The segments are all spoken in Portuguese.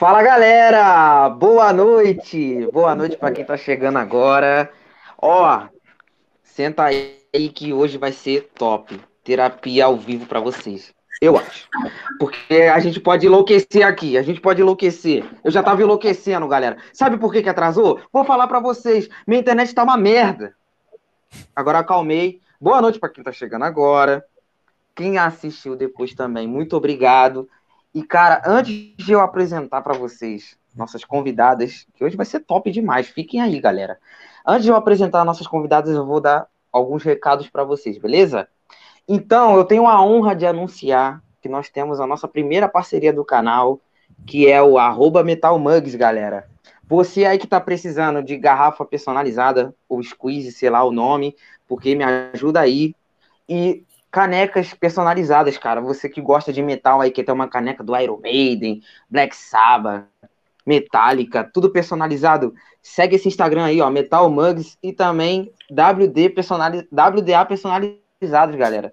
Fala galera, boa noite, boa noite para quem tá chegando agora. Ó, senta aí que hoje vai ser top, terapia ao vivo para vocês. Eu acho. Porque a gente pode enlouquecer aqui, a gente pode enlouquecer. Eu já tava enlouquecendo, galera. Sabe por que, que atrasou? Vou falar para vocês. Minha internet tá uma merda. Agora acalmei. Boa noite para quem tá chegando agora. Quem assistiu depois também, muito obrigado. E, cara, antes de eu apresentar para vocês nossas convidadas, que hoje vai ser top demais, fiquem aí, galera. Antes de eu apresentar nossas convidadas, eu vou dar alguns recados para vocês, beleza? Então, eu tenho a honra de anunciar que nós temos a nossa primeira parceria do canal, que é o MetalMugs, galera. Você aí que está precisando de garrafa personalizada, ou squeeze, sei lá o nome, porque me ajuda aí. E canecas personalizadas, cara. Você que gosta de metal aí, quer ter uma caneca do Iron Maiden, Black Sabbath, Metallica, tudo personalizado. Segue esse Instagram aí, ó, Metal Mugs e também WD personaliz... WDA personalizados, galera.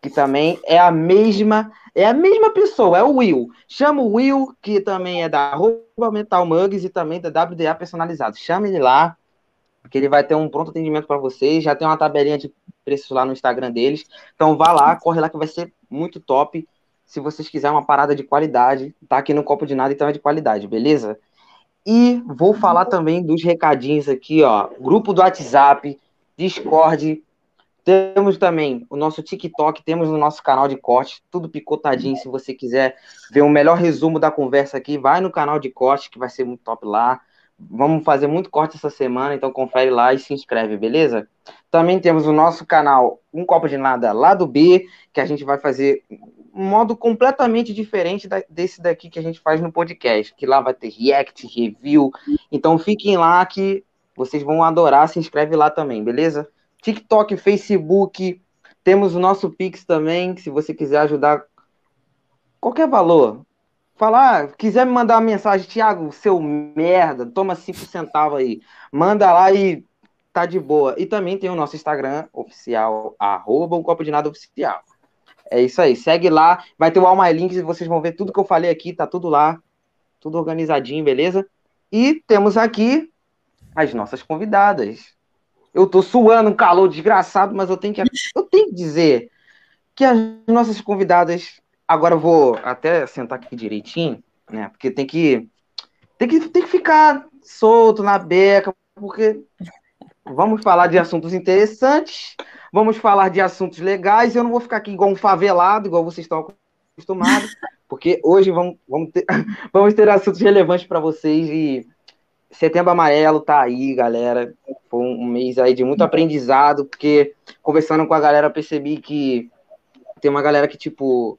Que também é a mesma, é a mesma pessoa, é o Will. Chama o Will, que também é da Metal Mugs e também da WDA personalizado. Chame ele lá, que ele vai ter um pronto atendimento para vocês. Já tem uma tabelinha de preços lá no Instagram deles. Então vá lá, corre lá que vai ser muito top. Se vocês quiserem uma parada de qualidade, tá aqui no Copo de Nada, então é de qualidade, beleza? E vou falar também dos recadinhos aqui, ó. Grupo do WhatsApp, Discord. Temos também o nosso TikTok, temos o nosso canal de corte, tudo picotadinho. Se você quiser ver o melhor resumo da conversa aqui, vai no canal de corte, que vai ser muito top lá. Vamos fazer muito corte essa semana, então confere lá e se inscreve, beleza? Também temos o nosso canal Um Copo de Nada lá do B, que a gente vai fazer um modo completamente diferente desse daqui que a gente faz no podcast, que lá vai ter react, review. Então fiquem lá que vocês vão adorar, se inscreve lá também, beleza? TikTok, Facebook, temos o nosso Pix também, se você quiser ajudar qualquer valor, falar, quiser me mandar uma mensagem, Thiago, seu merda, toma 5 centavos aí. Manda lá e tá de boa. E também tem o nosso Instagram oficial, arroba um copo de nada oficial. É isso aí, segue lá, vai ter o All My Links e vocês vão ver tudo que eu falei aqui, tá tudo lá, tudo organizadinho, beleza? E temos aqui as nossas convidadas. Eu tô suando um calor desgraçado, mas eu tenho que, eu tenho que dizer que as nossas convidadas Agora eu vou até sentar aqui direitinho, né? Porque tem que tem que, tem que ficar solto na beca, porque vamos falar de assuntos interessantes, vamos falar de assuntos legais. Eu não vou ficar aqui igual um favelado, igual vocês estão acostumados, porque hoje vamos, vamos, ter, vamos ter assuntos relevantes para vocês e Setembro Amarelo tá aí, galera. Foi um mês aí de muito aprendizado, porque conversando com a galera percebi que tem uma galera que, tipo,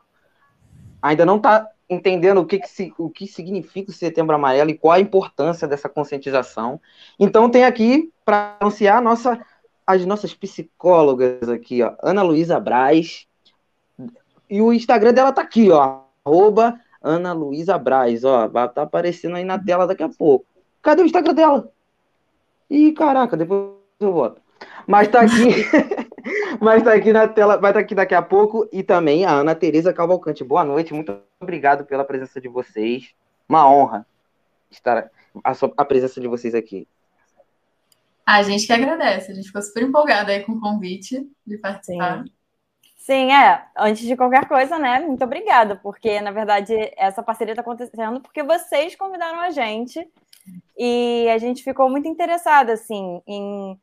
ainda não está entendendo o que, que, o que significa o Setembro Amarelo e qual a importância dessa conscientização. Então tem aqui para anunciar nossa, as nossas psicólogas aqui, ó, Ana Luísa Braz. E o Instagram dela tá aqui, ó, arroba Ana Luísa Braz, ó, tá aparecendo aí na tela daqui a pouco. Cadê o Instagram dela? Ih, caraca, depois eu boto. Mas tá aqui. Mas tá aqui na tela, vai estar tá aqui daqui a pouco. E também a Ana Tereza Cavalcante. Boa noite, muito obrigado pela presença de vocês. Uma honra estar a, sua, a presença de vocês aqui. A gente que agradece, a gente ficou super empolgada aí com o convite de participar. Sim. Sim, é. Antes de qualquer coisa, né? Muito obrigada, porque na verdade essa parceria está acontecendo porque vocês convidaram a gente e a gente ficou muito interessada, assim, em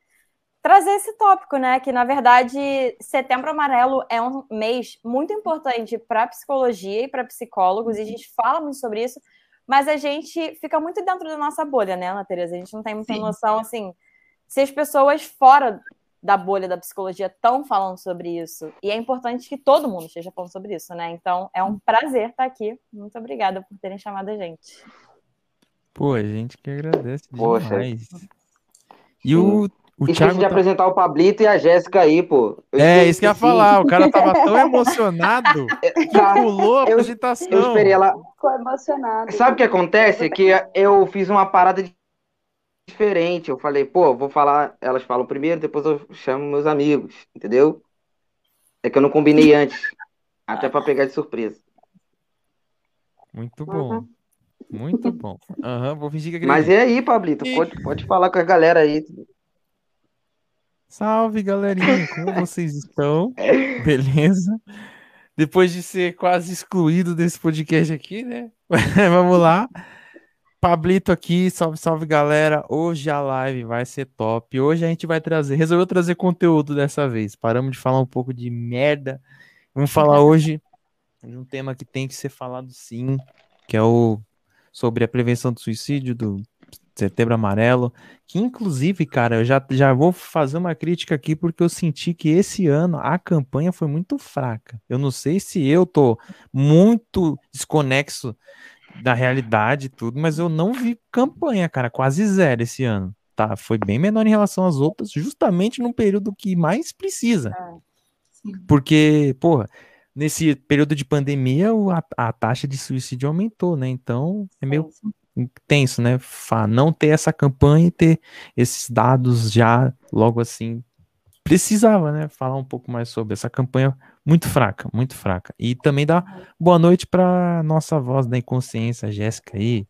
trazer esse tópico, né? Que na verdade Setembro Amarelo é um mês muito importante para psicologia e para psicólogos, e a gente fala muito sobre isso, mas a gente fica muito dentro da nossa bolha, né, Ana Teresa? A gente não tem muita Sim. noção assim se as pessoas fora da bolha da psicologia estão falando sobre isso. E é importante que todo mundo esteja falando sobre isso, né? Então é um prazer estar aqui. Muito obrigada por terem chamado a gente. Pô, a gente que agradece demais. Poxa. E o o Esqueci Thiago de tá... apresentar o Pablito e a Jéssica aí, pô. Eu é, isso que eu ia falar. O cara tava tão emocionado que pulou a apresentação. Eu esperei ela. Ficou emocionado. Sabe o que acontece? Que eu fiz uma parada diferente. Eu falei, pô, vou falar. Elas falam primeiro, depois eu chamo meus amigos, entendeu? É que eu não combinei antes. Até para pegar de surpresa. Muito bom. Uhum. Muito bom. Aham, vou fingir que acredito. Mas e aí, Pablito? E- Pode, pode falar com a galera aí. Salve, galerinha, como vocês estão? Beleza? Depois de ser quase excluído desse podcast aqui, né? Vamos lá. Pablito aqui, salve, salve, galera. Hoje a live vai ser top. Hoje a gente vai trazer, resolveu trazer conteúdo dessa vez. Paramos de falar um pouco de merda. Vamos falar hoje de um tema que tem que ser falado sim, que é o sobre a prevenção do suicídio, do Setembro Amarelo. Que inclusive, cara, eu já, já vou fazer uma crítica aqui porque eu senti que esse ano a campanha foi muito fraca. Eu não sei se eu tô muito desconexo da realidade e tudo, mas eu não vi campanha, cara, quase zero esse ano. Tá, foi bem menor em relação às outras, justamente no período que mais precisa. Sim. Porque, porra, nesse período de pandemia, a, a taxa de suicídio aumentou, né? Então, é meio tenso, né? Não ter essa campanha e ter esses dados já logo assim. Precisava, né? Falar um pouco mais sobre essa campanha muito fraca, muito fraca. E também dar boa noite para nossa voz da inconsciência, Jéssica aí.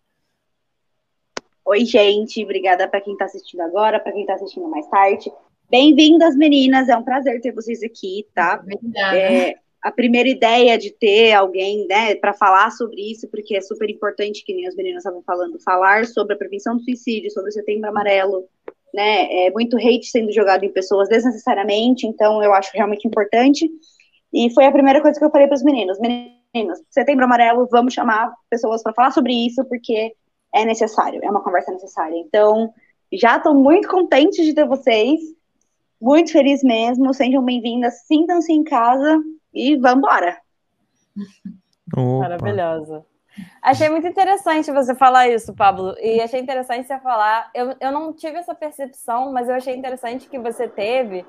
Oi, gente. Obrigada para quem está assistindo agora, para quem está assistindo mais tarde. Bem-vindas, meninas. É um prazer ter vocês aqui, tá? Obrigada. É, a primeira ideia de ter alguém, né, para falar sobre isso, porque é super importante, que nem as meninas estavam falando, falar sobre a prevenção do suicídio, sobre o setembro amarelo, né? É muito hate sendo jogado em pessoas desnecessariamente, então eu acho realmente importante. E foi a primeira coisa que eu falei para os meninos: meninos, setembro amarelo, vamos chamar pessoas para falar sobre isso, porque é necessário, é uma conversa necessária. Então, já estou muito contente de ter vocês, muito feliz mesmo, sejam bem-vindas, sintam-se em casa e. Opa. Maravilhosa. Achei muito interessante você falar isso, Pablo. E achei interessante você falar. Eu, eu não tive essa percepção, mas eu achei interessante que você teve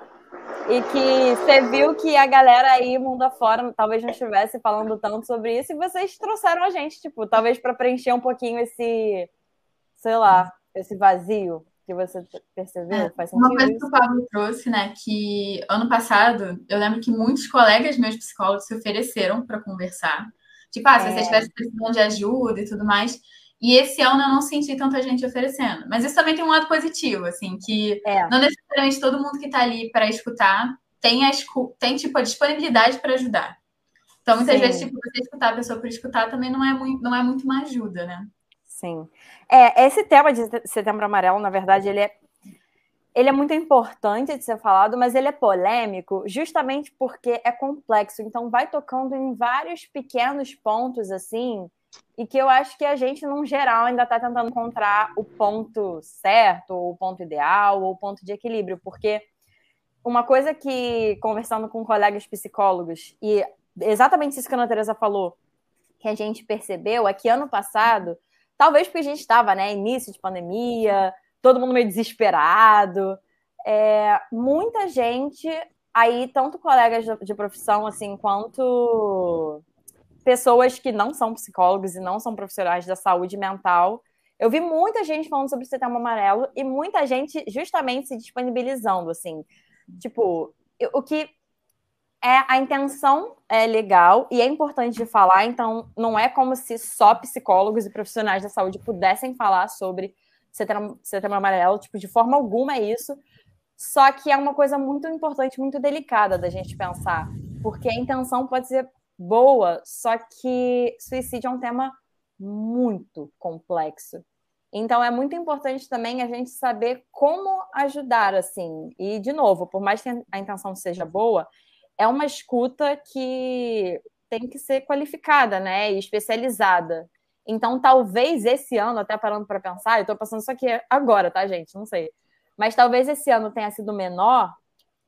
e que você viu que a galera aí, mundo afora, talvez não estivesse falando tanto sobre isso, e vocês trouxeram a gente, tipo, talvez para preencher um pouquinho esse, sei lá, esse vazio que você percebeu. Faz Uma sentido coisa que isso? o Pablo trouxe, né, que ano passado eu lembro que muitos colegas meus psicólogos se ofereceram para conversar. Tipo, ah, se É. você estivesse precisando de ajuda e tudo mais. E esse ano eu não senti tanta gente oferecendo. Mas isso também tem um lado positivo, assim, que É. não necessariamente todo mundo que está ali para escutar tem, a tem tipo, a disponibilidade para ajudar. Então, muitas Sim. vezes, tipo, você escutar a pessoa por escutar também não é muito, não é muito uma ajuda, né? Sim. É, esse tema de Setembro Amarelo, na verdade, ele é, ele é muito importante de ser falado, mas ele é polêmico justamente porque é complexo. Então, vai tocando em vários pequenos pontos, assim, e que eu acho que a gente, num geral, ainda está tentando encontrar o ponto certo, ou o ponto ideal, ou o ponto de equilíbrio, porque uma coisa que, conversando com colegas psicólogos, e exatamente isso que a Ana Teresa falou, que a gente percebeu é que ano passado, talvez porque a gente estava, né, início de pandemia, todo mundo meio desesperado, é, muita gente, aí, tanto colegas de, profissão, assim, quanto pessoas que não são psicólogos e não são profissionais da saúde mental, eu vi muita gente falando sobre o setembro amarelo e muita gente justamente se disponibilizando, assim. Tipo, o que é a intenção é legal e é importante de falar, então não é como se só psicólogos e profissionais da saúde pudessem falar sobre setembro, setembro amarelo, tipo, de forma alguma é isso. Só que é uma coisa muito importante, muito delicada da gente pensar, porque a intenção pode ser boa, só que suicídio é um tema muito complexo. Então é muito importante também a gente saber como ajudar, assim. E, de novo, por mais que a intenção seja boa, é uma escuta que tem que ser qualificada, né? E especializada. Então, talvez esse ano, até parando para pensar, eu estou passando isso aqui agora, tá, gente? Não sei. Mas talvez esse ano tenha sido menor,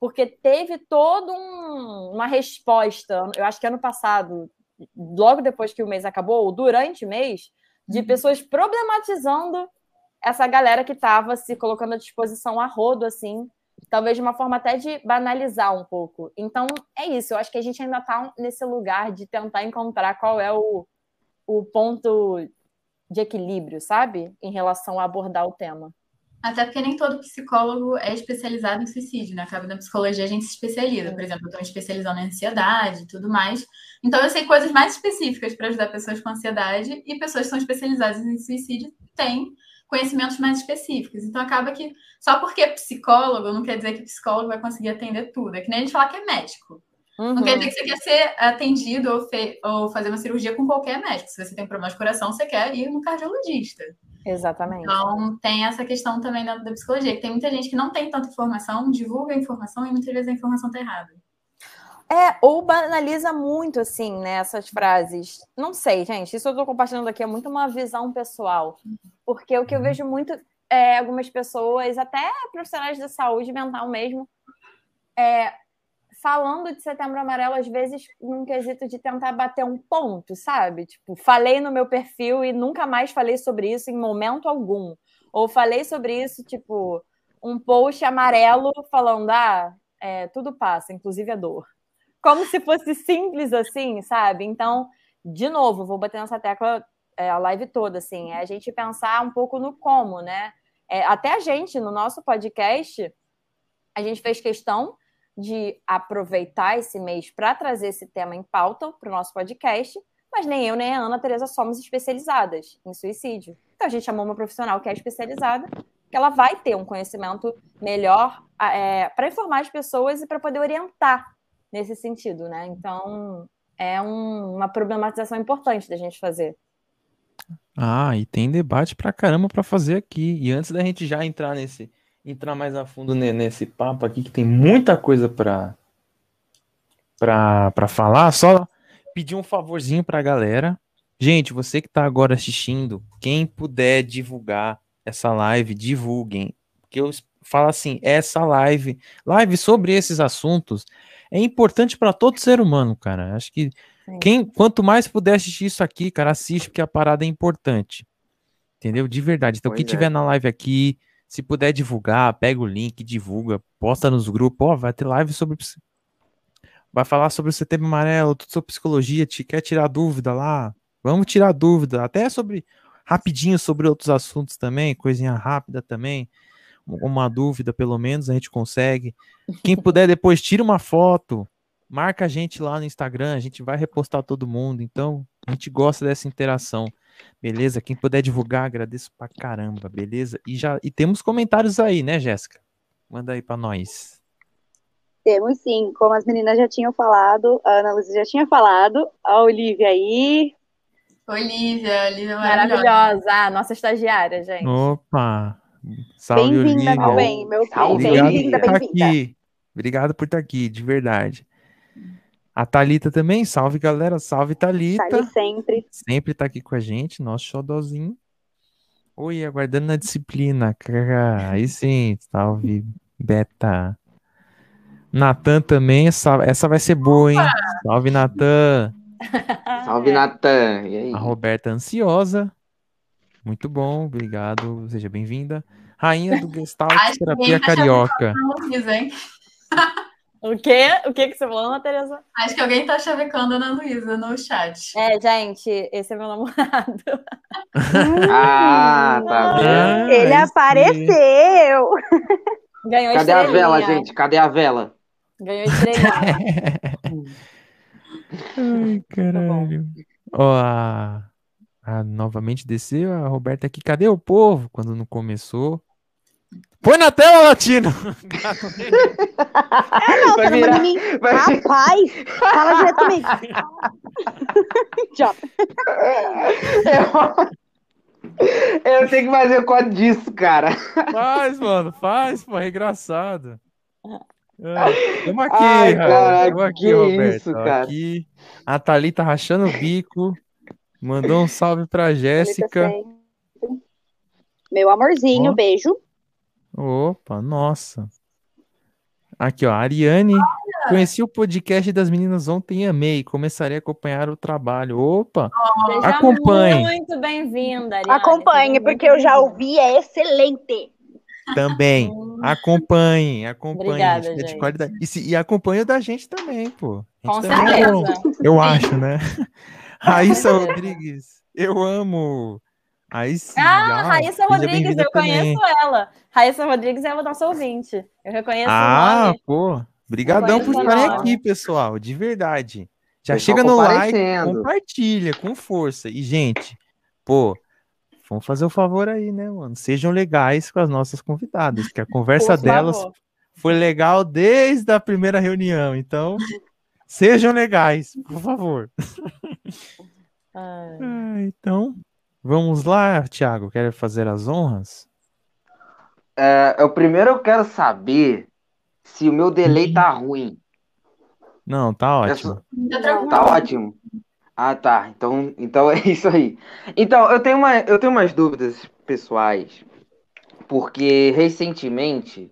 porque teve toda um, uma resposta. Eu acho que ano passado, logo depois que o mês acabou, ou durante o mês, de Uhum. pessoas problematizando essa galera que estava se colocando à disposição a rodo, assim, talvez de uma forma até de banalizar um pouco. Então, é isso. Eu acho que a gente ainda está nesse lugar de tentar encontrar qual é o, o ponto de equilíbrio, sabe? Em relação a abordar o tema. Até porque nem todo psicólogo é especializado em suicídio, né? Acaba na psicologia a gente se especializa. Por exemplo, eu estou me especializando em ansiedade e tudo mais. Então eu sei coisas mais específicas para ajudar pessoas com ansiedade e pessoas que são especializadas em suicídio têm conhecimentos mais específicos. Então acaba que só porque é psicólogo não quer dizer que psicólogo vai conseguir atender tudo. É que nem a gente falar que é médico. Uhum. Não quer dizer que você quer ser atendido ou, ou fazer uma cirurgia com qualquer médico. Se você tem problema de coração, você quer ir no cardiologista. Exatamente. Então, tem essa questão também da, da psicologia, que tem muita gente que não tem tanta informação, divulga a informação e muitas vezes a informação está errada. É, ou banaliza muito, assim, né, essas frases. Não sei, gente, isso eu estou compartilhando aqui é muito uma visão pessoal. Porque o que eu vejo muito é algumas pessoas, até profissionais de saúde mental mesmo, é, falando de Setembro Amarelo, às vezes, num quesito de tentar bater um ponto, sabe? Tipo, falei no meu perfil e nunca mais falei sobre isso em momento algum. Ou falei sobre isso, tipo, um post amarelo falando, ah, é, tudo passa, inclusive a dor. Como se fosse simples assim, sabe? Então, de novo, vou bater nessa tecla é, a live toda, assim, é a gente pensar um pouco no como, né? É, até a gente, no nosso podcast, a gente fez questão de aproveitar esse mês para trazer esse tema em pauta para o nosso podcast, mas nem eu nem a Ana Teresa somos especializadas em suicídio. Então a gente chamou uma profissional que é especializada, que ela vai ter um conhecimento melhor é, para informar as pessoas e para poder orientar nesse sentido, né? Então é um, uma problematização importante da gente fazer. Ah, e tem debate pra caramba para fazer aqui. E antes da gente já entrar nesse entrar mais a fundo nesse papo aqui, que tem muita coisa para para falar, só pedir um favorzinho para a galera. Gente, você que está agora assistindo, quem puder divulgar essa live, divulguem. Porque eu falo assim, essa live, live sobre esses assuntos, é importante para todo ser humano, cara. Acho que quem, quanto mais puder assistir isso aqui, cara, assiste, porque a parada é importante. Entendeu? De verdade. Então, pois quem é. tiver na live aqui, se puder divulgar, pega o link, divulga, posta nos grupos, ó, vai ter live sobre vai falar sobre o setembro amarelo, tudo sobre psicologia, te quer tirar dúvida lá? Vamos tirar dúvida, até sobre rapidinho sobre outros assuntos também, coisinha rápida também. Uma dúvida, pelo menos, a gente consegue. Quem puder depois tira uma foto, marca a gente lá no Instagram, a gente vai repostar todo mundo. Então, a gente gosta dessa interação. Beleza? Quem puder divulgar, agradeço pra caramba, beleza? E já e temos comentários aí, né, Jéssica? Manda aí pra nós. Temos sim, como as meninas já tinham falado, a Ana Lúcia já tinha falado, a Olivia aí. Olivia, Olivia maravilhosa. maravilhosa, a nossa estagiária, gente. Opa! Salve, Bem-vinda, meu meu Bem-vinda, bem-vinda. Obrigado por estar aqui, de verdade. A Talita também, salve galera, salve Talita. Salve sempre. Sempre tá aqui com a gente, nosso xodózinho. Oi, aguardando na disciplina. Aí sim, salve Beta. Natan também, essa, essa vai ser boa, hein? Salve Natan. salve Natan. E aí? A Roberta ansiosa. Muito bom, obrigado. Seja bem-vinda. Rainha do Gestalt Terapia Carioca. O quê? O que, que você falou, Ana Tereza? Acho que alguém tá chavecando a Ana Luísa no chat. É, gente, esse é meu namorado. ah, tá vendo? Ele apareceu! Ganhou Cadê a vela, gente? Cadê a vela? Ganhou estrelinha. Ai, caralho. Ó, a, a, novamente desceu a Roberta aqui. Cadê o povo? Quando não começou. Põe na tela, Latino! é, não, vai virar, mim. Vai... Rapaz, fala comigo. Tchau. Eu... eu tenho que fazer o código disso, cara. Faz, mano, faz, pô, é engraçado. Estamos aqui, Ai, cara, aqui, Roberto. Isso, cara. Aqui, a Thalita rachando o bico. Mandou um salve pra Jéssica. Meu amorzinho, oh. beijo. Opa, nossa. Aqui, ó, Ariane. Olha. Conheci o podcast das meninas ontem e amei. Começarei a acompanhar o trabalho. Opa, Seja acompanhe. Muito bem-vinda, Acompanhe, porque eu já ouvi, é excelente. Também. acompanhe, acompanhe. Obrigada, gente. Qualidade. E, se, e acompanhe da gente também, pô. Com também certeza. É eu acho, né? Raíssa Rodrigues, eu amo Aí sim. Ah, Raíssa Rodrigues, eu também. conheço ela. Raíssa Rodrigues é a nossa ouvinte. Eu reconheço ah, pô. Obrigadão por estarem aqui, pessoal. De verdade. Já chega no like, compartilha com força. E, gente, pô, vamos fazer o um favor aí, né, mano? Sejam legais com as nossas convidadas, que a conversa delas foi legal desde a primeira reunião. Então, sejam legais, por favor. Ah, então, vamos lá, Thiago. Quer fazer as honras? É, eu primeiro eu quero saber se o meu delay tá ruim. Não, tá ótimo. Tá ótimo. Ah, tá. Então, então é isso aí. Então, eu tenho, uma, eu tenho umas dúvidas pessoais, porque recentemente,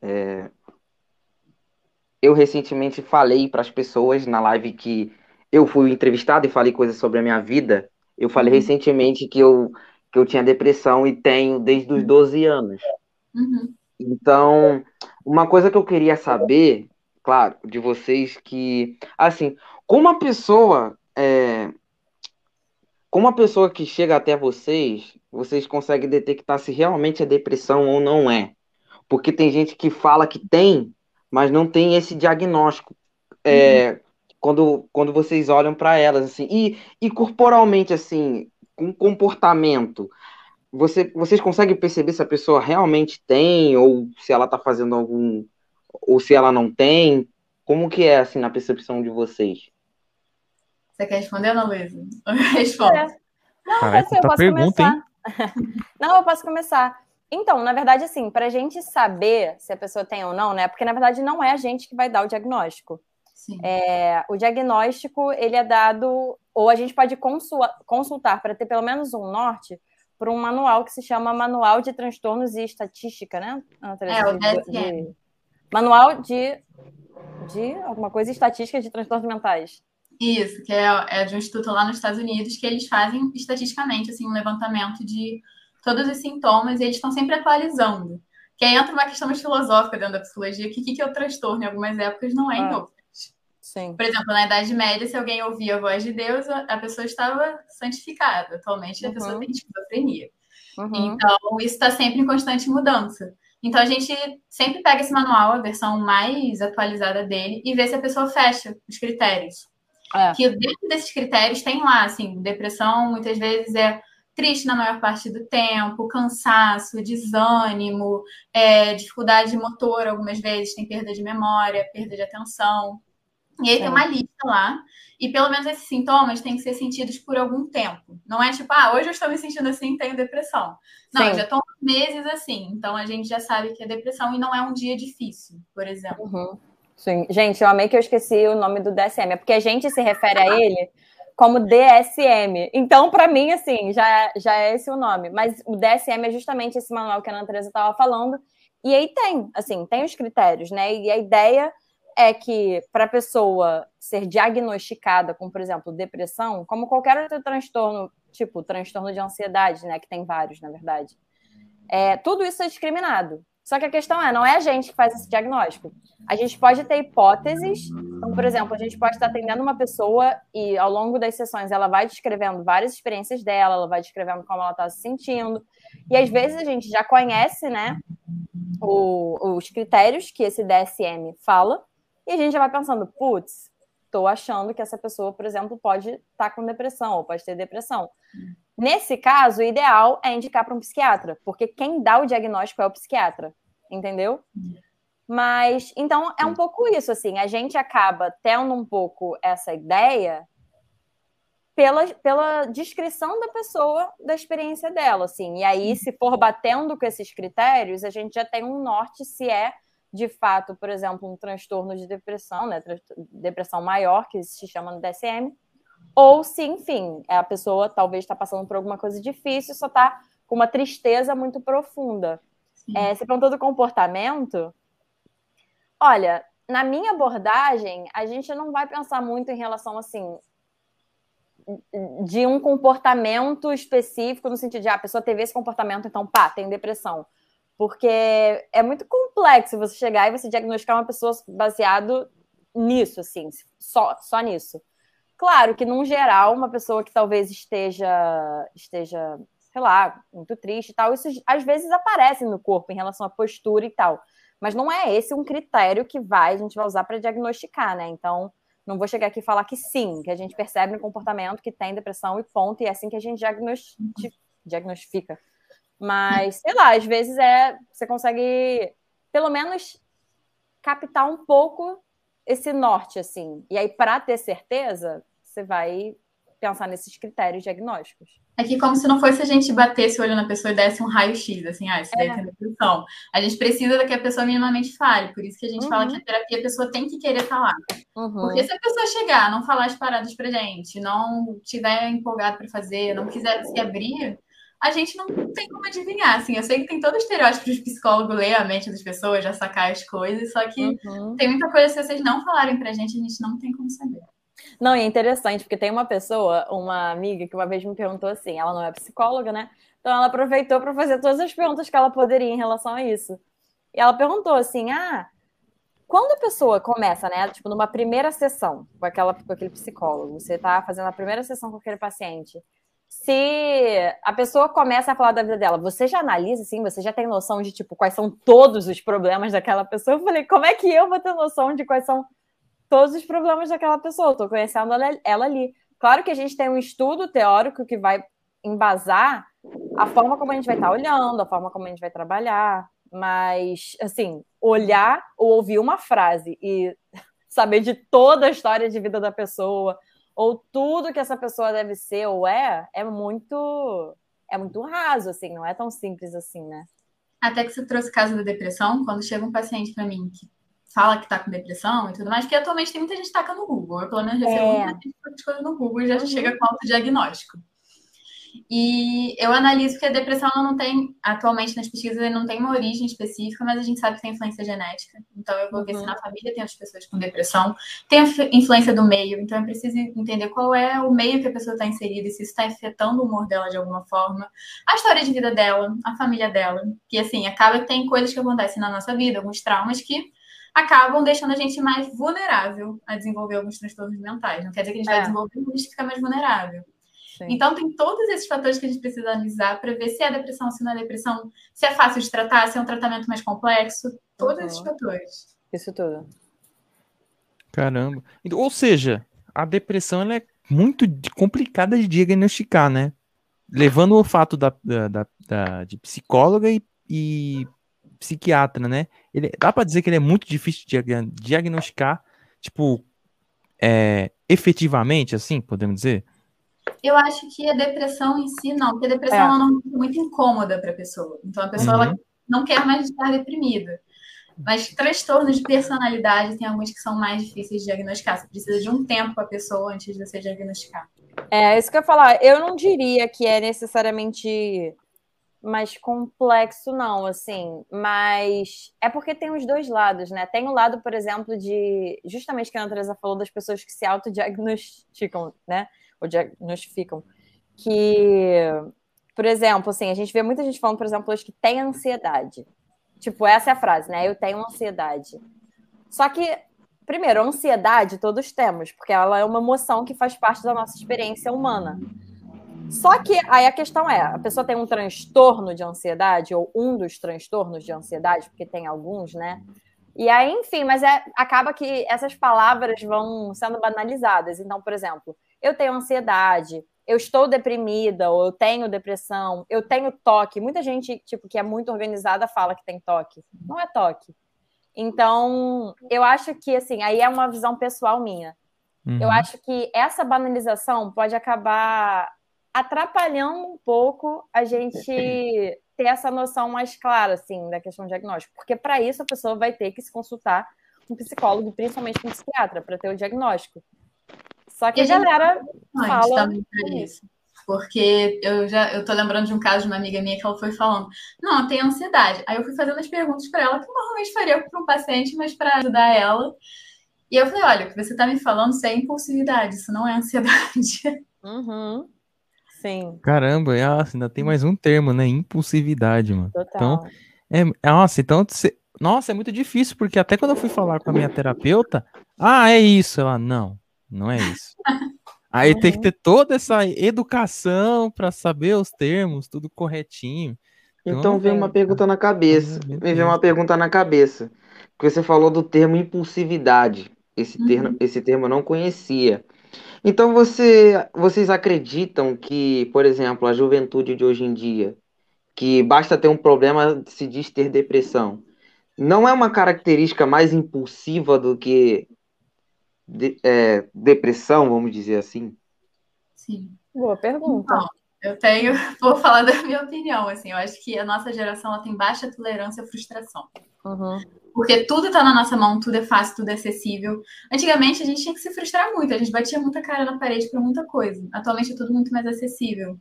é, eu recentemente falei para as pessoas na live que eu fui entrevistado e falei coisas sobre a minha vida. Eu falei uhum. recentemente que eu, que eu tinha depressão e tenho desde os 12 anos. Uhum. Então, uma coisa que eu queria saber, claro, de vocês, que, assim, como uma pessoa, é, como uma pessoa que chega até vocês, vocês conseguem detectar se realmente é depressão ou não é. Porque tem gente que fala que tem, mas não tem esse diagnóstico. É, uhum. Quando, quando vocês olham para elas, assim, e, e corporalmente, assim, com comportamento, você, vocês conseguem perceber se a pessoa realmente tem, ou se ela está fazendo algum, ou se ela não tem? Como que é, assim, na percepção de vocês? Você quer responder, Ana Luísa? Responde. É. Não, Caraca, assim, eu posso pergunta, começar. não, eu posso começar. Então, na verdade, assim, para a gente saber se a pessoa tem ou não, né? Porque, na verdade, não é a gente que vai dar o diagnóstico. É, o diagnóstico, ele é dado, ou a gente pode consultar para ter pelo menos um norte, por um manual que se chama Manual de Transtornos e Estatística, né? É, o DSM. De... Manual de, de alguma coisa estatística de transtornos mentais. Isso, que é, é de um instituto lá nos Estados Unidos que eles fazem estatisticamente assim um levantamento de todos os sintomas e eles estão sempre atualizando. Que aí entra uma questão mais filosófica dentro da psicologia, que o que, que é o transtorno em algumas épocas não é em ah. outras. Sim. Por exemplo, na Idade Média, se alguém ouvia a voz de Deus, a pessoa estava santificada. Atualmente, a uhum. pessoa tem esquizofrenia. Uhum. Então, isso está sempre em constante mudança. Então, a gente sempre pega esse manual, a versão mais atualizada dele, e vê se a pessoa fecha os critérios. É. Que dentro desses critérios tem lá, assim, depressão muitas vezes é triste na maior parte do tempo, cansaço, desânimo, é, dificuldade motor, algumas vezes tem perda de memória, perda de atenção. E aí é. tem uma lista lá. E pelo menos esses sintomas têm que ser sentidos por algum tempo. Não é tipo, ah, hoje eu estou me sentindo assim, tenho depressão. Não, Sim. já estão meses assim. Então a gente já sabe que é depressão e não é um dia difícil, por exemplo. Uhum. Sim. Gente, eu amei que eu esqueci o nome do DSM. É porque a gente se refere a ele como DSM. Então, para mim, assim, já, já é esse o nome. Mas o DSM é justamente esse manual que a Ana Teresa estava falando. E aí tem, assim, tem os critérios, né? E a ideia é que para a pessoa ser diagnosticada com, por exemplo, depressão, como qualquer outro transtorno, tipo transtorno de ansiedade, né, que tem vários, na verdade, é, tudo isso é discriminado. Só que a questão é, não é a gente que faz esse diagnóstico. A gente pode ter hipóteses. Então, por exemplo, a gente pode estar atendendo uma pessoa e ao longo das sessões ela vai descrevendo várias experiências dela, ela vai descrevendo como ela está se sentindo. E às vezes a gente já conhece, né, o, os critérios que esse DSM fala, e a gente já vai pensando, putz, estou achando que essa pessoa, por exemplo, pode estar tá com depressão ou pode ter depressão. Nesse caso, o ideal é indicar para um psiquiatra, porque quem dá o diagnóstico é o psiquiatra, entendeu? Mas então é um pouco isso, assim, a gente acaba tendo um pouco essa ideia pela, pela descrição da pessoa, da experiência dela, assim. E aí, se for batendo com esses critérios, a gente já tem um norte se é de fato, por exemplo, um transtorno de depressão, né, depressão maior, que se chama no DSM, ou se, enfim, a pessoa talvez está passando por alguma coisa difícil, só está com uma tristeza muito profunda. É, se perguntou do comportamento, olha, na minha abordagem, a gente não vai pensar muito em relação, assim, de um comportamento específico, no sentido de, ah, a pessoa teve esse comportamento, então, pá, tem depressão. Porque é muito complexo você chegar e você diagnosticar uma pessoa baseado nisso, assim, só, só nisso. Claro que, num geral, uma pessoa que talvez esteja, esteja sei lá, muito triste e tal. Isso às vezes aparece no corpo em relação à postura e tal. Mas não é esse um critério que vai, a gente vai usar para diagnosticar, né? Então, não vou chegar aqui e falar que sim, que a gente percebe no comportamento que tem depressão e ponto, e é assim que a gente diagnostica. Mas, sei lá, às vezes é. Você consegue, pelo menos, captar um pouco esse norte, assim. E aí, para ter certeza, você vai pensar nesses critérios diagnósticos. É que como se não fosse a gente batesse o olho na pessoa e desse um raio-x, assim, ah, isso daí é. tem depressão. A gente precisa que a pessoa minimamente fale, por isso que a gente uhum. fala que a terapia a pessoa tem que querer falar. Uhum. Porque se a pessoa chegar, não falar as paradas pra gente, não tiver empolgado para fazer, não quiser se abrir, a gente não tem como adivinhar, assim, eu sei que tem todo o estereótipo de psicólogo ler a mente das pessoas, já sacar as coisas, só que uhum. tem muita coisa, se vocês não falarem pra gente, a gente não tem como saber. Não, e é interessante, porque tem uma pessoa, uma amiga, que uma vez me perguntou assim, ela não é psicóloga, né? Então ela aproveitou para fazer todas as perguntas que ela poderia em relação a isso. E ela perguntou assim: ah, quando a pessoa começa, né? Tipo, numa primeira sessão com, aquela, com aquele psicólogo, você está fazendo a primeira sessão com aquele paciente. Se a pessoa começa a falar da vida dela, você já analisa, assim, você já tem noção de, tipo, quais são todos os problemas daquela pessoa? Eu falei, como é que eu vou ter noção de quais são todos os problemas daquela pessoa, estou conhecendo ela, ela, ali. Claro que a gente tem um estudo teórico que vai embasar a forma como a gente vai estar tá olhando, a forma como a gente vai trabalhar, mas, assim, olhar ou ouvir uma frase e saber de toda a história de vida da pessoa, ou tudo que essa pessoa deve ser ou é, é muito é muito raso, assim, não é tão simples assim, né? Até que você trouxe o caso da depressão, quando chega um paciente para mim que fala que tá com depressão e tudo mais, que atualmente tem muita gente que taca no Google. Eu, pelo menos, recebo é. muita gente coisas no Google e já uhum. chega com autodiagnóstico. E eu analiso que a depressão não tem, atualmente nas pesquisas, não tem uma origem específica, mas a gente sabe que tem influência genética. Então eu vou uhum. ver se uhum. na família tem outras pessoas com depressão, tem a influência do meio, então eu preciso entender qual é o meio que a pessoa está inserida e se isso está afetando o humor dela de alguma forma, a história de vida dela, a família dela. Que assim, acaba que tem coisas que acontecem na nossa vida, alguns traumas que acabam deixando a gente mais vulnerável a desenvolver alguns transtornos mentais. Não quer dizer que a gente é. vai desenvolver, mas a gente fica mais vulnerável. Sim. Então, tem todos esses fatores que a gente precisa analisar para ver se é depressão, se não é depressão, se é fácil de tratar, se é um tratamento mais complexo, todos uhum. esses fatores. Isso tudo. Caramba. Ou seja, a depressão ela é muito complicada de diagnosticar, né? Levando o fato da, da, da, da de psicóloga e, e psiquiatra, né? Ele, dá para dizer que ele é muito difícil de diagnosticar, tipo, é, efetivamente, assim, podemos dizer? Eu acho que a depressão em si, não, porque a depressão é. não é muito incômoda para a pessoa. Então, a pessoa uhum. ela não quer mais estar deprimida. Mas transtornos de personalidade tem alguns que são mais difíceis de diagnosticar. Você precisa de um tempo com a pessoa antes de você diagnosticar. É, isso que eu ia falar. Eu não diria que é necessariamente mais complexo, não, assim. Mas é porque tem os dois lados, né? Tem o lado, por exemplo, de. Justamente que a Andresa falou das pessoas que se autodiagnosticam, né? Ou diagnostificam. Que, por exemplo, assim, a gente vê muita gente falando, por exemplo, hoje que tem ansiedade. Tipo, essa é a frase, né? Eu tenho ansiedade. Só que, primeiro, ansiedade todos temos, porque ela é uma emoção que faz parte da nossa experiência humana. Só que aí a questão é: a pessoa tem um transtorno de ansiedade, ou um dos transtornos de ansiedade, porque tem alguns, né? E aí, enfim, mas é, acaba que essas palavras vão sendo banalizadas. Então, por exemplo, eu tenho ansiedade, eu estou deprimida, ou eu tenho depressão, eu tenho toque. Muita gente, tipo, que é muito organizada fala que tem toque. Não é toque. Então, eu acho que, assim, aí é uma visão pessoal minha. Uhum. Eu acho que essa banalização pode acabar atrapalhando um pouco a gente ter essa noção mais clara, assim, da questão diagnóstico. Porque para isso a pessoa vai ter que se consultar um psicólogo, principalmente um psiquiatra, para ter o diagnóstico. Só que a, a galera fala isso. Porque eu já eu tô lembrando de um caso de uma amiga minha que ela foi falando, não, tem ansiedade. Aí eu fui fazendo as perguntas para ela que eu normalmente faria para um paciente, mas para ajudar ela. E eu falei, olha, o que você está me falando isso é impulsividade, isso não é ansiedade. Uhum. Sim. Caramba, nossa, ainda tem mais um termo, né? Impulsividade, mano. Total. Então, é, nossa, então, nossa, é muito difícil, porque até quando eu fui falar com a minha terapeuta, ah, é isso. Ela, não, não é isso. Aí uhum. tem que ter toda essa educação para saber os termos, tudo corretinho. Então, então vem uma pergunta na cabeça. Me vem uma pergunta na cabeça. Porque você falou do termo impulsividade. Esse, uhum. termo, esse termo eu não conhecia. Então você, vocês acreditam que, por exemplo, a juventude de hoje em dia, que basta ter um problema se diz ter depressão, não é uma característica mais impulsiva do que de, é, depressão, vamos dizer assim? Sim. Boa pergunta. Não, eu tenho, vou falar da minha opinião, assim, eu acho que a nossa geração ela tem baixa tolerância à frustração. Uhum. Porque tudo está na nossa mão, tudo é fácil, tudo é acessível. Antigamente a gente tinha que se frustrar muito, a gente batia muita cara na parede por muita coisa. Atualmente é tudo muito mais acessível.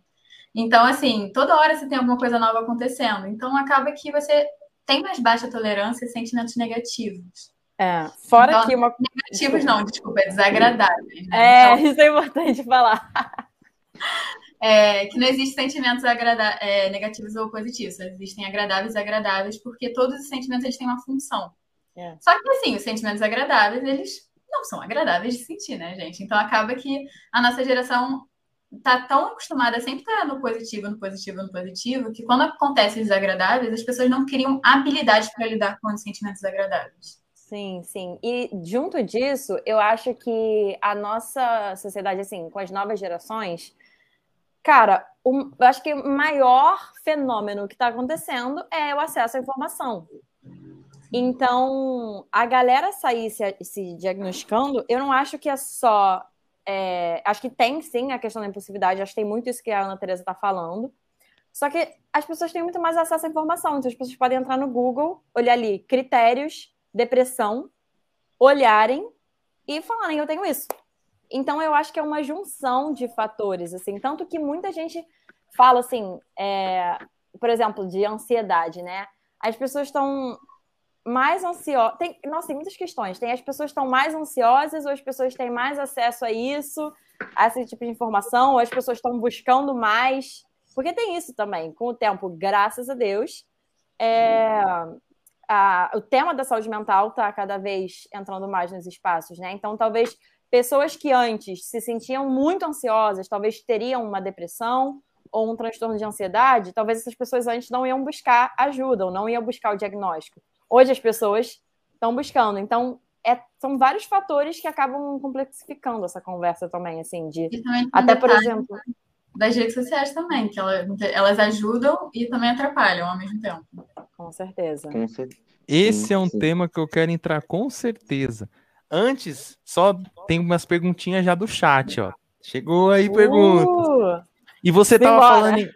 Então, assim, toda hora você tem alguma coisa nova acontecendo. Então acaba que você tem mais baixa tolerância a sentimentos negativos. É, fora então, que uma. Negativos não, desculpa, é desagradáveis. Né? É, então... isso é importante falar. É, que não existem sentimentos é, negativos ou positivos, existem agradáveis e agradáveis, porque todos os sentimentos eles têm uma função. É. Só que assim, os sentimentos agradáveis, eles não são agradáveis de sentir, né, gente? Então acaba que a nossa geração tá tão acostumada a sempre estar no positivo, no positivo, no positivo, que quando acontecem os desagradáveis, as pessoas não criam habilidade para lidar com os sentimentos agradáveis. Sim, sim. E junto disso, eu acho que a nossa sociedade, assim, com as novas gerações, cara, eu acho que o maior fenômeno que está acontecendo é o acesso à informação. Então, a galera sair se, se diagnosticando, eu não acho que é só é, acho que tem sim a questão da impulsividade, acho que tem muito isso que a Ana Teresa está falando. Só que as pessoas têm muito mais acesso à informação, então as pessoas podem entrar no Google, olhar ali critérios, depressão, olharem e falarem, eu tenho isso. Então eu acho que é uma junção de fatores, assim, tanto que muita gente fala assim, é, por exemplo, de ansiedade, né? As pessoas estão mais ansiosas. Tem, nossa, tem muitas questões. Tem as pessoas estão mais ansiosas, ou as pessoas têm mais acesso a isso, a esse tipo de informação, ou as pessoas estão buscando mais. Porque tem isso também. Com o tempo, graças a Deus, é, a, o tema da saúde mental está cada vez entrando mais nos espaços, né? Então, talvez pessoas que antes se sentiam muito ansiosas, talvez teriam uma depressão ou um transtorno de ansiedade, talvez essas pessoas antes não iam buscar ajuda ou não iam buscar o diagnóstico hoje as pessoas estão buscando. Então, é, são vários fatores que acabam complexificando essa conversa também, assim, de até por exemplo das redes sociais também, que elas, elas ajudam e também atrapalham ao mesmo tempo. Com certeza. Com certeza. Esse é um tema que eu quero entrar com certeza. Antes, só tem umas perguntinhas já do chat, ó. Chegou aí perguntas. Uh, e você tava falando em,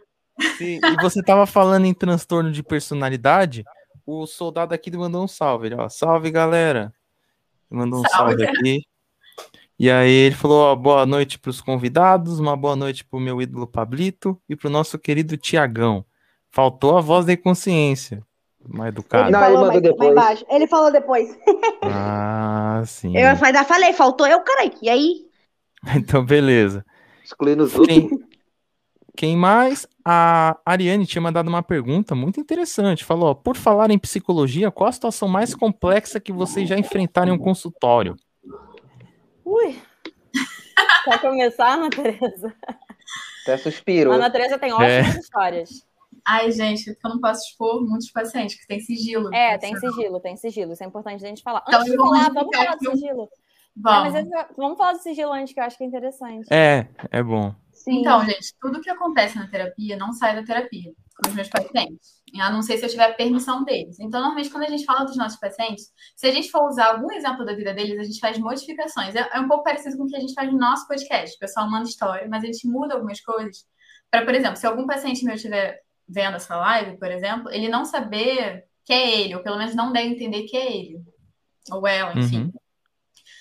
e você tava falando em transtorno de personalidade o soldado aqui mandou um salve. Ó, salve, galera. mandou um salve, salve aqui. E aí ele falou, ó, boa noite para os convidados, uma boa noite para o meu ídolo Pablito e para o nosso querido Tiagão. Faltou a voz da consciência. Mais educado. Não, ele, mandou depois. ele falou depois. Ah, sim. Eu falei, faltou eu, carai. E aí? Então, beleza. Excluindo os outros. Quem mais? A Ariane tinha mandado uma pergunta muito interessante. Falou: ó, por falar em psicologia, qual a situação mais complexa que vocês já enfrentaram em um consultório? Ui! Quer começar, Ana Tereza? Até suspiro. Ana Tereza tem ótimas é. histórias. Ai, gente, eu não posso expor muitos pacientes que tem sigilo. É, tem sigilo, tem sigilo. Isso é importante a gente falar. Então, antes de falar, vamos falar do sigilo. Vamos. É, mas vamos falar do sigilo antes, que eu acho que é interessante. É, é bom. Sim. Então, gente, tudo que acontece na terapia não sai da terapia com os meus pacientes. A não ser se eu tiver permissão deles. Então, normalmente, quando a gente fala dos nossos pacientes, se a gente for usar algum exemplo da vida deles, a gente faz modificações. É, é um pouco parecido com o que a gente faz no nosso podcast. O pessoal manda história, mas a gente muda algumas coisas. Para, por exemplo, se algum paciente meu estiver vendo essa live, por exemplo, ele não saber que é ele, ou pelo menos não deve entender que é ele. Ou ela, enfim.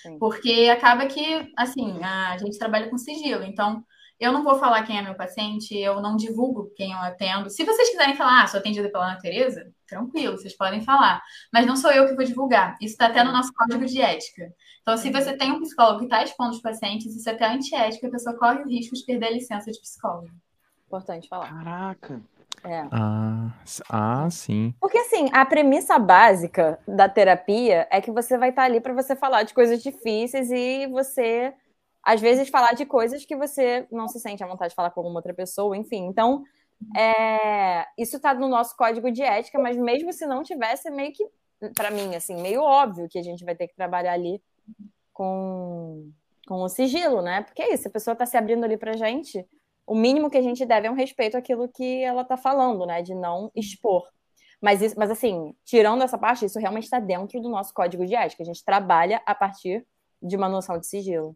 Uhum. Porque acaba que, assim, a gente trabalha com sigilo. Então, eu não vou falar quem é meu paciente, eu não divulgo quem eu atendo. Se vocês quiserem falar, ah, sou atendida pela Ana Tereza, tranquilo, vocês podem falar. Mas não sou eu que vou divulgar. Isso está até no nosso código de ética. Então, se você tem um psicólogo que está expondo os pacientes, isso é até antiético, a pessoa corre o risco de perder a licença de psicólogo. Importante falar. Caraca. É. Ah, ah, sim. Porque assim, a premissa básica da terapia é que você vai estar tá ali para você falar de coisas difíceis e você às vezes, falar de coisas que você não se sente à vontade de falar com alguma outra pessoa, enfim. Então, é, isso está no nosso código de ética, mas mesmo se não tivesse, é meio que, para mim, assim, meio óbvio que a gente vai ter que trabalhar ali com, com o sigilo, né? Porque é isso, a pessoa está se abrindo ali pra gente, o mínimo que a gente deve é um respeito àquilo que ela está falando, né? De não expor. Mas, isso, mas assim, tirando essa parte, isso realmente está dentro do nosso código de ética. A gente trabalha a partir de uma noção de sigilo.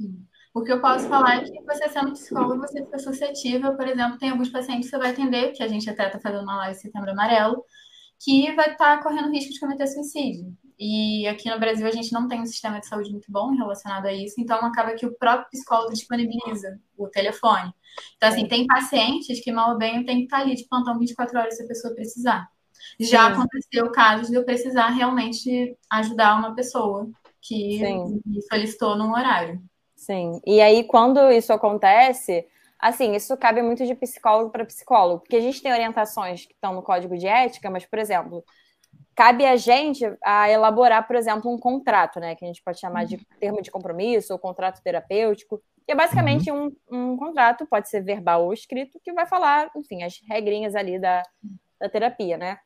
Sim. O que eu posso falar é que você sendo psicólogo, você fica suscetível, por exemplo, tem alguns pacientes que você vai atender, que a gente até está fazendo uma live Setembro Amarelo, que vai estar tá correndo risco de cometer suicídio. E aqui no Brasil a gente não tem um sistema de saúde muito bom relacionado a isso, então acaba que o próprio psicólogo disponibiliza o telefone. Então, assim, tem pacientes que mal ou bem tem que estar tá ali de plantão 24 horas se a pessoa precisar. Já Sim. aconteceu casos de eu precisar realmente ajudar uma pessoa que Sim. me solicitou num horário. Sim. E aí, quando isso acontece, assim, isso cabe muito de psicólogo para psicólogo, porque a gente tem orientações que estão no código de ética, mas, por exemplo, cabe a gente a elaborar, por exemplo, um contrato, né? Que a gente pode chamar de termo de compromisso ou contrato terapêutico, que é basicamente uhum. um, um contrato, pode ser verbal ou escrito, que vai falar, enfim, as regrinhas ali da, da terapia, né?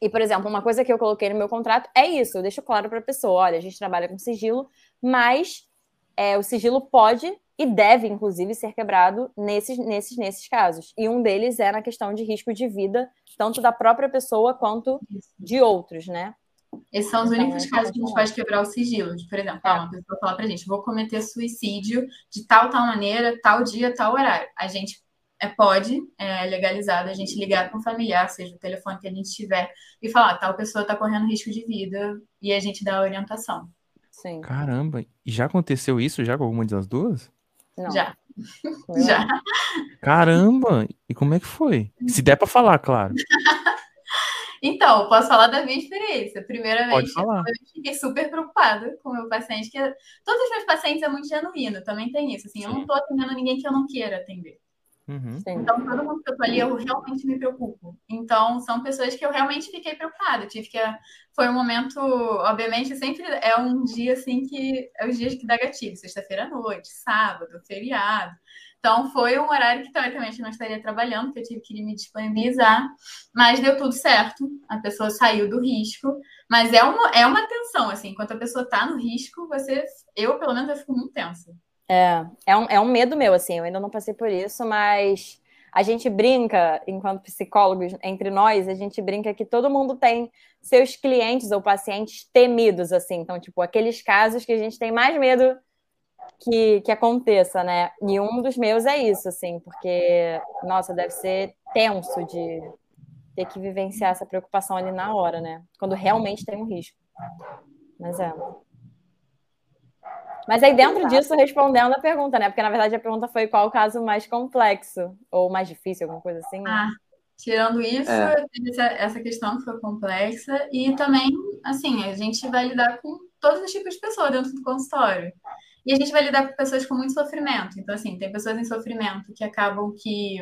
E, por exemplo, uma coisa que eu coloquei no meu contrato é isso, eu deixo claro para a pessoa, olha, a gente trabalha com sigilo, mas é, o sigilo pode e deve, inclusive, ser quebrado nesses, nesses, nesses casos. E um deles é na questão de risco de vida, tanto da própria pessoa quanto de outros, né? Esses são os então, únicos casos que a gente pode quebrar o sigilo. Por exemplo, é. uma pessoa falar pra gente, vou cometer suicídio de tal, tal maneira, tal dia, tal horário. A gente é, pode, é legalizado, a gente ligar para um familiar, seja o telefone que a gente tiver, e falar, tal pessoa está correndo risco de vida, e a gente dá a orientação. Sim. Caramba, e já aconteceu isso já com alguma das duas? Não. Já. já. Caramba, e como é que foi? Se der para falar, claro. Então, posso falar da minha experiência. Primeiramente, eu fiquei super preocupada com o meu paciente, que todos os meus pacientes é muito genuíno, também tem isso. Assim, Sim. eu não estou atendendo ninguém que eu não queira atender. Uhum. Então, todo mundo que eu tô ali, eu realmente me preocupo. Então, são pessoas que eu realmente fiquei preocupada. Tive que. Foi um momento, obviamente, sempre é um dia assim que. É os dias que dá gatilho, sexta-feira à noite, sábado, feriado. Então, foi um horário que, teoricamente, eu não estaria trabalhando, porque eu tive que me disponibilizar, mas deu tudo certo. A pessoa saiu do risco, mas é uma, é uma tensão, assim, enquanto a pessoa está no risco, você, eu, pelo menos, eu fico muito tensa. É, é um, é um medo meu, assim, eu ainda não passei por isso, mas a gente brinca, enquanto psicólogos, entre nós, a gente brinca que todo mundo tem seus clientes ou pacientes temidos, assim. Então, tipo, aqueles casos que a gente tem mais medo que, que aconteça, né? E um dos meus é isso, assim, porque, nossa, deve ser tenso de ter que vivenciar essa preocupação ali na hora, né? Quando realmente tem um risco. Mas é. Mas aí, dentro disso, respondendo a pergunta, né? Porque na verdade a pergunta foi qual o caso mais complexo ou mais difícil, alguma coisa assim. Né? Ah, tirando isso, é. essa questão que foi complexa. E também, assim, a gente vai lidar com todos os tipos de pessoas dentro do consultório. E a gente vai lidar com pessoas com muito sofrimento. Então, assim, tem pessoas em sofrimento que acabam que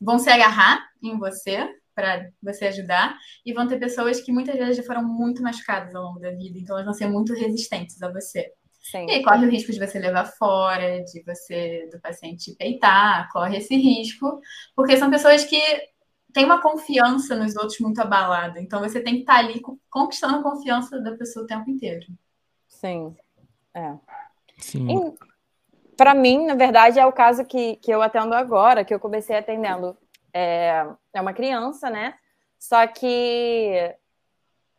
vão se agarrar em você para você ajudar, e vão ter pessoas que muitas vezes já foram muito machucadas ao longo da vida, então elas vão ser muito resistentes a você. Sim. E aí corre o risco de você levar fora, de você, do paciente peitar, corre esse risco, porque são pessoas que têm uma confiança nos outros muito abalada. Então você tem que estar tá ali conquistando a confiança da pessoa o tempo inteiro. Sim. É. Sim. Para mim, na verdade, é o caso que, que eu atendo agora, que eu comecei atendendo. É, é uma criança, né? Só que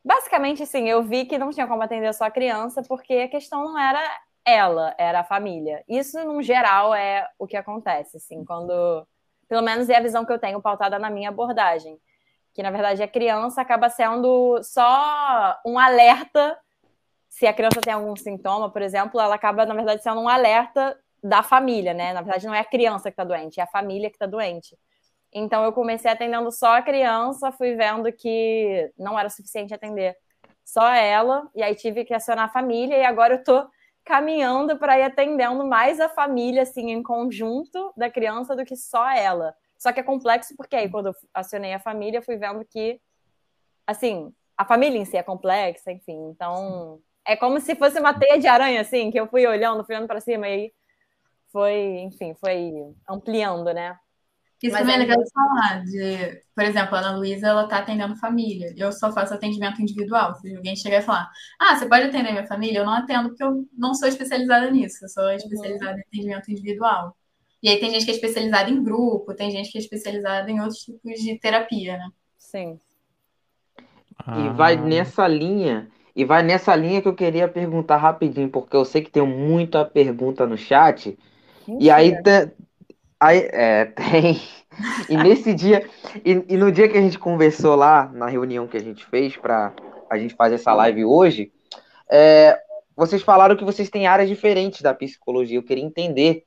Basicamente, sim, eu vi que não tinha como atender só a criança, porque a questão não era ela, era a família. Isso, no geral, é o que acontece, assim, quando. Pelo menos é a visão que eu tenho pautada na minha abordagem. Que, na verdade, a criança acaba sendo só um alerta. Se a criança tem algum sintoma, por exemplo, ela acaba, na verdade, sendo um alerta da família, né? Na verdade, não é a criança que está doente, é a família que está doente. Então eu comecei atendendo só a criança, fui vendo que não era suficiente atender só ela, e aí tive que acionar a família, e agora eu tô caminhando para ir atendendo mais a família, assim, em conjunto da criança do que só ela. Só que é complexo porque aí, quando eu acionei a família, fui vendo que, assim, a família em si é complexa, enfim. Então, é como se fosse uma teia de aranha, assim, que eu fui olhando, fui olhando para cima e foi, enfim, foi ampliando, né? Isso Mas também é legal de falar, de, por exemplo, a Ana Luísa, ela tá atendendo família. Eu só faço atendimento individual. Se alguém chegar e falar, ah, você pode atender minha família? Eu não atendo porque eu não sou especializada nisso. Eu sou especializada em atendimento individual. E aí tem gente que é especializada em grupo, tem gente que é especializada em outros tipos de terapia, né? Sim. E vai Ah, nessa linha, e vai nessa linha que eu queria perguntar rapidinho, porque eu sei que tem muita pergunta no chat. E aí, Mentira. Aí é, tem. E nesse dia, e, e no dia que a gente conversou lá, na reunião que a gente fez para a gente fazer essa live hoje, é, vocês falaram que vocês têm áreas diferentes da psicologia. Eu queria entender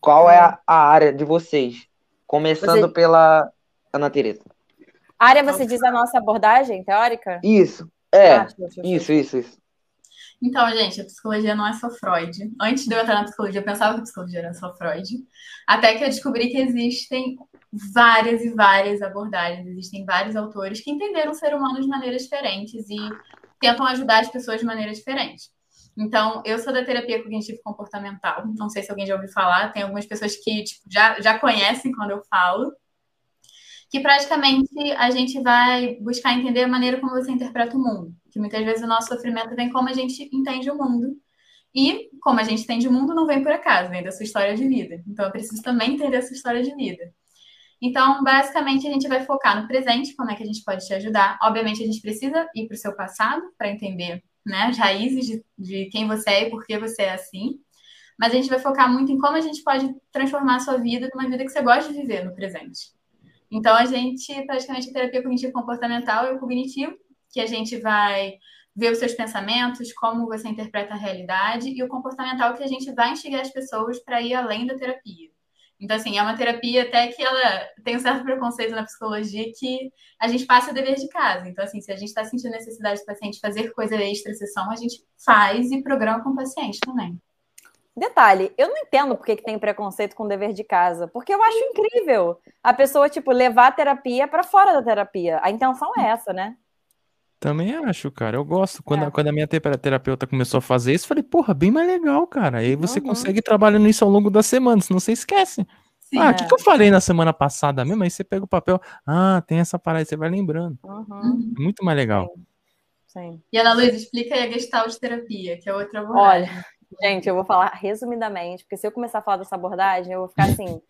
qual é a, a área de vocês. Começando Você- pela Ana Teresa. Área, você diz a nossa abordagem teórica? Isso, é, Ah, isso, isso, isso. Então, gente, a psicologia não é só Freud. Antes de eu entrar na psicologia, eu pensava que psicologia era só Freud. Até que eu descobri que existem várias e várias abordagens, existem vários autores que entenderam o ser humano de maneiras diferentes e tentam ajudar as pessoas de maneira diferente. Então, eu sou da terapia cognitivo-comportamental. Não sei se alguém já ouviu falar. Tem algumas pessoas que tipo, já, já conhecem quando eu falo. Que praticamente a gente vai buscar entender a maneira como você interpreta o mundo. Que muitas vezes o nosso sofrimento vem como a gente entende o mundo. E como a gente entende o mundo, não vem por acaso, vem da sua história de vida. Então, eu preciso também entender a sua história de vida. Então, basicamente, a gente vai focar no presente, como é que a gente pode te ajudar. Obviamente, a gente precisa ir para o seu passado para entender né, as raízes de, de quem você é e por que você é assim. Mas a gente vai focar muito em como a gente pode transformar a sua vida numa vida que você gosta de viver no presente. Então, a gente, praticamente, a terapia cognitivo-comportamental é o cognitivo, que a gente vai ver os seus pensamentos, como você interpreta a realidade, e o comportamental, que a gente vai instigar as pessoas para ir além da terapia. Então, assim, é uma terapia até que ela tem um certo preconceito na psicologia que a gente passa o dever de casa. Então, assim, se a gente está sentindo necessidade do paciente fazer coisa extra sessão, a gente faz e programa com o paciente também. Detalhe, eu não entendo por que, que tem preconceito com o dever de casa, porque eu acho incrível a pessoa, tipo, levar a terapia para fora da terapia. A intenção é essa, né? Também acho, cara. Eu gosto. Quando, É. a, quando a minha tera- terapeuta começou a fazer isso, eu falei, porra, bem mais legal, cara. Aí você Uhum. consegue trabalhar nisso ao longo da semana, senão você esquece. Sim, ah, o é. que, que eu falei na semana passada mesmo? Aí você pega o papel, ah, tem essa parada, você vai lembrando. Uhum, muito mais legal. sim. E Ana Luísa, explica aí a gestalt terapia, que é outra Olha, abordagem. gente, eu vou falar resumidamente, porque se eu começar a falar dessa abordagem, eu vou ficar assim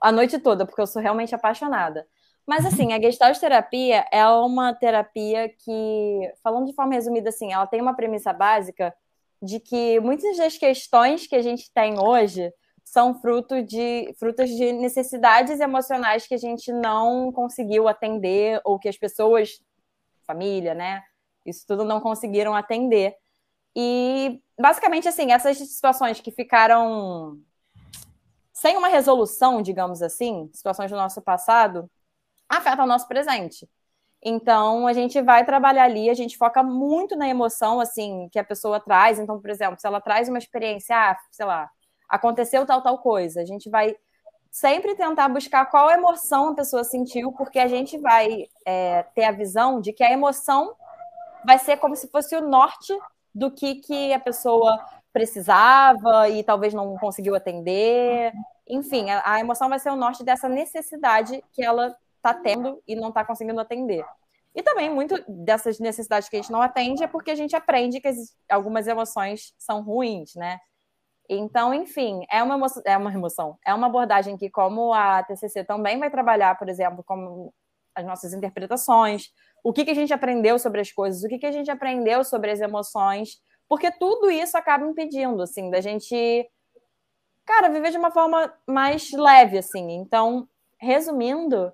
a noite toda, porque eu sou realmente apaixonada. Mas assim, a Gestalt terapia é uma terapia que, falando de forma resumida assim, ela tem uma premissa básica de que muitas das questões que a gente tem hoje são fruto de, frutas de necessidades emocionais que a gente não conseguiu atender ou que as pessoas, família, né, isso tudo não conseguiram atender. E basicamente assim, essas situações que ficaram sem uma resolução, digamos assim, situações do nosso passado, afetam o nosso presente. Então, a gente vai trabalhar ali, a gente foca muito na emoção, assim, que a pessoa traz. Então, por exemplo, se ela traz uma experiência, ah, sei lá, aconteceu tal, tal coisa, a gente vai sempre tentar buscar qual emoção a pessoa sentiu, porque a gente vai é, ter a visão de que a emoção vai ser como se fosse o norte do que, que a pessoa precisava e talvez não conseguiu atender. Enfim, a, a emoção vai ser o norte dessa necessidade que ela está tendo e não está conseguindo atender. E também muito dessas necessidades que a gente não atende é porque a gente aprende que as, algumas emoções são ruins, né? Então, enfim, é uma, emoção, é uma emoção, é uma abordagem que, como a TCC também vai trabalhar, por exemplo, como as nossas interpretações, o que, que a gente aprendeu sobre as coisas, o que, que a gente aprendeu sobre as emoções, porque tudo isso acaba impedindo, assim, da gente, cara, viver de uma forma mais leve, assim. Então, resumindo,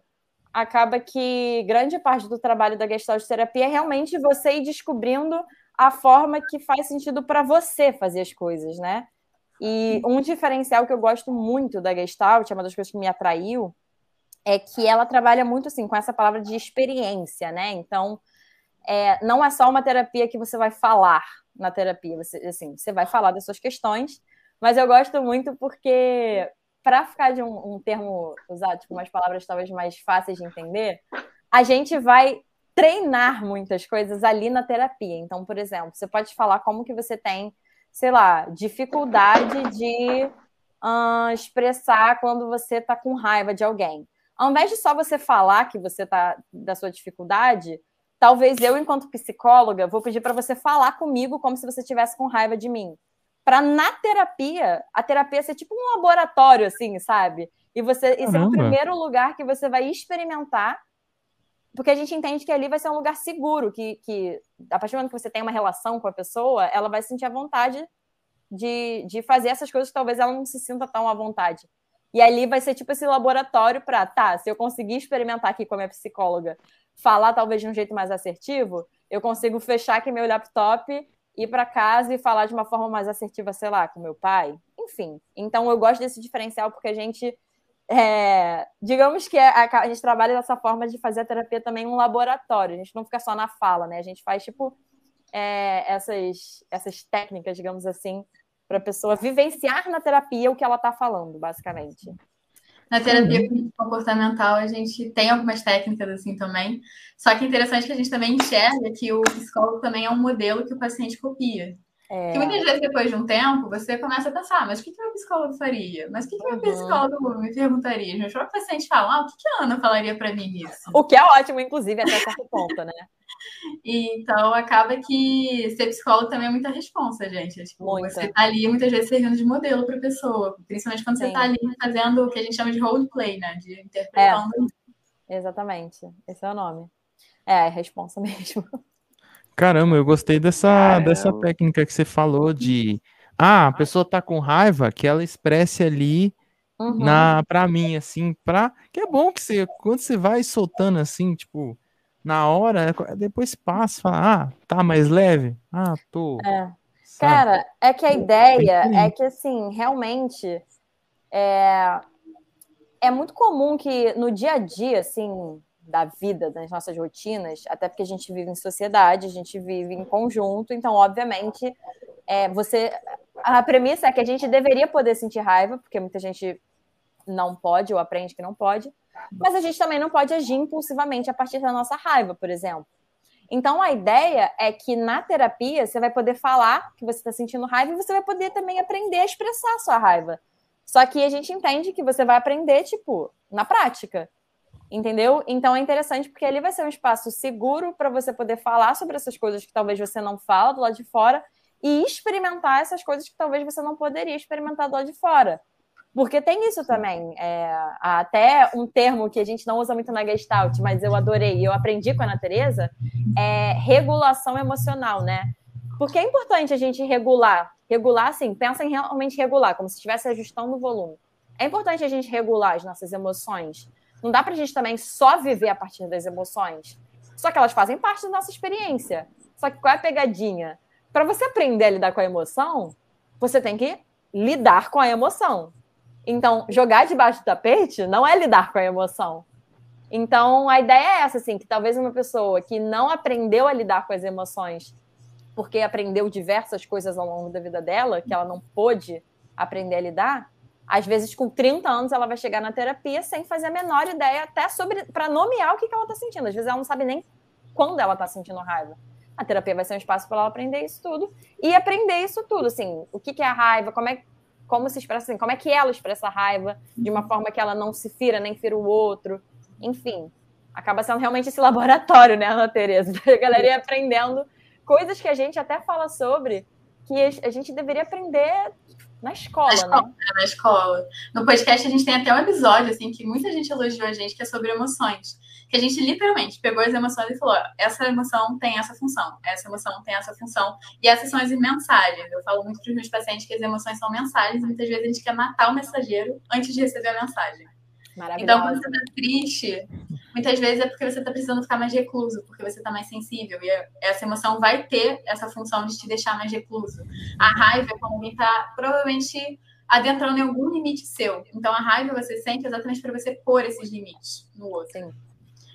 acaba que grande parte do trabalho da Gestalt terapia é realmente você ir descobrindo a forma que faz sentido para você fazer as coisas, né? E um diferencial que eu gosto muito da Gestalt, é uma das coisas que me atraiu, é que ela trabalha muito assim com essa palavra de experiência, né? Então, é, não é só uma terapia que você vai falar na terapia, você, assim, você vai falar das suas questões, mas eu gosto muito porque, para ficar de um, um termo usado, tipo, umas palavras talvez mais fáceis de entender, a gente vai treinar muitas coisas ali na terapia. Então, por exemplo, você pode falar como que você tem, sei lá, dificuldade de uh, expressar quando você está com raiva de alguém. Ao invés de só você falar que você está da sua dificuldade, talvez eu, enquanto psicóloga, vou pedir para você falar comigo como se você estivesse com raiva de mim. Para na terapia, a terapia ser tipo um laboratório, assim, sabe? E você, esse é o primeiro lugar que você vai experimentar porque a gente entende que ali vai ser um lugar seguro, que, que a partir do momento que você tem uma relação com a pessoa, ela vai sentir a vontade de, de fazer essas coisas que talvez ela não se sinta tão à vontade. E ali vai ser tipo esse laboratório para, tá, se eu conseguir experimentar aqui com a minha psicóloga, falar talvez de um jeito mais assertivo, eu consigo fechar aqui meu laptop, ir para casa e falar de uma forma mais assertiva, sei lá, com meu pai. Enfim. Então eu gosto desse diferencial porque a gente é, digamos que a, a, gente trabalha dessa forma de fazer a terapia também um laboratório. A gente não fica só na fala, né? A gente faz tipo é, essas, essas técnicas, digamos assim, para a pessoa vivenciar na terapia o que ela está falando, basicamente. Na terapia uhum. comportamental, a gente tem algumas técnicas assim também. Só que é interessante que a gente também enxerga que o psicólogo também é um modelo que o paciente copia. É... Que muitas vezes, depois de um tempo, você começa a pensar, mas o que, que o meu psicólogo faria? Mas o que, que o meu uhum. psicólogo me perguntaria? Meu próprio paciente fala, ah, o que, que a Ana falaria para mim nisso? O que é ótimo, inclusive, até certo ponto, né? então, acaba que ser psicólogo também é muita responsa, gente. Tipo, você tá ali, muitas vezes, servindo de modelo para pessoa. Principalmente quando Sim. você tá ali fazendo o que a gente chama de roleplay, né? De interpretando. É, exatamente. Esse é o nome. É, é responsa mesmo. Caramba, eu gostei dessa, dessa técnica que você falou de ah, a pessoa tá com raiva, que ela expresse ali uhum. na para mim assim, para que é bom que você quando você vai soltando assim, tipo, na hora, depois passa, fala, ah, tá mais leve. Ah, tô. É. Cara, é que a ideia é que assim, realmente é é muito comum que no dia a dia, assim, da vida, das nossas rotinas, até porque a gente vive em sociedade, a gente vive em conjunto, então, obviamente, é, você. A premissa é que a gente deveria poder sentir raiva, porque muita gente não pode ou aprende que não pode, mas a gente também não pode agir impulsivamente a partir da nossa raiva, por exemplo. Então, a ideia é que na terapia você vai poder falar que você está sentindo raiva e você vai poder também aprender a expressar a sua raiva. Só que a gente entende que você vai aprender, tipo, na prática. Entendeu? Então é interessante porque ali vai ser um espaço seguro para você poder falar sobre essas coisas que talvez você não fala do lado de fora e experimentar essas coisas que talvez você não poderia experimentar do lado de fora. Porque tem isso também. É, até um termo que a gente não usa muito na Gestalt, mas eu adorei e eu aprendi com a Ana Tereza, é regulação emocional, né? Porque é importante a gente regular. Regular, assim, pensa em realmente regular, como se estivesse ajustando o volume. É importante a gente regular as nossas emoções não dá pra gente também só viver a partir das emoções. Só que elas fazem parte da nossa experiência. Só que qual é a pegadinha? Para você aprender a lidar com a emoção, você tem que lidar com a emoção. Então, jogar debaixo do tapete não é lidar com a emoção. Então, a ideia é essa, assim, que talvez uma pessoa que não aprendeu a lidar com as emoções, porque aprendeu diversas coisas ao longo da vida dela, que ela não pôde aprender a lidar, às vezes, com 30 anos, ela vai chegar na terapia sem fazer a menor ideia, até sobre para nomear o que, que ela está sentindo. Às vezes, ela não sabe nem quando ela está sentindo raiva. A terapia vai ser um espaço para ela aprender isso tudo e aprender isso tudo, assim, o que, que é a raiva, como é como se expressa assim, como é que ela expressa a raiva de uma forma que ela não se fira nem fira o outro, enfim, acaba sendo realmente esse laboratório, né, Ana Tereza, a galera ia aprendendo coisas que a gente até fala sobre que a gente deveria aprender na escola, na escola, né? Na escola. No podcast a gente tem até um episódio, assim, que muita gente elogiou a gente, que é sobre emoções. Que a gente literalmente pegou as emoções e falou: essa emoção tem essa função, essa emoção tem essa função. E essas são as mensagens. Eu falo muito para os meus pacientes que as emoções são mensagens e muitas vezes a gente quer matar o mensageiro antes de receber a mensagem. Então, quando você tá triste, muitas vezes é porque você tá precisando ficar mais recluso, porque você tá mais sensível. E essa emoção vai ter essa função de te deixar mais recluso. A raiva é quando alguém tá provavelmente adentrando em algum limite seu. Então, a raiva você sente exatamente para você pôr esses limites no outro. Sim.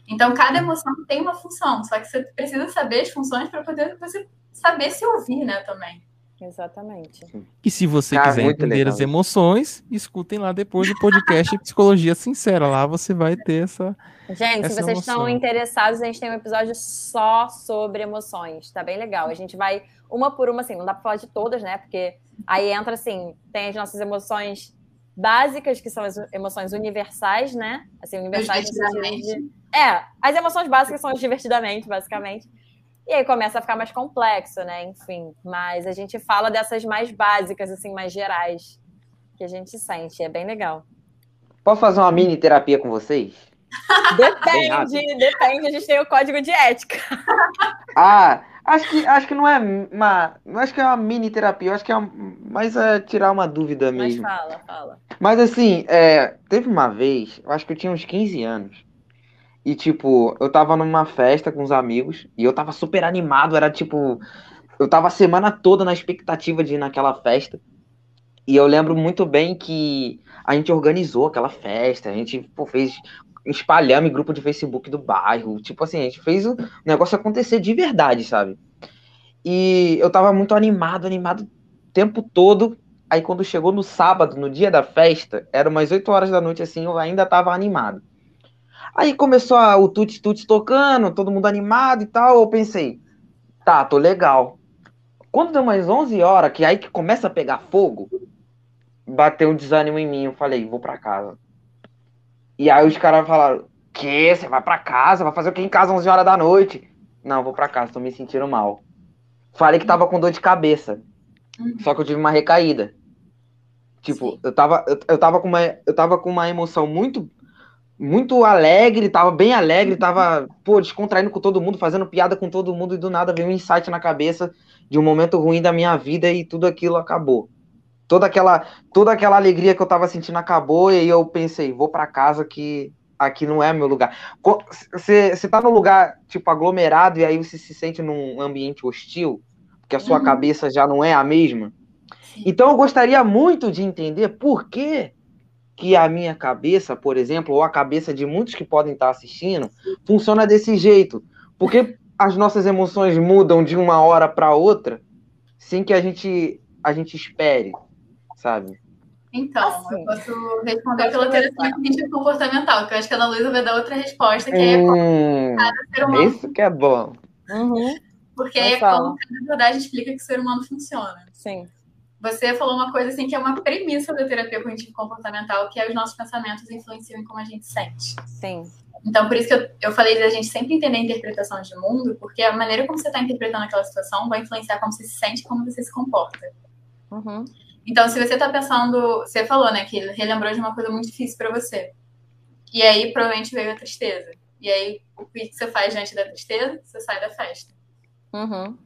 Então, cada emoção tem uma função, só que você precisa saber as funções para poder você saber se ouvir, né, também. Exatamente. E se você Cara, quiser entender legal as emoções, escutem lá depois o podcast Psicologia Sincera. Lá você vai ter essa. Gente, Essa se vocês estão emoção. interessados, a gente tem um episódio só sobre emoções. Tá bem legal. A gente vai uma por uma, assim, não dá pra falar de todas, né? Porque aí entra, assim, tem as nossas emoções básicas, que são as emoções universais, né? Assim, universais no sentido de... É, as emoções básicas são os divertidamente, basicamente. E aí começa a ficar mais complexo, né? Enfim, mas a gente fala dessas mais básicas, assim, mais gerais, que a gente sente. É bem legal. Posso fazer uma mini terapia com vocês? Depende, depende. A gente tem o código de ética. Ah, acho que, acho que não é uma. Acho que é uma mini terapia, eu acho que é uma, mais é tirar uma dúvida Mas mesmo. fala, fala. Mas assim, é, teve uma vez, eu acho que eu tinha uns 15 anos. E tipo, eu tava numa festa com os amigos e eu tava super animado, era tipo, eu tava a semana toda na expectativa de ir naquela festa. E eu lembro muito bem que a gente organizou aquela festa, a gente pô, fez espalhamos grupo de Facebook do bairro, tipo assim, a gente fez o negócio acontecer de verdade, sabe? E eu tava muito animado, animado o tempo todo. Aí quando chegou no sábado, no dia da festa, era umas 8 horas da noite assim, eu ainda tava animado. Aí começou a- o tuts tuts tocando, todo mundo animado e tal, eu pensei, tá, tô legal. Quando deu umas 11 horas, que aí que começa a pegar fogo, bateu um desânimo em mim, eu falei, vou pra casa. E aí os caras falaram, que? Você vai pra casa? Vai fazer o que em casa 11 horas da noite? Não, vou pra casa, tô me sentindo mal. Falei que tava com dor de cabeça. Só que eu tive uma recaída. Tipo, Sim. eu tava, eu, eu tava com uma, eu tava com uma emoção muito, muito alegre, tava bem alegre, tava, pô, descontraindo com todo mundo, fazendo piada com todo mundo, e do nada veio um insight na cabeça de um momento ruim da minha vida e tudo aquilo acabou. Toda aquela, toda aquela alegria que eu tava sentindo acabou, e aí eu pensei, vou pra casa que aqui não é meu lugar. Você tá num lugar, tipo, aglomerado, e aí você se sente num ambiente hostil, porque a sua Uhum. cabeça já não é a mesma. Então eu gostaria muito de entender por que, que a minha cabeça, por exemplo, ou a cabeça de muitos que podem estar assistindo, funciona desse jeito. Porque as nossas emoções mudam de uma hora para outra sem que a gente, a gente espere, sabe? Então, Assim. eu posso responder pela terapia comportamental, que eu acho que a Ana Luísa vai dar outra resposta, que é Hum, o ser humano, isso que é bom. Uhum, porque é como cada abordagem explica que o ser humano funciona. sim. Você falou uma coisa assim que é uma premissa da terapia cognitivo comportamental, que é os nossos pensamentos influenciam em como a gente sente. Sim. Então, por isso que eu, eu falei da gente sempre entender a interpretação de mundo, porque a maneira como você está interpretando aquela situação vai influenciar como você se sente e como você se comporta. Uhum. Então, se você tá pensando, você falou, né, que relembrou de uma coisa muito difícil para você. E aí provavelmente veio a tristeza. E aí o que você faz diante da tristeza? Você sai da festa. Uhum.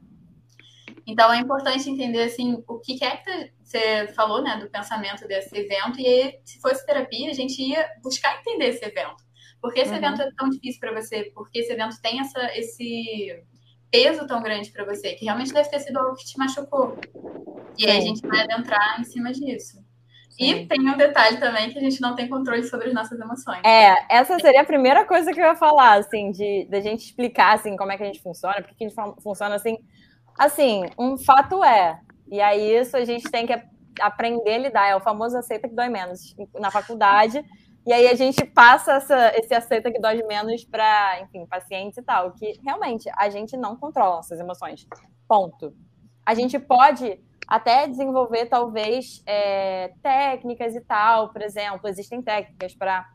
Então é importante entender assim o que é que você falou, né, do pensamento desse evento e aí, se fosse terapia, a gente ia buscar entender esse evento. Por que esse Uhum. evento é tão difícil para você? Por que esse evento tem essa esse peso tão grande para você, que realmente deve ter sido algo que te machucou. E aí a gente vai adentrar em cima disso. E Sim. tem um detalhe também que a gente não tem controle sobre as nossas emoções. É, essa seria a primeira coisa que eu ia falar, assim, de da gente explicar, assim, como é que a gente funciona, porque que a gente fun- funciona assim. Assim, um fato é, e aí isso a gente tem que aprender a lidar, é o famoso aceita que dói menos na faculdade, e aí a gente passa essa, esse aceita que dói menos para, enfim, pacientes e tal, que realmente a gente não controla nossas emoções, ponto. A gente pode até desenvolver, talvez, é, técnicas e tal, por exemplo, existem técnicas para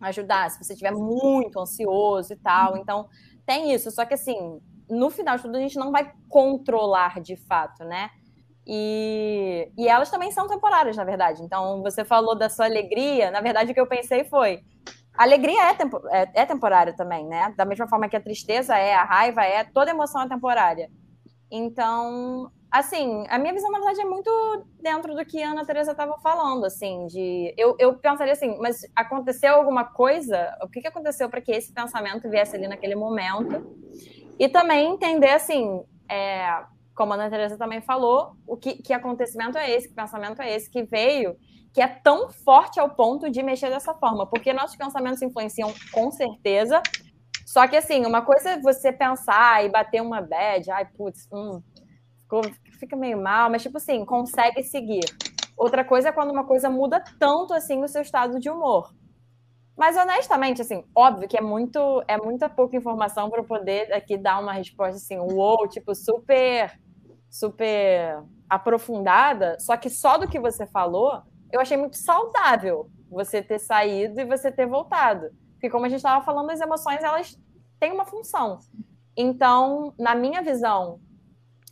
ajudar, se você estiver muito ansioso e tal. Então, tem isso. Só que, assim, no final de tudo, a gente não vai controlar de fato, né? E, e elas também são temporárias, na verdade. Então, você falou da sua alegria. Na verdade, o que eu pensei foi: a alegria é, tempo, é, é temporária também, né? Da mesma forma que a tristeza é, a raiva é, toda emoção é temporária. Então, assim, a minha visão, na verdade, é muito dentro do que a Ana Teresa estava falando, assim, de... Eu, eu pensaria assim, mas aconteceu alguma coisa? O que, que aconteceu para que esse pensamento viesse ali naquele momento? E também entender, assim, é, como a Ana Teresa também falou, o que, que acontecimento é esse, que pensamento é esse que veio, que é tão forte ao ponto de mexer dessa forma, porque nossos pensamentos influenciam com certeza, só que, assim, uma coisa é você pensar e bater uma bad, ai, putz, hum, fica meio mal, mas tipo assim, consegue seguir. Outra coisa é quando uma coisa muda tanto assim o seu estado de humor. Mas honestamente, assim, óbvio que é muito é muita pouca informação para eu poder aqui dar uma resposta assim, uou, tipo super super aprofundada, só que só do que você falou, eu achei muito saudável você ter saído e você ter voltado. Porque como a gente estava falando, as emoções elas têm uma função. Então, na minha visão,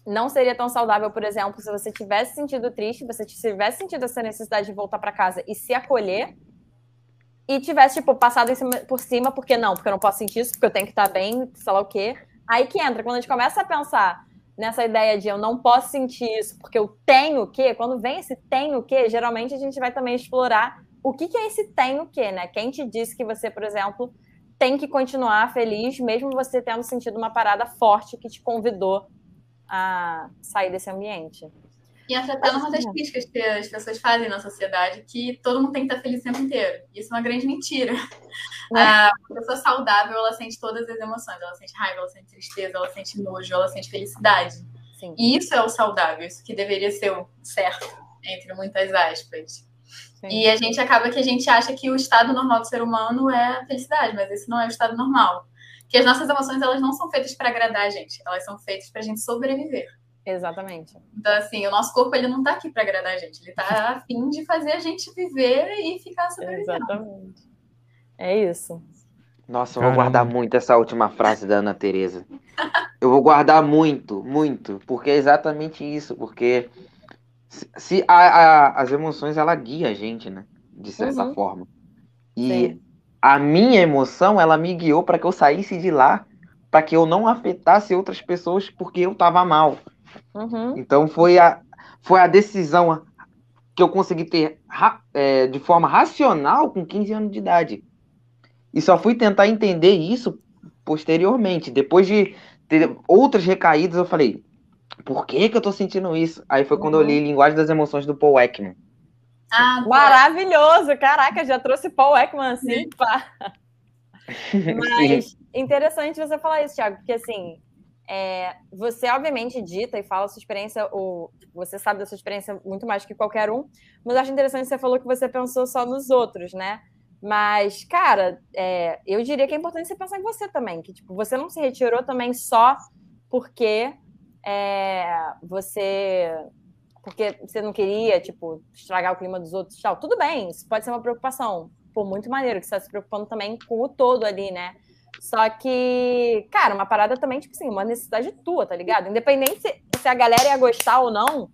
não seria tão saudável, por exemplo, se você tivesse sentido triste, você tivesse sentido essa necessidade de voltar para casa e se acolher, e tivesse, tipo, passado cima, por cima, porque não, porque eu não posso sentir isso, porque eu tenho que estar bem, sei lá o quê. Aí que entra, quando a gente começa a pensar nessa ideia de eu não posso sentir isso, porque eu tenho o quê, quando vem esse tenho o quê, geralmente a gente vai também explorar o que, que é esse tenho o quê, né? Quem te disse que você, por exemplo, tem que continuar feliz, mesmo você tendo sentido uma parada forte que te convidou a sair desse ambiente. E entra até numa das críticas que as pessoas fazem na sociedade, que todo mundo tem que estar feliz o tempo inteiro. Isso é uma grande mentira. É. A pessoa saudável, ela sente todas as emoções. Ela sente raiva, ela sente tristeza, ela sente nojo, ela sente felicidade. Sim. E isso é o saudável, isso que deveria ser o certo, entre muitas aspas. Sim. E a gente acaba que a gente acha que o estado normal do ser humano é a felicidade, mas esse não é o estado normal. Que as nossas emoções, elas não são feitas para agradar a gente, elas são feitas para a gente sobreviver. Exatamente. Então, assim, o nosso corpo ele não tá aqui para agradar a gente, ele tá a fim de fazer a gente viver e ficar sobrevivendo. Exatamente. É isso. Nossa, eu vou guardar muito essa última frase da Ana Tereza. Eu vou guardar muito, muito, porque é exatamente isso, porque se a, a, as emoções ela guia a gente, né, de certa uhum. forma. E Sim. a minha emoção, ela me guiou para que eu saísse de lá, para que eu não afetasse outras pessoas porque eu tava mal. Uhum. Então foi a, foi a decisão que eu consegui ter é, de forma racional com 15 anos de idade. E só fui tentar entender isso posteriormente. Depois de ter outras recaídas, eu falei, por que, que eu tô sentindo isso? Aí foi quando eu li Linguagem das Emoções do Paul Ekman. Ah, Maravilhoso! Caraca, já trouxe Paul Ekman assim, pá. Mas interessante você falar isso, Thiago, porque assim, é, você obviamente dita e fala a sua experiência, ou você sabe da sua experiência muito mais que qualquer um, mas acho interessante você falou que você pensou só nos outros, né? Mas, cara, é, eu diria que é importante você pensar em você também, que tipo, você não se retirou também só porque é, você porque você não queria, tipo, estragar o clima dos outros tal. Tudo bem, isso pode ser uma preocupação. Pô, muito maneiro que você está se preocupando também com o todo ali, né? Só que, cara, uma parada também, tipo assim, uma necessidade tua, tá ligado? Independente se, se a galera ia gostar ou não.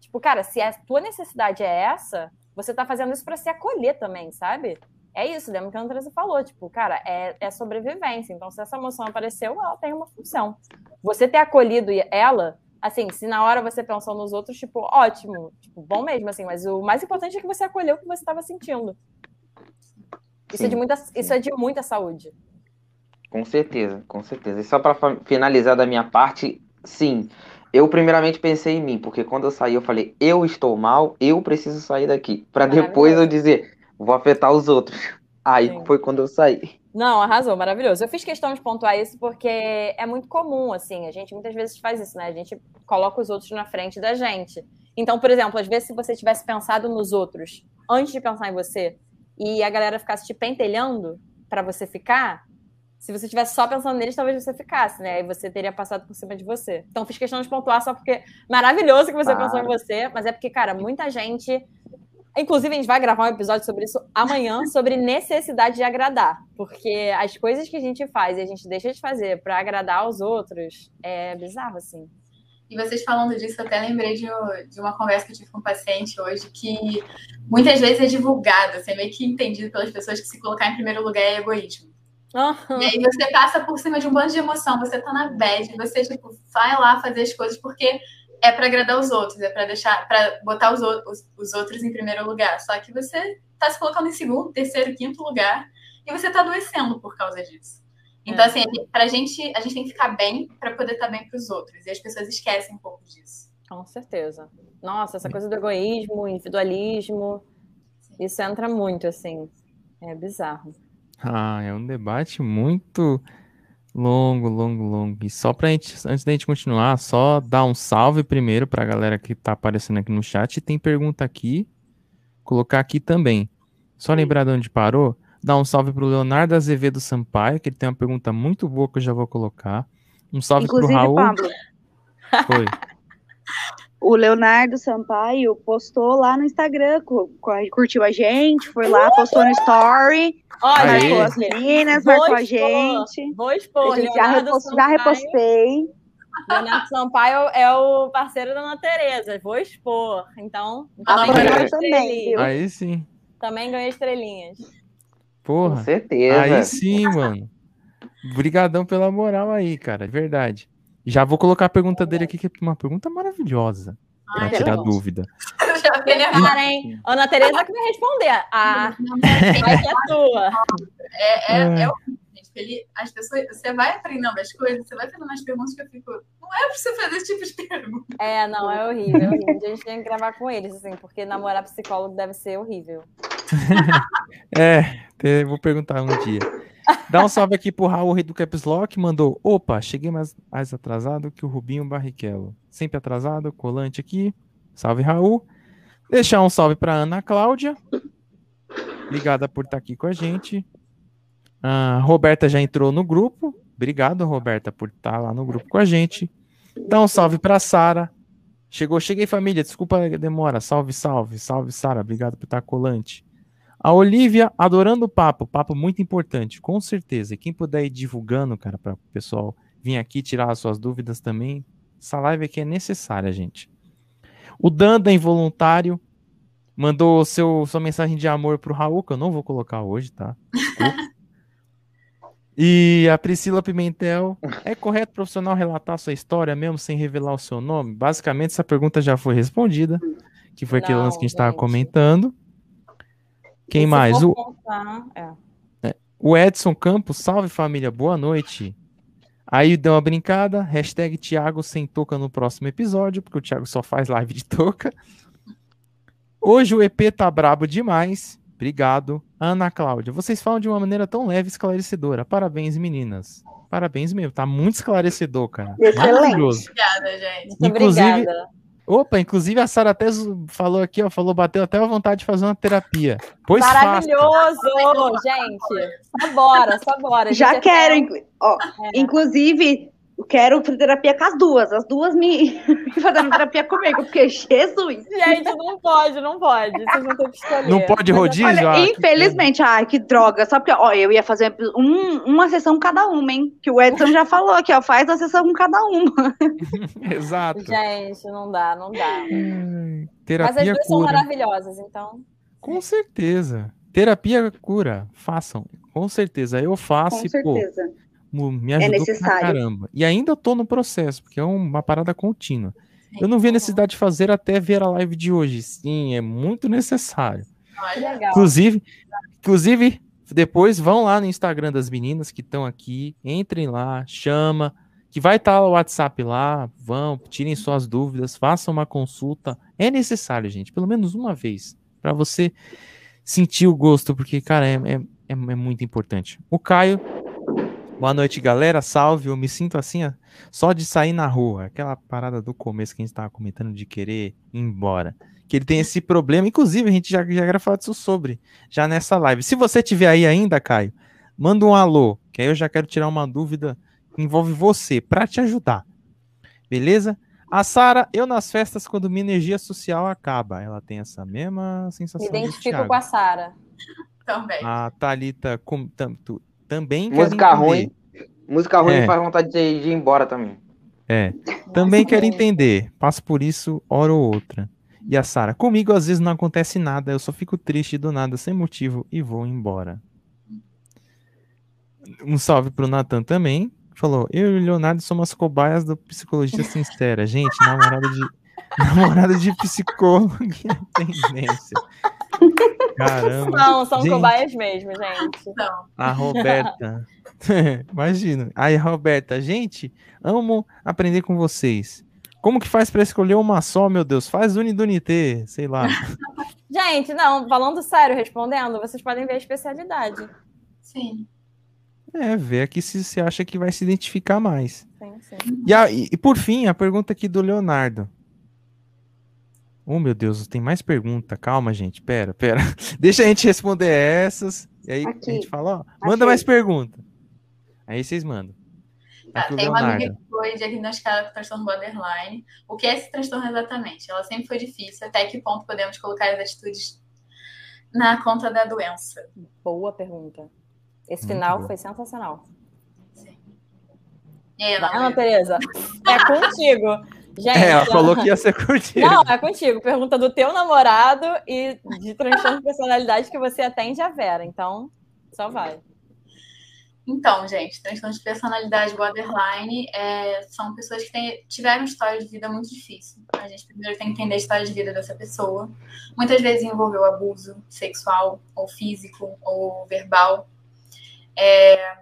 Tipo, cara, se a tua necessidade é essa, você tá fazendo isso para se acolher também, sabe? É isso, lembra que a Andressa falou, tipo, cara, é, é sobrevivência. Então, se essa emoção apareceu, ela tem uma função. Você ter acolhido ela, assim, se na hora você pensou nos outros, tipo, ótimo, tipo, bom mesmo, assim, mas o mais importante é que você acolheu o que você estava sentindo. Isso, é de muita, isso é de muita saúde. Com certeza, com certeza. E só para finalizar da minha parte, sim. Eu primeiramente pensei em mim, porque quando eu saí eu falei, eu estou mal, eu preciso sair daqui, para depois eu dizer, vou afetar os outros. Aí sim. foi quando eu saí. Não, arrasou, maravilhoso. Eu fiz questão de pontuar isso porque é muito comum, assim, a gente muitas vezes faz isso, né? A gente coloca os outros na frente da gente. Então, por exemplo, às vezes se você tivesse pensado nos outros antes de pensar em você e a galera ficasse te pentelhando para você ficar, se você estivesse só pensando neles, talvez você ficasse, né? E você teria passado por cima de você. Então, fiz questão de pontuar só porque maravilhoso que você pensou em você, mas é porque, cara, muita gente. Inclusive, a gente vai gravar um episódio sobre isso amanhã, sobre necessidade de agradar. Porque as coisas que a gente faz e a gente deixa de fazer para agradar aos outros é bizarro, assim. E vocês falando disso, até lembrei de, de, uma conversa que eu tive com um paciente hoje, que muitas vezes é divulgado, assim, é meio que entendido pelas pessoas que se colocar em primeiro lugar é egoísmo. Uhum. E aí você passa por cima de um bando de emoção, você tá na bad, você tipo, vai lá fazer as coisas porque é para agradar os outros, é para deixar, para botar os, os, os, outros em primeiro lugar. Só que você tá se colocando em segundo, terceiro, quinto lugar e você tá adoecendo por causa disso. Então, é. assim, pra gente, a gente tem que ficar bem para poder estar tá bem para os outros. E as pessoas esquecem um pouco disso. Com certeza. Nossa, essa coisa do egoísmo, individualismo, Sim. isso entra muito, assim. É bizarro. Ah, é um debate muito Longo, longo, longo. E só pra gente, antes da gente continuar, só dar um salve primeiro pra galera que tá aparecendo aqui no chat. Tem pergunta aqui, colocar aqui também. Só lembrar de onde parou, dar um salve pro Leonardo Azevedo Sampaio, que ele tem uma pergunta muito boa que eu já vou colocar. Um salve Inclusive, pro Raul. Pablo, Foi. o Leonardo Sampaio postou lá no Instagram, cu- cu- curtiu a gente, foi lá, postou no story, Olha, Aê. marcou as meninas, Vou marcou a expor. gente. vou expor. A gente já, repost- já repostei. Leonardo Sampaio é o parceiro da Ana Tereza. Vou expor. Então, Ah, também também? Aí sim. Também ganhou estrelinhas. Com Porra. certeza. Aí sim, mano. Obrigadão pela moral aí, cara. De verdade. Já vou colocar a pergunta dele aqui, que é uma pergunta maravilhosa. Pra Ai, tirar dúvida. Eu já fiquei nervosa. Cara, hein? Ana Tereza que vai responder. Ah, vai que é tua. É, é, É. é horrível, gente. porque Ele, as pessoas, você vai aprendendo as coisas, você vai fazendo umas perguntas que eu fico. Não é pra você fazer esse tipo de pergunta. É, não, é horrível, é horrível. A gente tem que gravar com eles, assim, porque namorar psicólogo deve ser horrível. É, vou perguntar um dia. Dá um salve aqui pro Raul, rei do Caps Lock, mandou. Opa, cheguei mais, mais atrasado que o Rubinho Barrichello. Sempre atrasado, colante aqui. Salve, Raul. Deixar um salve pra Ana Cláudia. Obrigada por estar aqui com a gente. A Roberta já entrou no grupo. Obrigado, Roberta, por estar lá no grupo com a gente. Dá um salve pra Sara. Chegou, cheguei família, desculpa a demora. Salve, salve, salve, Sara. Obrigado por estar colante. A Olivia adorando o papo, papo muito importante, com certeza. E quem puder ir divulgando, cara, para o pessoal vir aqui tirar as suas dúvidas também, essa live aqui é necessária, gente. O Danda involuntário mandou seu, sua mensagem de amor pro Raul, que eu não vou colocar hoje, tá? E a Priscila Pimentel, é correto profissional relatar sua história mesmo sem revelar o seu nome? Basicamente, essa pergunta já foi respondida, que foi aquele lance que a gente estava comentando. Quem mais? O, contar, é. o Edson Campos, salve família, boa noite. Aí deu uma brincada, hashtag Thiago sem touca no próximo episódio, porque o Thiago só faz live de touca. Hoje o EP tá brabo demais. Obrigado. Ana Cláudia, vocês falam de uma maneira tão leve e esclarecedora. Parabéns, meninas. Parabéns mesmo, tá muito esclarecedor, cara. Excelente. Maravilhoso. Obrigada, gente. Muito Inclusive- obrigada. Opa, inclusive a Sara até falou aqui, ó, falou, bateu até a vontade de fazer uma terapia. Pois faça. Maravilhoso, gente. Só bora, só bora. Já gente quero, ó, É. inclusive, eu quero terapia com as duas, as duas me, fazendo terapia comigo, porque Jesus. Gente, não pode, não pode. Vocês que escolher. Não pode rodízio? Olha, Ah, que infelizmente, ai, que droga. Só porque, ó, eu ia fazer um- uma sessão cada uma, hein? Que o Edson já falou aqui, ó, faz a sessão com cada uma. Exato. Gente, não dá, não dá. Hum, Mas as Terapia duas são cura. maravilhosas, então. Com certeza. Terapia cura. Façam. Com certeza. Eu faço Com e, pô, certeza. mu- me ajudou pra necessário. caramba. E ainda tô no processo, porque é uma parada contínua. Eu não vi a necessidade de fazer até ver a live de hoje. Sim, é muito necessário. Olha, legal. Inclusive, inclusive, depois vão lá no Instagram das meninas que estão aqui, entrem lá, chama, que vai estar o WhatsApp lá, vão, tirem suas dúvidas, façam uma consulta. É necessário, gente, pelo menos uma vez, para você sentir o gosto, porque, cara, é, é, é- é muito importante. O Caio, boa noite, galera, salve, eu me sinto assim, ó, só de sair na rua, aquela parada do começo que a gente estava comentando de querer ir embora. Que ele tem esse problema, inclusive a gente já, já era falar disso sobre, já nessa live. Se você tiver aí ainda, Caio, manda um alô, que aí eu já quero tirar uma dúvida que envolve você, para te ajudar. Beleza? A Sara, eu nas festas quando minha energia social acaba. Ela tem essa mesma Me sensação. do identifico com a Sara. também. A Thalita com, tam- tu- também Música entender. ruim. Música ruim É. faz vontade de, de ir embora também. É. Também quero entender. Passo por isso, hora ou outra. E a Sara, comigo às vezes não acontece nada, eu só fico triste do nada, sem motivo, e vou embora. Um salve pro Nathan também. Falou, eu e o Leonardo somos cobaias do Psicologia Sincera. Gente, namorada de. namorada de psicólogo é tendência. Caramba. Não, são Gente. cobaias mesmo, gente. Então, A Roberta. Imagina. Aí, Roberta, gente, amo aprender com vocês. Como que faz pra escolher uma só, meu Deus? Faz Unidunité, sei lá. Gente, não, falando sério, respondendo, vocês podem ver a especialidade. sim. É, ver aqui se você acha que vai se identificar mais. Sim, sim. E, a- e- e por fim, a pergunta aqui do Leonardo. Oh, meu Deus, tem mais pergunta. Calma, gente. Pera, pera. Deixa a gente responder essas. E aí Aqui. a gente fala, ó, manda Achei. mais pergunta. Aí vocês mandam. Tá, o tem uma amiga Leonardo. que foi diagnosticada com transtorno borderline. O que é esse transtorno exatamente? Ela sempre foi difícil. Até que ponto podemos colocar as atitudes na conta da doença? Boa pergunta. Esse Muito final boa. foi sensacional. E aí, Ana? Tereza. É contigo. Gente, É, ela falou que ia ser curtinho. Não, é contigo. Pergunta do teu namorado e de transtorno de personalidade que você atende a Vera. Então, só vai. Então, gente, transtorno de personalidade borderline é, são pessoas que têm- tiveram história de vida muito difícil. A gente primeiro tem que entender a história de vida dessa pessoa. Muitas vezes envolveu abuso sexual, ou físico, ou verbal. É,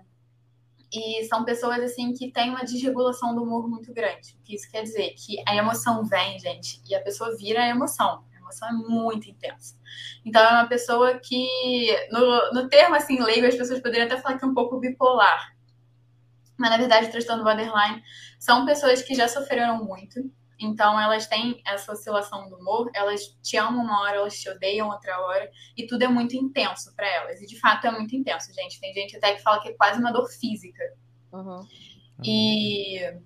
e são pessoas assim que têm uma desregulação do humor muito grande. O que isso quer dizer? Que a emoção vem, gente, e a pessoa vira a emoção. A emoção é muito intensa. Então é uma pessoa que, no, no termo assim leigo, as pessoas poderiam até falar que é um pouco bipolar. Mas na verdade, o transtorno borderline são pessoas que já sofreram muito. Então elas têm essa oscilação do humor, elas te amam uma hora, elas te odeiam outra hora, e tudo é muito intenso para elas. E de fato é muito intenso, gente. Tem gente até que fala que é quase uma dor física. Uhum. E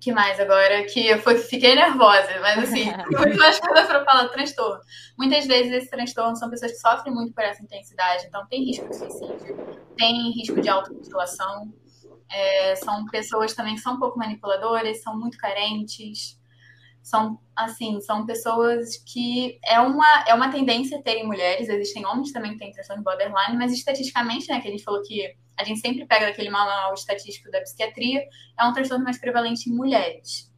que mais agora? Que eu foi- fiquei nervosa, mas assim, muito mais coisa para falar transtorno. Muitas vezes esse transtorno são pessoas que sofrem muito por essa intensidade, então tem risco de suicídio, tem risco de automutilação. É, são pessoas também que são um pouco manipuladoras, são muito carentes. São, assim, são pessoas que é uma, é uma tendência terem mulheres, existem homens também que têm transtorno borderline, mas estatisticamente, né, que a gente falou que a gente sempre pega daquele manual estatístico da psiquiatria, é um transtorno mais prevalente em mulheres.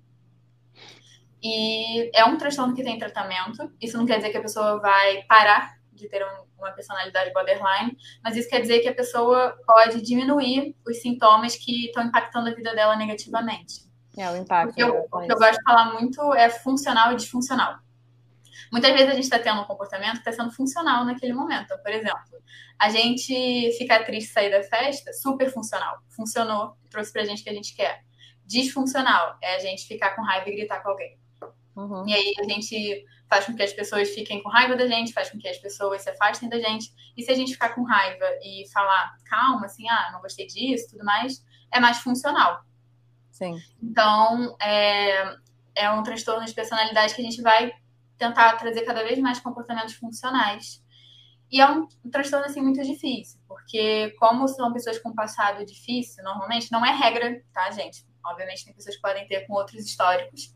E é um transtorno que tem tratamento. Isso não quer dizer que a pessoa vai parar de ter um- uma personalidade borderline, mas isso quer dizer que a pessoa pode diminuir os sintomas que estão impactando a vida dela negativamente. É, o impacto. O que eu, o que eu gosto de falar muito é funcional e disfuncional. Muitas vezes a gente está tendo um comportamento que está sendo funcional naquele momento. Então, por exemplo, a gente ficar triste sair da festa, super funcional. Funcionou, trouxe pra gente o que a gente quer. Disfuncional é a gente ficar com raiva e gritar com alguém. Uhum. E aí a gente faz com que as pessoas fiquem com raiva da gente, faz com que as pessoas se afastem da gente. E se a gente ficar com raiva e falar, calma, assim, ah, não gostei disso, tudo mais, é mais funcional. Sim. Então, é, é um transtorno de personalidade que a gente vai tentar trazer cada vez mais comportamentos funcionais. E é um, um transtorno, assim, muito difícil, porque como são pessoas com passado difícil, normalmente, não é regra, tá, gente? Obviamente tem pessoas que podem ter com outros históricos.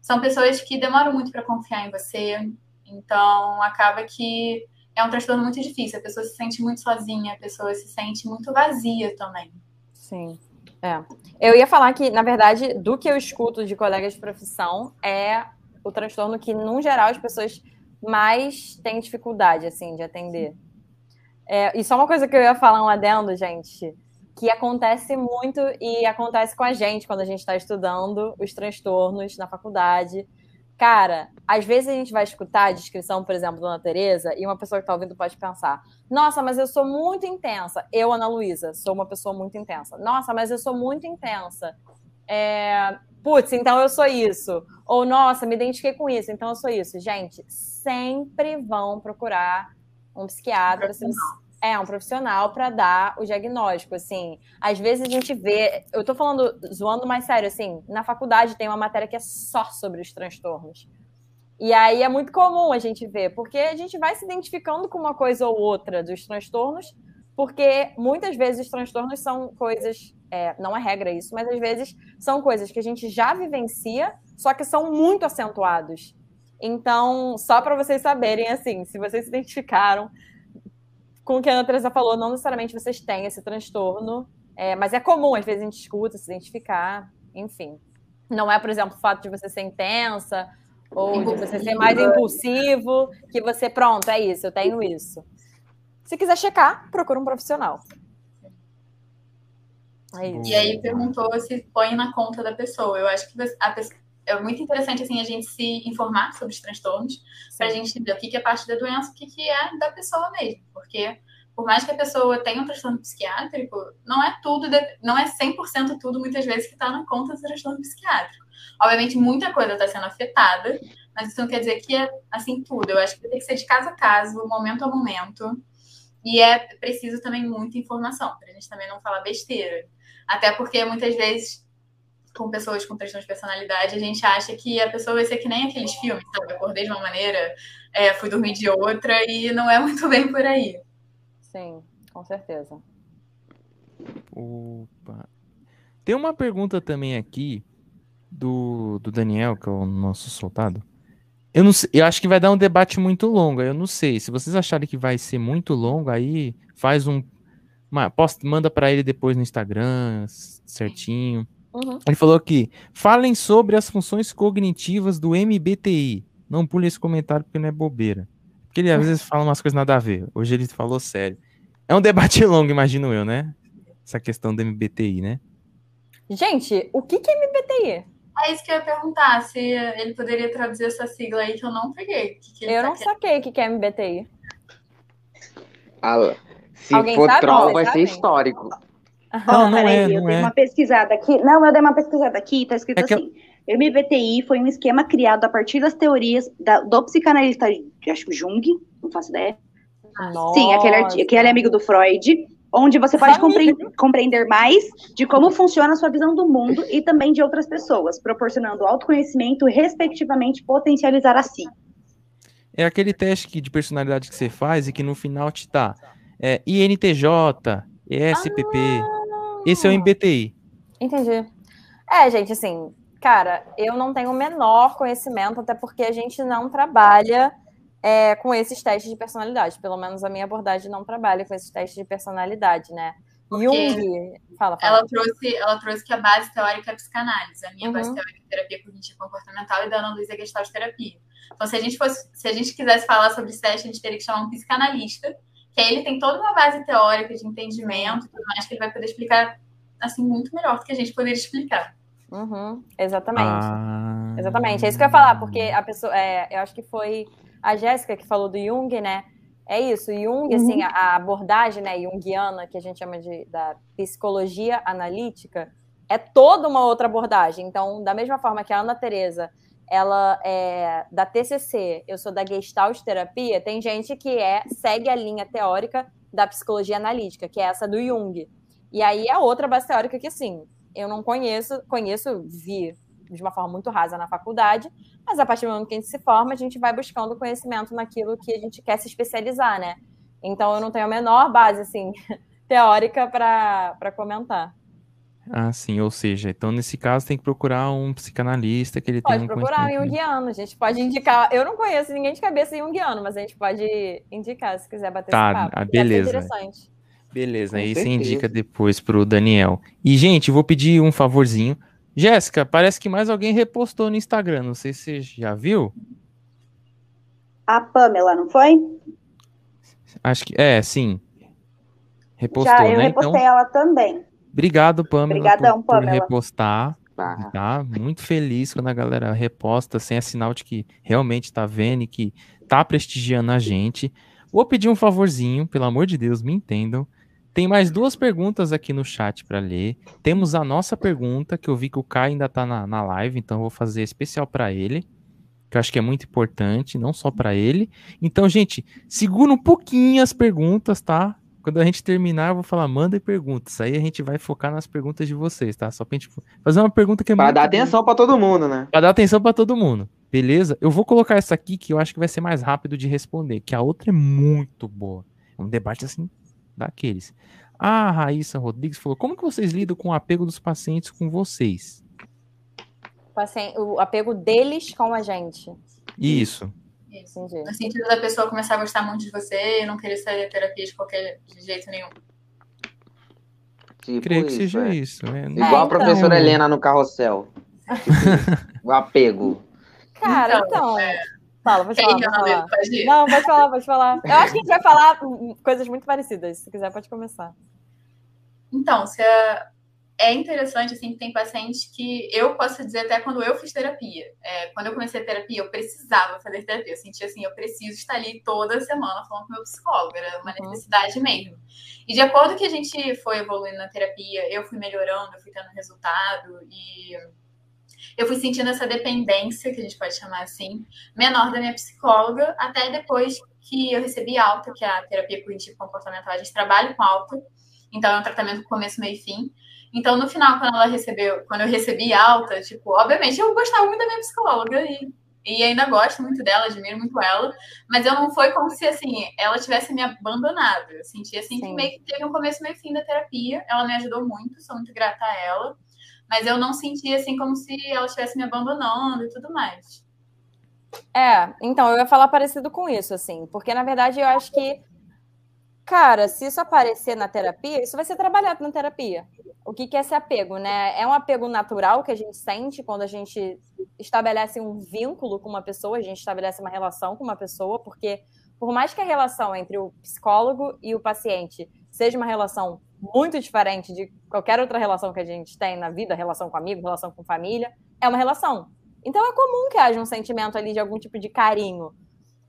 São pessoas que demoram muito para confiar em você, então acaba que é um transtorno muito difícil. A pessoa se sente muito sozinha, a pessoa se sente muito vazia também. Sim. É. Eu ia falar que, na verdade, do que eu escuto de colegas de profissão, é o transtorno que, num geral, as pessoas mais têm dificuldade, assim, de atender. É, e só uma coisa que eu ia falar um adendo, gente, que acontece muito e acontece com a gente quando a gente está estudando os transtornos na faculdade. Cara, às vezes a gente vai escutar a descrição, por exemplo, da Ana Tereza, e uma pessoa que está ouvindo pode pensar: nossa, mas eu sou muito intensa. Eu, Ana Luísa, sou uma pessoa muito intensa. Nossa, mas eu sou muito intensa. É... Putz, então eu sou isso. Ou, nossa, me identifiquei com isso, então eu sou isso. Gente, sempre vão procurar um psiquiatra. se você- É, um profissional para dar o diagnóstico, assim. Às vezes a gente vê, eu tô falando, zoando mais sério, assim, na faculdade tem uma matéria que é só sobre os transtornos. E aí é muito comum a gente ver, porque a gente vai se identificando com uma coisa ou outra dos transtornos, porque muitas vezes os transtornos são coisas, é, não é regra isso, mas às vezes são coisas que a gente já vivencia, só que são muito acentuados. Então, só para vocês saberem, assim, se vocês se identificaram com o que a Ana Teresa falou, não necessariamente vocês têm esse transtorno, é, mas é comum, às vezes a gente escuta, se identificar, enfim. Não é, por exemplo, o fato de você ser intensa, ou de você ser mais impulsivo, que você, pronto, é isso, eu tenho isso. Se quiser checar, procura um profissional. É isso. E aí perguntou se põe na conta da pessoa. Eu acho que a pessoa- é muito interessante assim a gente se informar sobre os transtornos para a gente entender o que é parte da doença, o que que é da pessoa mesmo, porque por mais que a pessoa tenha um transtorno psiquiátrico, não é tudo, não é 100% tudo, muitas vezes, que está na conta do transtorno psiquiátrico. Obviamente, muita coisa está sendo afetada, mas isso não quer dizer que é assim tudo. Eu acho que tem que ser de caso a caso, momento a momento. E é preciso também muita informação, para a gente também não falar besteira. Até porque muitas vezes, com pessoas com transtorno de personalidade, a gente acha que a pessoa vai ser que nem aqueles filmes, sabe? Acordei de uma maneira, é, fui dormir de outra, e não é muito bem por aí. Sim, com certeza. Opa. Tem uma pergunta também aqui do, do Daniel, que é o nosso soltado. Eu, não sei, eu acho que vai dar um debate muito longo. Eu não sei. Se vocês acharem que vai ser muito longo, aí faz um. Uma, posta, manda para ele depois no Instagram, certinho. Uhum. Ele falou aqui: falem sobre as funções cognitivas do MBTI. Não pule esse comentário porque não é bobeira. Porque ele às vezes fala umas coisas nada a ver. Hoje ele falou sério. É um debate longo, imagino eu, né? Essa questão do MBTI, né? Gente, o que, que é MBTI? É isso que eu ia perguntar, se ele poderia traduzir essa sigla aí que eu não peguei. Que que eu tá não querendo? saquei o que, que é MBTI. Ah, se Alguém for sabe? troll, vai ser histórico. Não, não é, não eu dei é. uma pesquisada aqui. Não, eu dei uma pesquisada aqui, tá escrito é assim. Eu... MBTI foi um esquema criado a partir das teorias da, do psicanalista, acho que Jung, não faço ideia. Nossa. Sim, aquele, aquele amigo do Freud, onde você pode compreender mais de como funciona a sua visão do mundo e também de outras pessoas, proporcionando autoconhecimento respectivamente, potencializar a si. É aquele teste de personalidade que você faz e que no final te dá é, INTJ, ESPP. Ah, Esse é o MBTI. Entendi. É, gente, assim, cara, eu não tenho o menor conhecimento, até porque a gente não trabalha é, com esses testes de personalidade. Pelo menos a minha abordagem não trabalha com esses testes de personalidade, né? Porque Jung, fala, fala. Ela trouxe, ela trouxe que a base teórica é a psicanálise. A minha uhum. base teórica é terapia cognitiva comportamental e da Ana Luísa é gestalt terapia. Então, se a gente fosse, se a gente quisesse falar sobre esse teste, a gente teria que chamar um psicanalista, que aí ele tem toda uma base teórica de entendimento e tudo mais, que ele vai poder explicar assim muito melhor do que a gente poderia explicar. Uhum, exatamente. Ah... Exatamente. É isso que eu ia falar, porque a pessoa. É, eu acho que foi a Jéssica que falou do Jung, né? É isso, Jung, uhum. assim, a, abordagem né, junguiana, que a gente chama de da psicologia analítica, é toda uma outra abordagem. Então, da mesma forma que a Ana Teresa, ela é da TCC, eu sou da Gestalt Terapia, tem gente que é segue a linha teórica da psicologia analítica, que é essa do Jung. E aí a outra base teórica que, assim, eu não conheço, conheço, vi de uma forma muito rasa na faculdade, mas a partir do momento que a gente se forma, a gente vai buscando conhecimento naquilo que a gente quer se especializar, né? Então eu não tenho a menor base, assim, teórica para comentar. Ah, sim, ou seja, então nesse caso tem que procurar um psicanalista que ele pode tenha um procurar um junguiano, a gente pode indicar, eu não conheço ninguém de cabeça junguiano, mas a gente pode indicar se quiser bater tá, esse papo. Ah, beleza. interessante. Beleza, aí você indica depois pro Daniel. E, gente, vou pedir um favorzinho. Jéssica, parece que mais alguém repostou no Instagram. Não sei se você já viu. A Pamela, não foi? Acho que é, sim. Repostou, já, eu né? repostei então, ela também. Obrigado, Pamela, Obrigadão, por, Pamela. por repostar. Tá muito feliz quando a galera reposta sem é sinal de que realmente tá vendo e que tá prestigiando a gente. Vou pedir um favorzinho, pelo amor de Deus, me entendam. Tem mais duas perguntas aqui no chat para ler. Temos a nossa pergunta, que eu vi que o Kai ainda está na, na live, então eu vou fazer especial para ele, que eu acho que é muito importante, não só para ele. Então, gente, segura um pouquinho as perguntas, tá? Quando a gente terminar, eu vou falar, manda perguntas. Aí a gente vai focar nas perguntas de vocês, tá? Só pra gente fazer uma pergunta que é Pra dar atenção para todo mundo, né? Pra dar atenção para todo mundo. Beleza? Eu vou colocar essa aqui que eu acho que vai ser mais rápido de responder, que a outra é muito boa. É um debate assim daqueles. A Raíssa Rodrigues falou: como que vocês lidam com o apego dos pacientes com vocês? O apego deles com a gente. Isso. Isso. No sentido da pessoa começar a gostar muito de você e não querer sair da terapia de qualquer de jeito nenhum. Tipo Creio que isso, seja é. isso. É. Igual é, a professora então... Helena no carrossel. Tipo, o apego. Cara, então. então é... Fala, pode falar, pode falar. Não, pode falar, pode falar. Eu acho que a gente vai falar coisas muito parecidas. Se quiser, pode começar. Então, se a, é interessante, assim, que tem pacientes que eu posso dizer até quando eu fiz terapia. É, quando eu comecei a terapia, eu precisava fazer terapia. Eu sentia assim, eu preciso estar ali toda semana falando com meu psicólogo. Era uma uhum. necessidade mesmo. E de acordo que a gente foi evoluindo na terapia, eu fui melhorando, eu fui tendo resultado e eu fui sentindo essa dependência, que a gente pode chamar assim, menor da minha psicóloga, até depois que eu recebi alta, que é a terapia cognitivo comportamental, a gente trabalha com alta, então é um tratamento começo, meio e fim. Então, no final, quando ela recebeu, quando eu recebi alta, tipo, obviamente eu gostava muito da minha psicóloga e, e ainda gosto muito dela, admiro muito ela, mas eu não foi como se assim, ela tivesse me abandonado. Eu senti assim Sim. que meio que teve um começo meio fim da terapia. Ela me ajudou muito, sou muito grata a ela. Mas eu não senti assim como se ela estivesse me abandonando e tudo mais. É, então eu ia falar parecido com isso, assim, porque na verdade eu acho que Cara, se isso aparecer na terapia, isso vai ser trabalhado na terapia. O que, que é esse apego, né? É um apego natural que a gente sente quando a gente estabelece um vínculo com uma pessoa, a gente estabelece uma relação com uma pessoa, porque por mais que a relação entre o psicólogo e o paciente seja uma relação muito diferente de qualquer outra relação que a gente tem na vida, relação com amigo, relação com família, é uma relação. Então é comum que haja um sentimento ali de algum tipo de carinho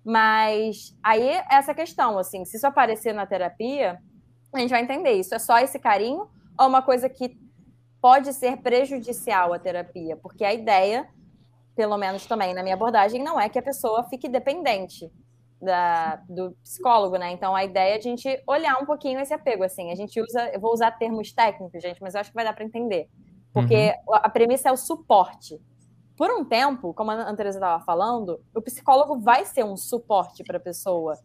mas aí essa questão, assim, se isso aparecer na terapia, a gente vai entender isso. É só esse carinho ou uma coisa que pode ser prejudicial à terapia? Porque a ideia, pelo menos também na minha abordagem, não é que a pessoa fique dependente da, do psicólogo, né? Então a ideia é a gente olhar um pouquinho esse apego, assim. A gente usa, eu vou usar termos técnicos, gente, mas eu acho que vai dar para entender. Porque uhum. a premissa é o suporte por um tempo, como a Andresa estava falando, o psicólogo vai ser um suporte para a pessoa.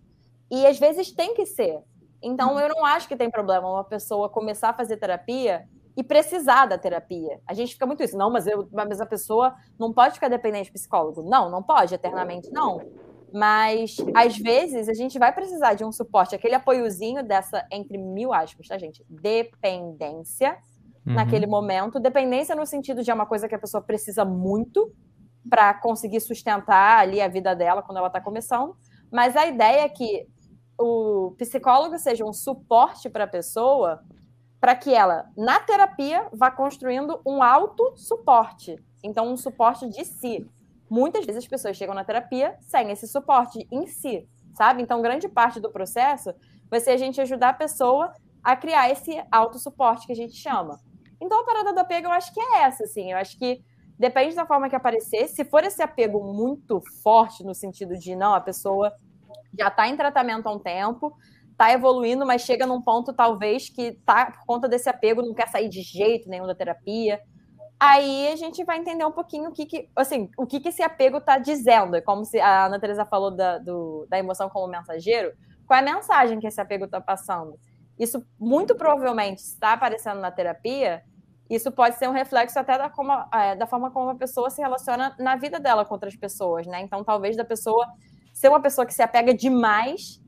E às vezes tem que ser. Então, eu não acho que tem problema uma pessoa começar a fazer terapia e precisar da terapia. A gente fica muito isso, não, mas, eu, mas a pessoa não pode ficar dependente de psicólogo. Não, não pode, eternamente não. Mas, às vezes, a gente vai precisar de um suporte, aquele apoiozinho dessa, entre mil aspas, tá, gente? Dependência uhum. naquele momento. Dependência no sentido de é uma coisa que a pessoa precisa muito para conseguir sustentar ali a vida dela quando ela está começando. Mas a ideia é que o psicólogo seja um suporte para a pessoa para que ela, na terapia, vá construindo um auto-suporte. Então, um suporte de si. Muitas vezes as pessoas chegam na terapia sem esse suporte em si, sabe? Então, grande parte do processo vai ser a gente ajudar a pessoa a criar esse auto-suporte que a gente chama. Então a parada do apego eu acho que é essa, assim. Eu acho que depende da forma que aparecer. Se for esse apego muito forte, no sentido de não, a pessoa já está em tratamento há um tempo, está evoluindo, mas chega num ponto, talvez, que tá por conta desse apego, não quer sair de jeito nenhum da terapia. Aí a gente vai entender um pouquinho o que, que assim, o que, que esse apego está dizendo. É como se a Ana Teresa falou da, do, da emoção como mensageiro. Qual é a mensagem que esse apego está passando? Isso muito provavelmente está aparecendo na terapia. Isso pode ser um reflexo até da, como, é, da forma como a pessoa se relaciona na vida dela com outras pessoas, né? Então, talvez da pessoa ser uma pessoa que se apega demais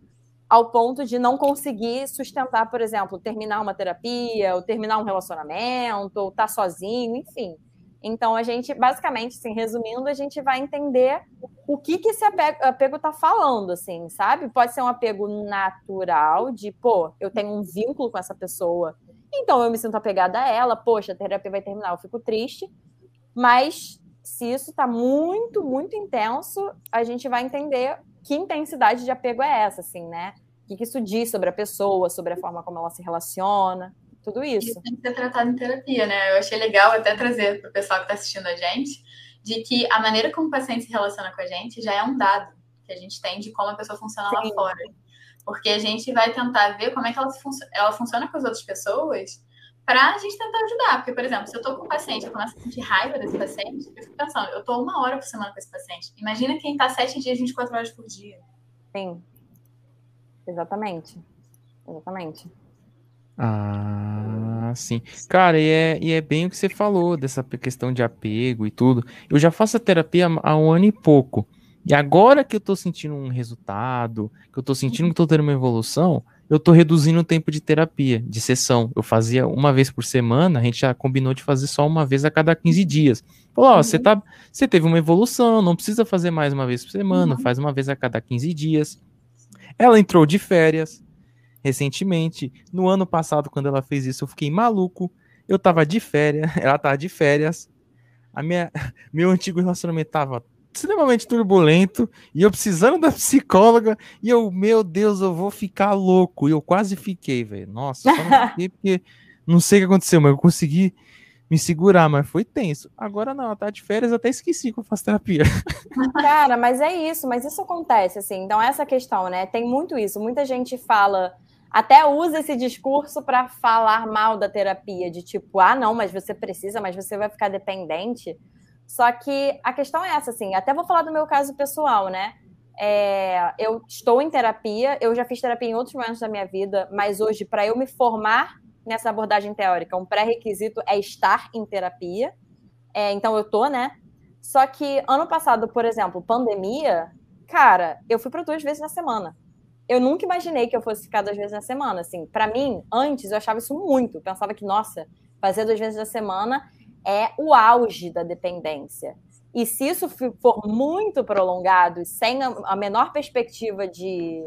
ao ponto de não conseguir sustentar, por exemplo, terminar uma terapia, ou terminar um relacionamento, ou estar tá sozinho, enfim. Então, a gente, basicamente, assim, resumindo, a gente vai entender o que, que esse apego está falando, assim, sabe? Pode ser um apego natural, de, pô, eu tenho um vínculo com essa pessoa, então eu me sinto apegada a ela, poxa, a terapia vai terminar, eu fico triste. Mas se isso está muito, muito intenso, a gente vai entender que intensidade de apego é essa, assim, né? O que, que isso diz sobre a pessoa, sobre a forma como ela se relaciona tudo isso. Isso tem que ser tratado em terapia, né? Eu achei legal até trazer para o pessoal que está assistindo a gente, de que a maneira como o paciente se relaciona com a gente já é um dado que a gente tem de como a pessoa funciona Sim. lá fora. Porque a gente vai tentar ver como é que ela, fun ela funciona com as outras pessoas para a gente tentar ajudar. Porque, por exemplo, se eu estou com um paciente, eu começo a sentir raiva desse paciente, eu fico pensando, eu estou uma hora por semana com esse paciente. Imagina quem está sete dias, 24 horas por dia. Sim. Exatamente. Exatamente. Ah, sim. Cara, e é, e é bem o que você falou, dessa questão de apego e tudo. Eu já faço a terapia há um ano e pouco. E agora que eu tô sentindo um resultado, que eu tô sentindo que tô tendo uma evolução, eu tô reduzindo o tempo de terapia, de sessão. Eu fazia uma vez por semana, a gente já combinou de fazer só uma vez a cada 15 dias. Falou, ó, uhum. você tá, você teve uma evolução, não precisa fazer mais uma vez por semana, uhum. faz uma vez a cada 15 dias. Ela entrou de férias, recentemente. No ano passado, quando ela fez isso, eu fiquei maluco. Eu tava de férias, ela tava de férias. A minha, meu antigo relacionamento tava extremamente turbulento e eu precisando da psicóloga e eu, meu Deus, eu vou ficar louco. E eu quase fiquei, velho. Nossa, só não fiquei porque não sei o que aconteceu, mas eu consegui me segurar, mas foi tenso. Agora não, tá de férias, até esqueci que eu faço terapia. Cara, mas é isso, mas isso acontece, assim. Então, essa questão, né? Tem muito isso. Muita gente fala, até usa esse discurso para falar mal da terapia, de tipo, ah, não, mas você precisa, mas você vai ficar dependente. Só que a questão é essa, assim, até vou falar do meu caso pessoal, né? É, eu estou em terapia, eu já fiz terapia em outros momentos da minha vida, mas hoje, para eu me formar nessa abordagem teórica. Um pré-requisito é estar em terapia. É, então eu tô, né? Só que ano passado, por exemplo, pandemia, cara, eu fui para duas vezes na semana. Eu nunca imaginei que eu fosse ficar duas vezes na semana. Assim, para mim, antes eu achava isso muito. Eu pensava que, nossa, fazer duas vezes na semana é o auge da dependência. E se isso for muito prolongado, sem a menor perspectiva de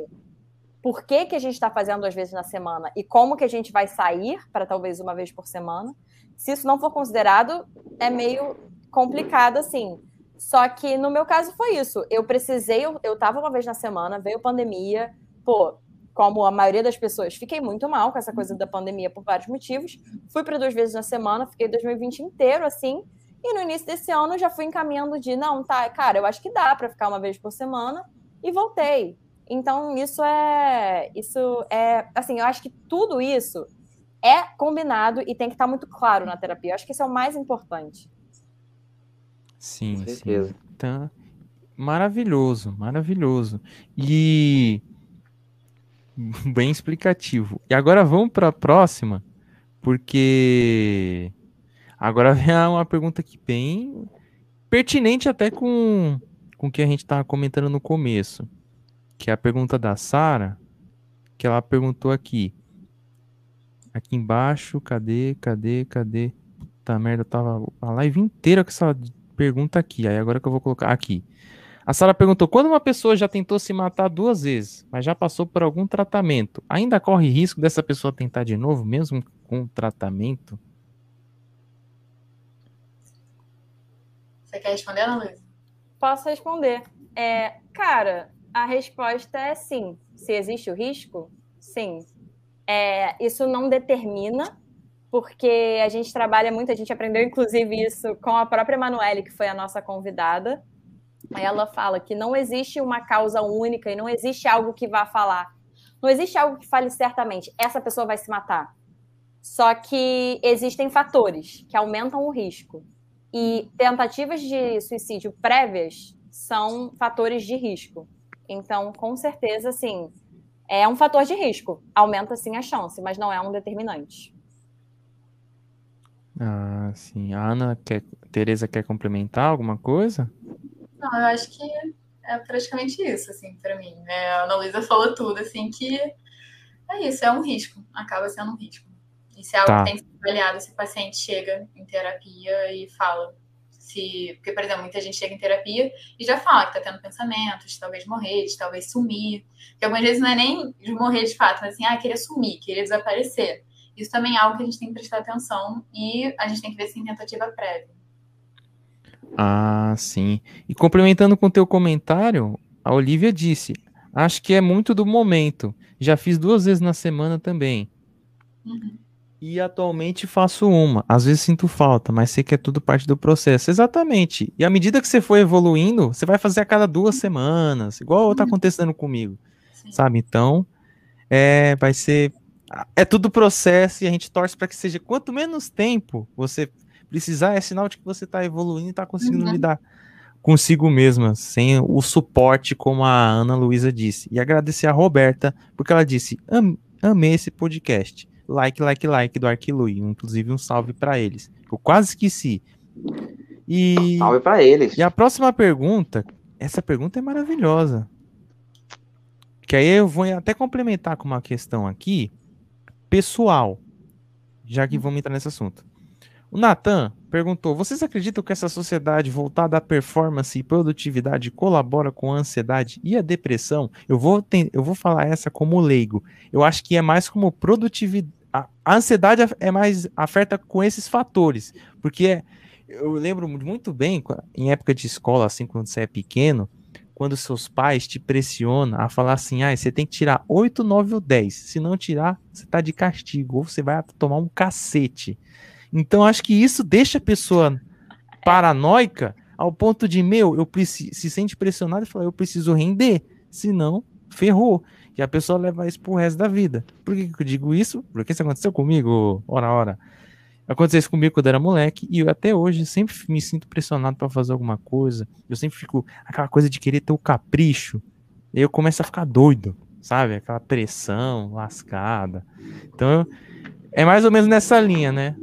por que, que a gente está fazendo duas vezes na semana e como que a gente vai sair para talvez uma vez por semana. Se isso não for considerado, é meio complicado assim. Só que no meu caso foi isso. Eu precisei, eu, eu tava uma vez na semana, veio pandemia, pô, como a maioria das pessoas, fiquei muito mal com essa coisa da pandemia por vários motivos. Fui para duas vezes na semana, fiquei 2020 inteiro assim. E no início desse ano já fui encaminhando de, não, tá, cara, eu acho que dá para ficar uma vez por semana e voltei. Então, isso é. Isso é. Assim, eu acho que tudo isso é combinado e tem que estar muito claro na terapia. Eu acho que isso é o mais importante. Sim, sim. Então, maravilhoso, maravilhoso. E bem explicativo. E agora vamos para a próxima, porque agora vem uma pergunta aqui bem pertinente até com, com o que a gente estava comentando no começo que é a pergunta da Sara, que ela perguntou aqui. Aqui embaixo, cadê, cadê, cadê? Puta merda, eu tava a live inteira com essa pergunta aqui. Aí agora que eu vou colocar aqui. A Sara perguntou: quando uma pessoa já tentou se matar duas vezes, mas já passou por algum tratamento, ainda corre risco dessa pessoa tentar de novo, mesmo com tratamento? Você quer responder, Ana Luísa? Posso responder. É, cara, a resposta é sim. Se existe o risco, sim. É, isso não determina, porque a gente trabalha muito, a gente aprendeu inclusive isso com a própria Emanuele, que foi a nossa convidada. Ela fala que não existe uma causa única e não existe algo que vá falar. Não existe algo que fale certamente, essa pessoa vai se matar. Só que existem fatores que aumentam o risco. E tentativas de suicídio prévias são fatores de risco. Então, com certeza, assim, é um fator de risco. Aumenta, sim, a chance, mas não é um determinante. Ah, sim. A Ana, quer, Tereza quer complementar alguma coisa? Não, eu acho que é praticamente isso, assim, para mim. É, a Ana Luísa falou tudo, assim, que é isso, é um risco. Acaba sendo um risco. Isso é algo tá. que tem que ser avaliado se o paciente chega em terapia e fala se. Porque, por exemplo, muita gente chega em terapia e já fala que tá tendo pensamentos, talvez morrer, de talvez sumir. Que algumas vezes não é nem de morrer de fato, mas assim, ah, queria sumir, queria desaparecer. Isso também é algo que a gente tem que prestar atenção e a gente tem que ver se tem tentativa prévia. Ah, sim. E complementando com o teu comentário, a Olivia disse: acho que é muito do momento. Já fiz duas vezes na semana também. Uhum. E atualmente faço uma. Às vezes sinto falta, mas sei que é tudo parte do processo. Exatamente. E à medida que você for evoluindo, você vai fazer a cada duas semanas, igual está acontecendo comigo. Sim. Sabe? Então, é, vai ser. É tudo processo e a gente torce para que seja quanto menos tempo você precisar, é sinal de que você está evoluindo e está conseguindo uhum. lidar consigo mesma, sem o suporte, como a Ana Luísa disse. E agradecer a Roberta, porque ela disse: Am amei esse podcast like, like, like do Arquilui. Inclusive um salve para eles. Eu quase esqueci. E salve para eles. E a próxima pergunta, essa pergunta é maravilhosa. Que aí eu vou até complementar com uma questão aqui pessoal, já que vamos entrar nesse assunto. O Natan perguntou: Vocês acreditam que essa sociedade voltada à performance e produtividade colabora com a ansiedade e a depressão? Eu vou, eu vou falar essa como leigo. Eu acho que é mais como produtividade a, ansiedade é mais afeta com esses fatores, porque eu lembro muito bem em época de escola, assim, quando você é pequeno, quando seus pais te pressionam a falar assim, ah, você tem que tirar 8, 9 ou 10. Se não tirar, você tá de castigo, ou você vai tomar um cacete. Então, acho que isso deixa a pessoa paranoica ao ponto de, meu, eu se sente pressionado e fala, eu preciso render, senão ferrou. E a pessoa leva isso pro resto da vida. Por que, que eu digo isso? Porque isso aconteceu comigo, ora, ora. Aconteceu isso comigo quando eu era moleque e eu até hoje sempre me sinto pressionado para fazer alguma coisa. Eu sempre fico aquela coisa de querer ter o capricho. E eu começo a ficar doido, sabe? Aquela pressão lascada. Então, é mais ou menos nessa linha, né?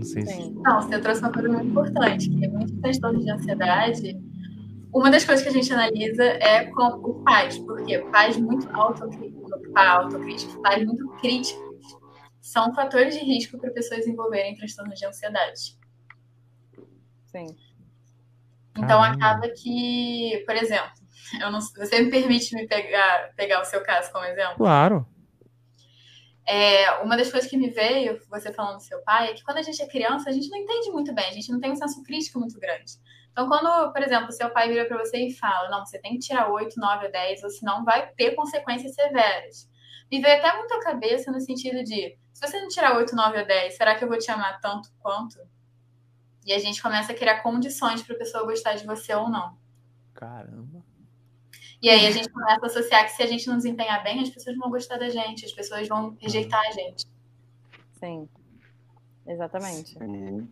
Não sei se... Não, você trouxe uma coisa muito importante, que é muito transtorno de ansiedade. Uma das coisas que a gente analisa é com o pais, porque pais muito autocríticos, autocríticos pais muito críticos são fatores de risco para pessoas desenvolverem transtornos de ansiedade. Sim. Então acaba que, por exemplo, eu não, você me permite me pegar, pegar o seu caso como exemplo? Claro. É, uma das coisas que me veio, você falando do seu pai, é que quando a gente é criança, a gente não entende muito bem, a gente não tem um senso crítico muito grande. Então, quando, por exemplo, seu pai vira para você e fala, não, você tem que tirar 8, 9 ou 10, ou senão vai ter consequências severas. Me veio até muito a cabeça no sentido de, se você não tirar 8, 9 ou 10, será que eu vou te amar tanto quanto? E a gente começa a criar condições para a pessoa gostar de você ou não. Caramba. E aí a gente começa a associar que se a gente não desempenhar bem, as pessoas vão gostar da gente, as pessoas vão rejeitar a gente. Sim. Exatamente. Sim.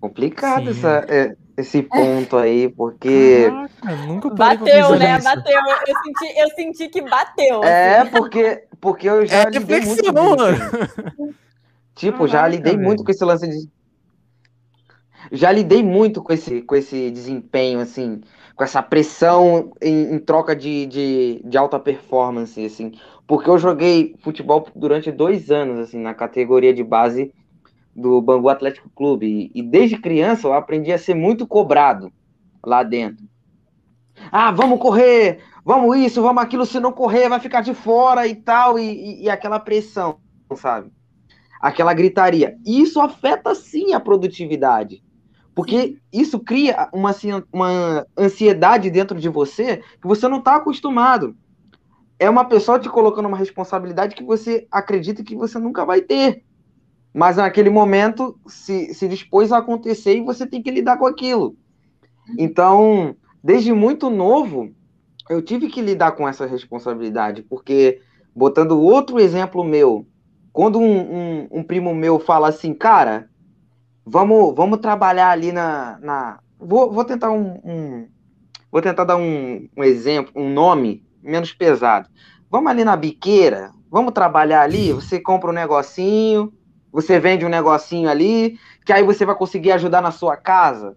Complicado essa, é, esse ponto aí, porque. Caraca, nunca bateu, né? Isso. Bateu. Eu senti, eu senti que bateu. É, assim. porque, porque eu já é lidei muito com isso. Tipo, Caraca, já lidei muito com esse lance de. Já lidei muito com esse, com esse desempenho, assim, com essa pressão em, em troca de, de, de alta performance, assim. Porque eu joguei futebol durante dois anos, assim, na categoria de base do Bangu Atlético Clube. E, e, desde criança eu aprendi a ser muito cobrado lá dentro. Ah, vamos correr, vamos isso, vamos aquilo, se não correr vai ficar de fora e tal, e, e, e aquela pressão, sabe? Aquela gritaria. Isso afeta sim a produtividade. Porque isso cria uma, uma ansiedade dentro de você que você não está acostumado. É uma pessoa te colocando uma responsabilidade que você acredita que você nunca vai ter mas naquele momento se, se dispôs a acontecer e você tem que lidar com aquilo. Então, desde muito novo, eu tive que lidar com essa responsabilidade, porque, botando outro exemplo meu, quando um, um, um primo meu fala assim, cara, vamos, vamos trabalhar ali na. na... Vou, vou tentar um, um Vou tentar dar um, um exemplo, um nome menos pesado. Vamos ali na biqueira, vamos trabalhar ali, você compra um negocinho, você vende um negocinho ali, que aí você vai conseguir ajudar na sua casa,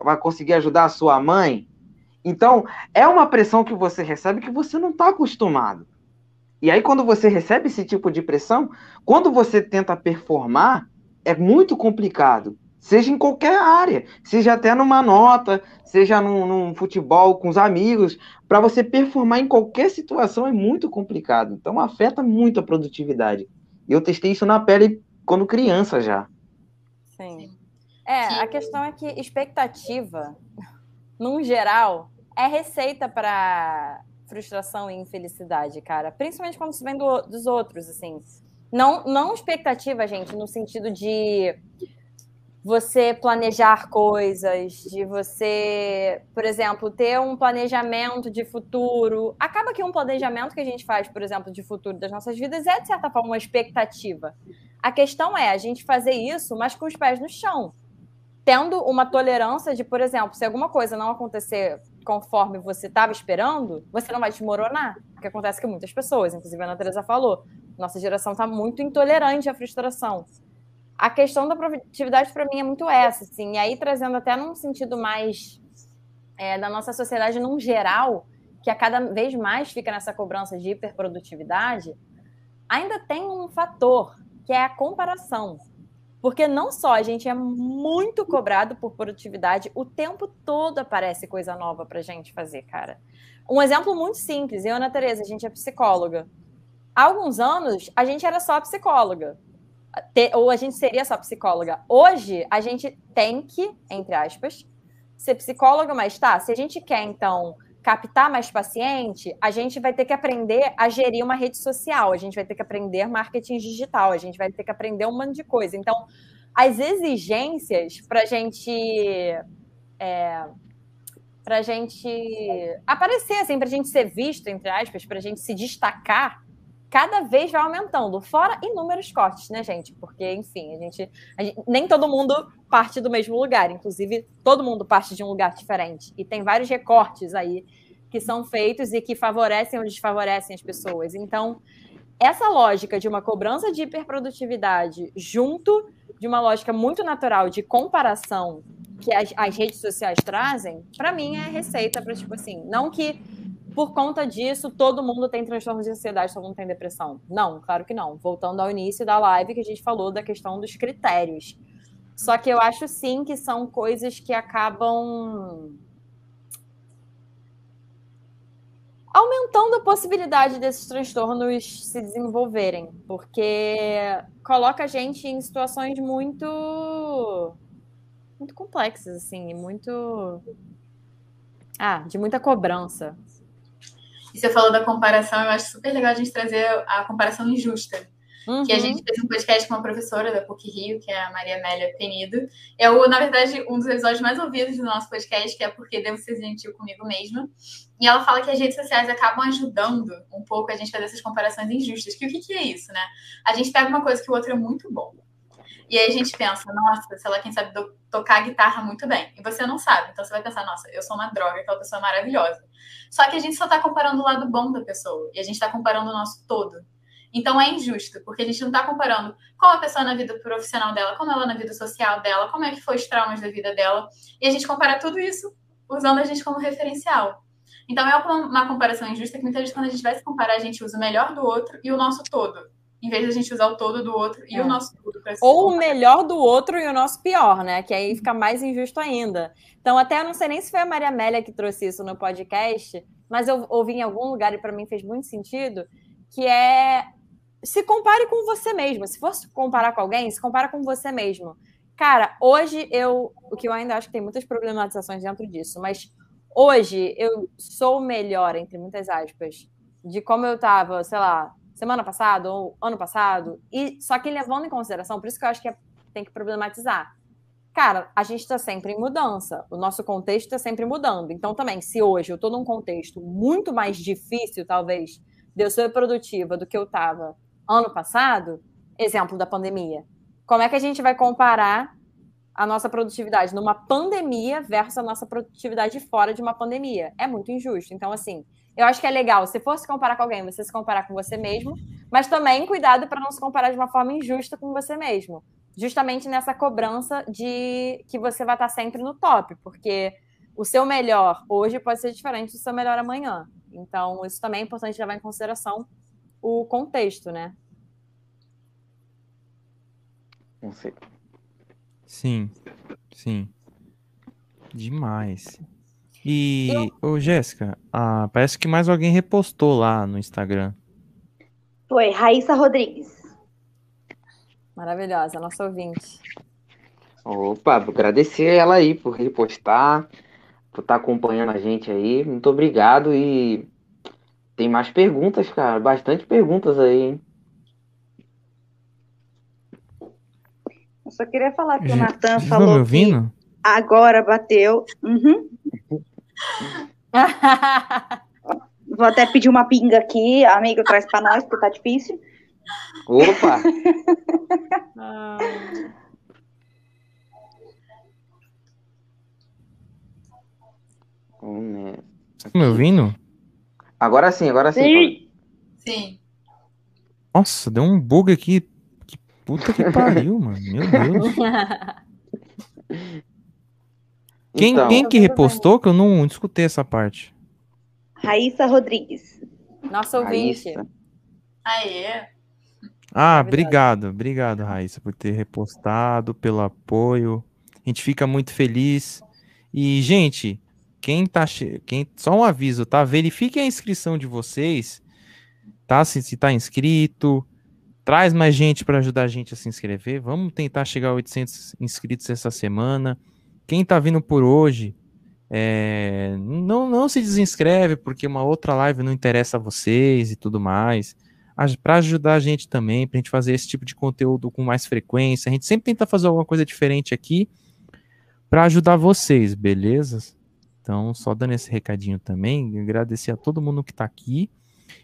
vai conseguir ajudar a sua mãe. Então, é uma pressão que você recebe que você não está acostumado. E aí, quando você recebe esse tipo de pressão, quando você tenta performar, é muito complicado. Seja em qualquer área, seja até numa nota, seja num, num futebol com os amigos, para você performar em qualquer situação é muito complicado. Então, afeta muito a produtividade. E eu testei isso na pele quando criança já. Sim. É, a questão é que expectativa, num geral, é receita para frustração e infelicidade, cara. Principalmente quando se vem do, dos outros, assim. Não, não expectativa, gente, no sentido de você planejar coisas, de você, por exemplo, ter um planejamento de futuro. Acaba que um planejamento que a gente faz, por exemplo, de futuro das nossas vidas é, de certa forma, uma expectativa. A questão é a gente fazer isso, mas com os pés no chão. Tendo uma tolerância de, por exemplo, se alguma coisa não acontecer conforme você estava esperando, você não vai desmoronar. O que acontece com muitas pessoas, inclusive a Ana Teresa falou, nossa geração está muito intolerante à frustração a questão da produtividade para mim é muito essa, assim, e aí trazendo até num sentido mais é, da nossa sociedade num geral, que a cada vez mais fica nessa cobrança de hiperprodutividade, ainda tem um fator que é a comparação. Porque não só a gente é muito cobrado por produtividade, o tempo todo aparece coisa nova para gente fazer, cara. Um exemplo muito simples, eu e a Ana Tereza, a gente é psicóloga. Há alguns anos, a gente era só psicóloga ou a gente seria só psicóloga. Hoje, a gente tem que, entre aspas, ser psicóloga, mas tá, se a gente quer, então, captar mais paciente, a gente vai ter que aprender a gerir uma rede social, a gente vai ter que aprender marketing digital, a gente vai ter que aprender um monte de coisa. Então, as exigências para a gente. É, para gente aparecer, assim, para a gente ser visto, entre aspas, para a gente se destacar, cada vez vai aumentando, fora inúmeros cortes, né, gente? Porque, enfim, a gente, a gente, nem todo mundo parte do mesmo lugar, inclusive todo mundo parte de um lugar diferente. E tem vários recortes aí que são feitos e que favorecem ou desfavorecem as pessoas. Então, essa lógica de uma cobrança de hiperprodutividade junto de uma lógica muito natural de comparação que as, as redes sociais trazem, para mim é receita para, tipo assim, não que por conta disso, todo mundo tem transtorno de ansiedade, todo mundo tem depressão. Não, claro que não. Voltando ao início da live, que a gente falou da questão dos critérios. Só que eu acho sim que são coisas que acabam aumentando a possibilidade desses transtornos se desenvolverem, porque coloca a gente em situações muito muito complexas assim, muito ah, de muita cobrança. E você falou da comparação, eu acho super legal a gente trazer a comparação injusta. Uhum. Que a gente fez um podcast com uma professora da PUC Rio, que é a Maria Amélia Penido. É, o, na verdade, um dos episódios mais ouvidos do nosso podcast, que é Porque Devo Ser Gentil Comigo Mesma. E ela fala que as redes sociais acabam ajudando um pouco a gente fazer essas comparações injustas. Que o que, que é isso, né? A gente pega uma coisa que o outro é muito bom. E aí a gente pensa, nossa, sei lá, quem sabe tocar guitarra muito bem. E você não sabe. Então você vai pensar, nossa, eu sou uma droga, aquela pessoa é maravilhosa. Só que a gente só está comparando o lado bom da pessoa. E a gente está comparando o nosso todo. Então é injusto, porque a gente não está comparando como a pessoa na vida profissional dela, como ela na vida social dela, como é que foi os traumas da vida dela. E a gente compara tudo isso usando a gente como referencial. Então é uma comparação injusta que muitas vezes quando a gente vai se comparar, a gente usa o melhor do outro e o nosso todo em vez de a gente usar o todo do outro e é. o nosso tudo Ou o melhor do outro e o nosso pior, né? Que aí fica mais injusto ainda. Então, até eu não sei nem se foi a Maria Amélia que trouxe isso no podcast, mas eu ouvi em algum lugar e para mim fez muito sentido, que é se compare com você mesmo. Se for comparar com alguém, se compara com você mesmo. Cara, hoje eu, o que eu ainda acho que tem muitas problematizações dentro disso, mas hoje eu sou melhor, entre muitas aspas, de como eu tava, sei lá, semana passada ou ano passado, e só que levando em consideração, por isso que eu acho que é, tem que problematizar. Cara, a gente está sempre em mudança, o nosso contexto está sempre mudando. Então, também, se hoje eu estou num contexto muito mais difícil, talvez, de eu ser produtiva do que eu estava ano passado, exemplo da pandemia, como é que a gente vai comparar a nossa produtividade numa pandemia versus a nossa produtividade fora de uma pandemia? É muito injusto. Então, assim, eu acho que é legal, se for se comparar com alguém, você se comparar com você mesmo, mas também cuidado para não se comparar de uma forma injusta com você mesmo. Justamente nessa cobrança de que você vai estar sempre no top, porque o seu melhor hoje pode ser diferente do seu melhor amanhã. Então, isso também é importante levar em consideração o contexto, né? Sim, sim. Demais. E, eu... ô Jéssica, ah, parece que mais alguém repostou lá no Instagram. Foi, Raíssa Rodrigues. Maravilhosa, nossa ouvinte. Opa, vou agradecer ela aí por repostar, por estar tá acompanhando a gente aí. Muito obrigado e tem mais perguntas, cara. Bastante perguntas aí, hein? Eu só queria falar que o Natan falou. Me ouvindo? Que agora bateu. Uhum. Vou até pedir uma pinga aqui, amigo, traz para nós, porque tá difícil. Opa! Tá me ouvindo? Agora sim, agora sim. Sim. sim. Nossa, deu um bug aqui. Que puta que pariu, mano. Meu Deus. Quem, então, quem que repostou? Que eu não escutei essa parte. Raíssa Rodrigues. Nossa ouvinte. Aê. Ah, obrigado. Obrigado, Raíssa, por ter repostado, pelo apoio. A gente fica muito feliz. E, gente, quem tá. Quem, só um aviso, tá? Verifique a inscrição de vocês. Tá? Se, se tá inscrito. Traz mais gente para ajudar a gente a se inscrever. Vamos tentar chegar a 800 inscritos essa semana. Quem está vindo por hoje, é, não, não se desinscreve, porque uma outra live não interessa a vocês e tudo mais. Para ajudar a gente também, para a gente fazer esse tipo de conteúdo com mais frequência. A gente sempre tenta fazer alguma coisa diferente aqui para ajudar vocês, beleza? Então, só dando esse recadinho também, agradecer a todo mundo que está aqui.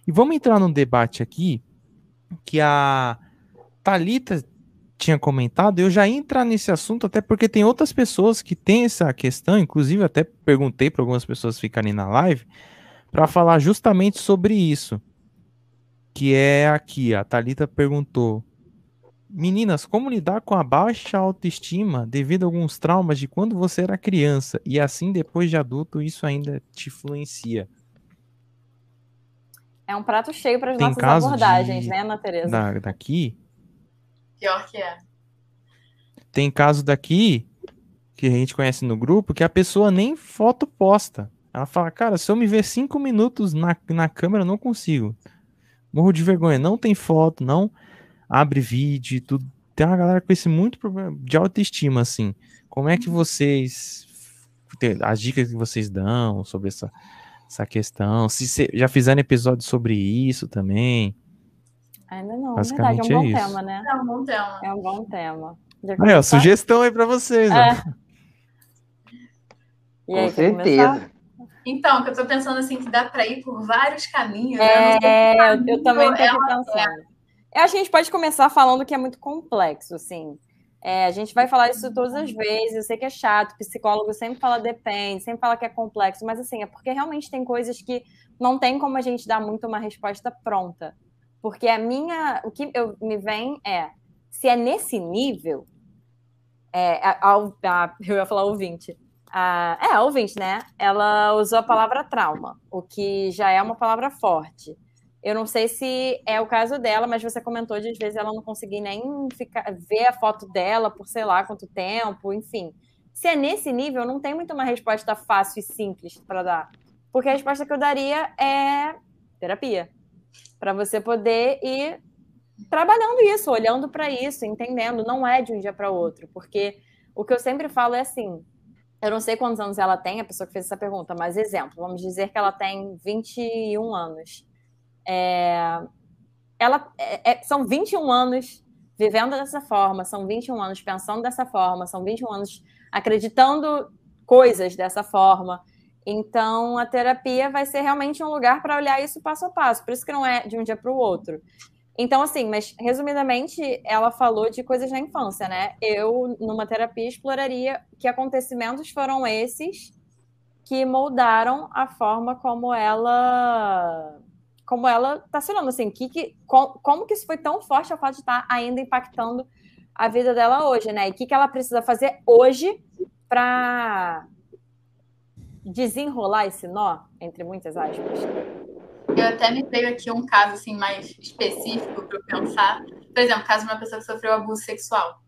E vamos entrar num debate aqui que a Talita tinha comentado, eu já ia entrar nesse assunto, até porque tem outras pessoas que têm essa questão, inclusive até perguntei para algumas pessoas ficarem na live, para falar justamente sobre isso. Que é aqui, a Talita perguntou: Meninas, como lidar com a baixa autoestima devido a alguns traumas de quando você era criança e assim depois de adulto isso ainda te influencia? É um prato cheio para as nossas abordagens, de... né, Ana Tereza? Da, daqui? Pior que é. Tem caso daqui que a gente conhece no grupo que a pessoa nem foto posta. Ela fala, cara, se eu me ver cinco minutos na, na câmera, eu não consigo. Morro de vergonha. Não tem foto, não abre vídeo, tudo. Tem uma galera com esse muito problema de autoestima, assim. Como é que vocês. As dicas que vocês dão sobre essa essa questão. Se já fizeram episódio sobre isso também. Ainda não, Basicamente verdade, é um bom é tema, né? É um bom tema. É um bom tema. Aí, ó, sugestão aí para vocês. É. E aí, Com certeza. Então, que eu tô pensando assim que dá para ir por vários caminhos. É, né? eu, eu, também tô pensando. É. Acho que a gente pode começar falando que é muito complexo, assim. É, a gente vai falar isso todas as vezes, eu sei que é chato, psicólogo sempre fala depende, sempre fala que é complexo, mas assim, é porque realmente tem coisas que não tem como a gente dar muito uma resposta pronta. Porque a minha, o que eu, me vem é, se é nesse nível, é, a, a, eu ia falar ouvinte, a, é, a ouvinte, né? Ela usou a palavra trauma, o que já é uma palavra forte. Eu não sei se é o caso dela, mas você comentou de às vezes ela não conseguir nem ficar, ver a foto dela por sei lá quanto tempo, enfim. Se é nesse nível, não tem muito uma resposta fácil e simples para dar. Porque a resposta que eu daria é terapia. Para você poder ir trabalhando isso, olhando para isso, entendendo. Não é de um dia para outro. Porque o que eu sempre falo é assim: eu não sei quantos anos ela tem, a pessoa que fez essa pergunta, mas exemplo, vamos dizer que ela tem 21 anos. É, ela, é, é são 21 anos vivendo dessa forma, são 21 anos pensando dessa forma, são 21 anos acreditando coisas dessa forma. Então, a terapia vai ser realmente um lugar para olhar isso passo a passo. Por isso que não é de um dia para o outro. Então, assim, mas resumidamente, ela falou de coisas na infância, né? Eu, numa terapia, exploraria que acontecimentos foram esses que moldaram a forma como ela como ela está sendo, assim, que, que, como, como que isso foi tão forte a fato de estar tá ainda impactando a vida dela hoje, né? E o que, que ela precisa fazer hoje para desenrolar esse nó, entre muitas aspas. Eu até me veio aqui um caso assim mais específico para pensar. Por exemplo, caso de uma pessoa que sofreu abuso sexual.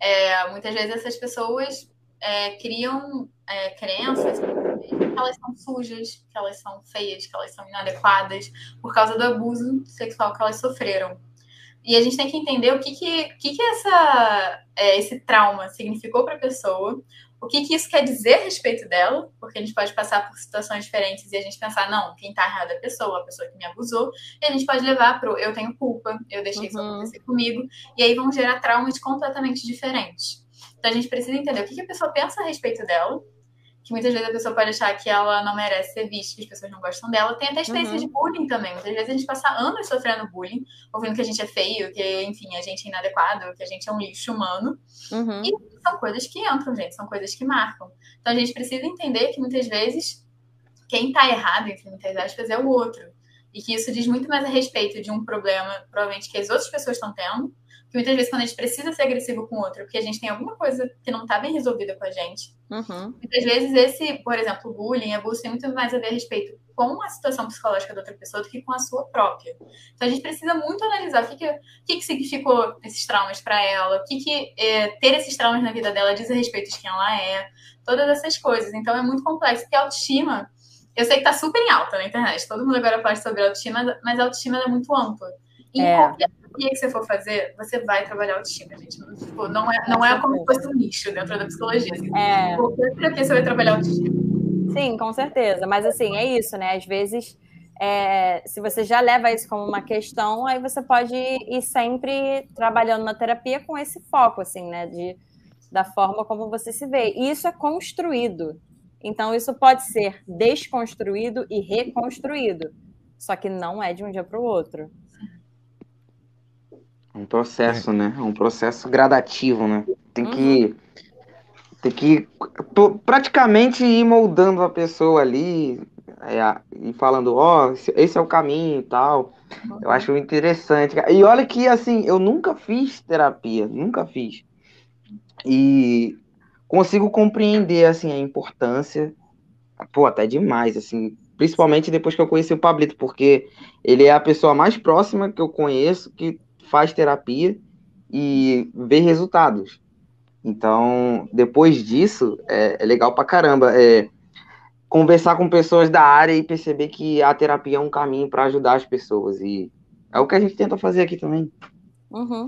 É, muitas vezes essas pessoas é, criam é, crenças que elas são sujas, que elas são feias, que elas são inadequadas por causa do abuso sexual que elas sofreram. E a gente tem que entender o que que, que, que essa, é, esse trauma significou para a pessoa, o que, que isso quer dizer a respeito dela, porque a gente pode passar por situações diferentes e a gente pensar, não, quem está errado é a pessoa, a pessoa que me abusou, e a gente pode levar para eu tenho culpa, eu deixei uhum. isso acontecer comigo, e aí vão gerar traumas completamente diferentes. Então a gente precisa entender o que, que a pessoa pensa a respeito dela, que muitas vezes a pessoa pode achar que ela não merece ser vista, que as pessoas não gostam dela. Tem até experiência uhum. de bullying também. Muitas vezes a gente passa anos sofrendo bullying, ouvindo que a gente é feio, que, enfim, a gente é inadequado, que a gente é um lixo humano. Uhum. E são coisas que entram, gente, são coisas que marcam. Então a gente precisa entender que muitas vezes quem tá errado, entre muitas aspas, é o outro. E que isso diz muito mais a respeito de um problema, provavelmente, que as outras pessoas estão tendo, que muitas vezes quando a gente precisa ser agressivo com o outro, porque a gente tem alguma coisa que não está bem resolvida com a gente, uhum. muitas vezes esse, por exemplo, bullying, abuso tem muito mais a ver a respeito com a situação psicológica da outra pessoa do que com a sua própria. Então a gente precisa muito analisar o que, que, que, que significou esses traumas para ela, o que, que é, ter esses traumas na vida dela diz a respeito de quem ela é, todas essas coisas. Então é muito complexo, porque a autoestima, eu sei que está super em alta na internet, todo mundo agora fala sobre autoestima, mas a autoestima é muito ampla. Em é. qualquer terapia que você for fazer, você vai trabalhar autoestima, gente. Tipo, não é, não é como se fosse um nicho dentro da psicologia. Assim. É. Qualquer terapia você vai trabalhar autoestima. Sim, com certeza. Mas assim, é isso, né? Às vezes, é, se você já leva isso como uma questão, aí você pode ir sempre trabalhando na terapia com esse foco, assim, né? De, da forma como você se vê. E isso é construído. Então, isso pode ser desconstruído e reconstruído. Só que não é de um dia para o outro. Um processo, né? É um processo gradativo, né? Tem uhum. que. Tem que praticamente ir moldando a pessoa ali é, e falando, ó, oh, esse é o caminho e tal. Uhum. Eu acho interessante. E olha que, assim, eu nunca fiz terapia, nunca fiz. E consigo compreender, assim, a importância, pô, até demais, assim, principalmente depois que eu conheci o Pablito, porque ele é a pessoa mais próxima que eu conheço que faz terapia e vê resultados. Então, depois disso, é, é legal pra caramba. É, conversar com pessoas da área e perceber que a terapia é um caminho para ajudar as pessoas. E é o que a gente tenta fazer aqui também. Uhum.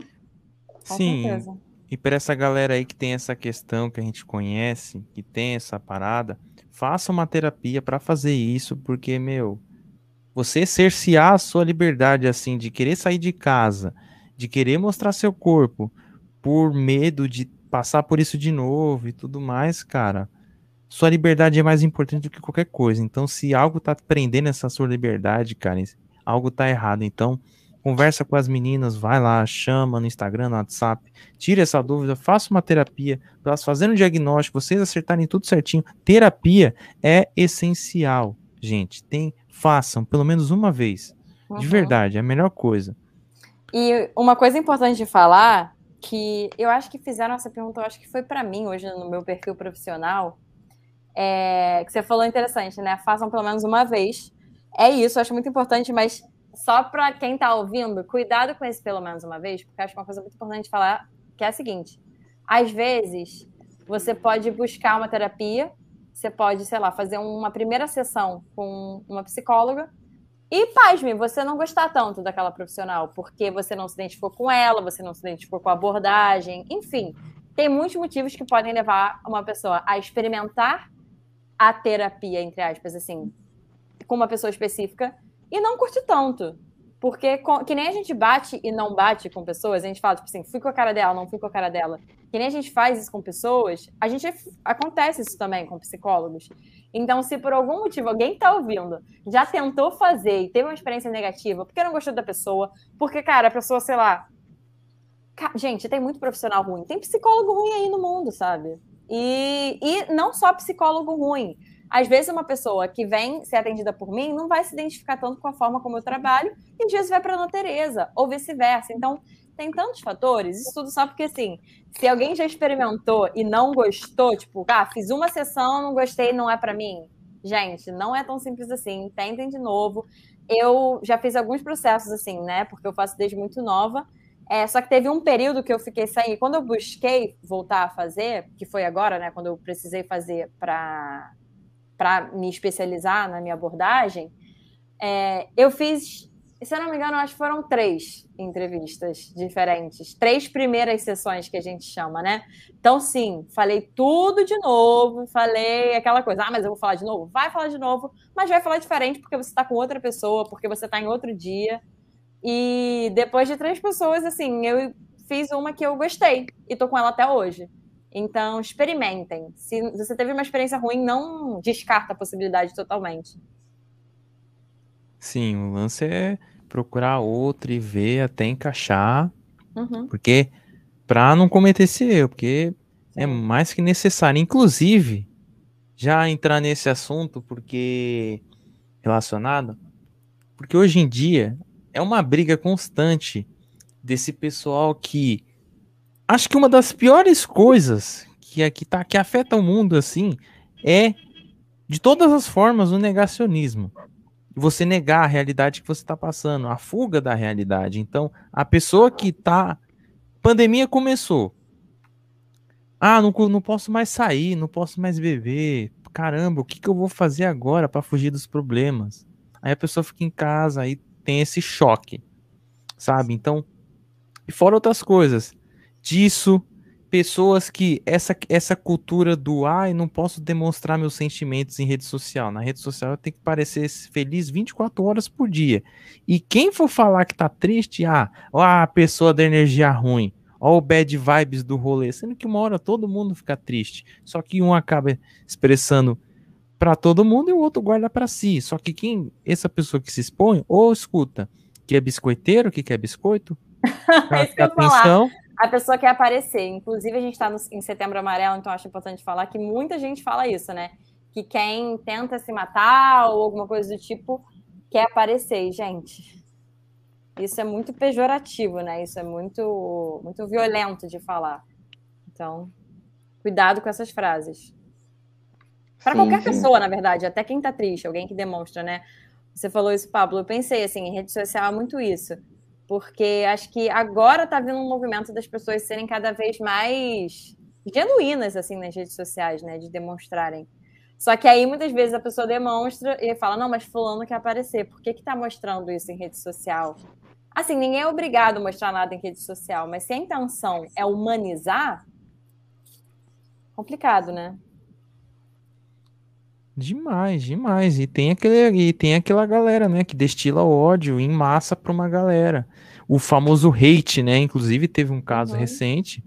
Sim. Certeza. E para essa galera aí que tem essa questão que a gente conhece, que tem essa parada, faça uma terapia para fazer isso, porque, meu, você cercear a sua liberdade, assim, de querer sair de casa, de querer mostrar seu corpo, por medo de passar por isso de novo e tudo mais, cara, sua liberdade é mais importante do que qualquer coisa. Então, se algo tá prendendo essa sua liberdade, cara, algo tá errado. Então, conversa com as meninas, vai lá, chama no Instagram, no WhatsApp, tira essa dúvida, faça uma terapia, para elas fazerem um diagnóstico, vocês acertarem tudo certinho. Terapia é essencial, gente. Tem, façam pelo menos uma vez. Uhum. De verdade, é a melhor coisa. E uma coisa importante de falar que eu acho que fizeram essa pergunta, eu acho que foi para mim hoje no meu perfil profissional, é, que você falou interessante, né? Façam pelo menos uma vez. É isso, eu acho muito importante, mas só para quem está ouvindo, cuidado com esse pelo menos uma vez, porque acho que uma coisa muito importante falar, que é a seguinte: às vezes você pode buscar uma terapia, você pode, sei lá, fazer uma primeira sessão com uma psicóloga. E, pasme, você não gostar tanto daquela profissional, porque você não se identificou com ela, você não se identificou com a abordagem, enfim. Tem muitos motivos que podem levar uma pessoa a experimentar a terapia, entre aspas, assim, com uma pessoa específica e não curte tanto. Porque que nem a gente bate e não bate com pessoas, a gente fala, tipo assim, fui com a cara dela, não fui com a cara dela. Que nem a gente faz isso com pessoas, a gente acontece isso também com psicólogos. Então, se por algum motivo alguém tá ouvindo, já tentou fazer e teve uma experiência negativa, porque não gostou da pessoa, porque, cara, a pessoa, sei lá. Gente, tem muito profissional ruim, tem psicólogo ruim aí no mundo, sabe? E, e não só psicólogo ruim. Às vezes, uma pessoa que vem ser atendida por mim não vai se identificar tanto com a forma como eu trabalho, e às vezes vai para a Ana Tereza, ou vice-versa. Então, tem tantos fatores, isso tudo só porque, assim, se alguém já experimentou e não gostou, tipo, ah, fiz uma sessão, não gostei, não é para mim. Gente, não é tão simples assim, tentem de novo. Eu já fiz alguns processos assim, né, porque eu faço desde muito nova, é, só que teve um período que eu fiquei sem. Quando eu busquei voltar a fazer, que foi agora, né? Quando eu precisei fazer para me especializar na minha abordagem, é, eu fiz, se eu não me engano, acho que foram três entrevistas diferentes. Três primeiras sessões que a gente chama, né? Então, sim, falei tudo de novo, falei aquela coisa, ah, mas eu vou falar de novo? Vai falar de novo, mas vai falar diferente porque você está com outra pessoa, porque você está em outro dia. E depois de três pessoas, assim, eu fiz uma que eu gostei e tô com ela até hoje. Então, experimentem. Se você teve uma experiência ruim, não descarta a possibilidade totalmente. Sim, o lance é procurar outra e ver até encaixar. Uhum. Porque, para não cometer esse erro, porque é mais que necessário. Inclusive, já entrar nesse assunto, porque relacionado, porque hoje em dia é uma briga constante desse pessoal que acho que uma das piores coisas que aqui tá que afeta o mundo assim é de todas as formas o negacionismo. Você negar a realidade que você está passando, a fuga da realidade. Então, a pessoa que tá pandemia começou. Ah, não, não posso mais sair, não posso mais beber. Caramba, o que, que eu vou fazer agora para fugir dos problemas? Aí a pessoa fica em casa, aí tem esse choque. sabe? Então, e fora outras coisas, disso, pessoas que essa, essa cultura do ai, não posso demonstrar meus sentimentos em rede social. Na rede social eu tenho que parecer feliz 24 horas por dia. E quem for falar que tá triste, ah, ó a pessoa da energia ruim, ó o bad vibes do rolê, sendo que uma hora todo mundo fica triste. Só que um acaba expressando para todo mundo e o outro guarda para si. Só que quem essa pessoa que se expõe ou escuta que é biscoiteiro, que quer biscoito, é atenção, a pessoa quer aparecer. Inclusive, a gente está em setembro amarelo, então acho importante falar que muita gente fala isso, né? Que quem tenta se matar ou alguma coisa do tipo quer aparecer. E, gente, isso é muito pejorativo, né? Isso é muito, muito violento de falar. Então, cuidado com essas frases. Para qualquer sim. pessoa, na verdade, até quem tá triste, alguém que demonstra, né? Você falou isso, Pablo. Eu pensei assim, em rede social é muito isso porque acho que agora está vindo um movimento das pessoas serem cada vez mais genuínas assim nas redes sociais, né, de demonstrarem. Só que aí muitas vezes a pessoa demonstra e fala: "Não, mas fulano quer aparecer. Por que que tá mostrando isso em rede social?" Assim, ninguém é obrigado a mostrar nada em rede social, mas se a intenção é humanizar, complicado, né? Demais, demais. E tem aquele, e tem aquela galera, né, que destila ódio em massa para uma galera. O famoso hate, né? Inclusive teve um caso uhum. recente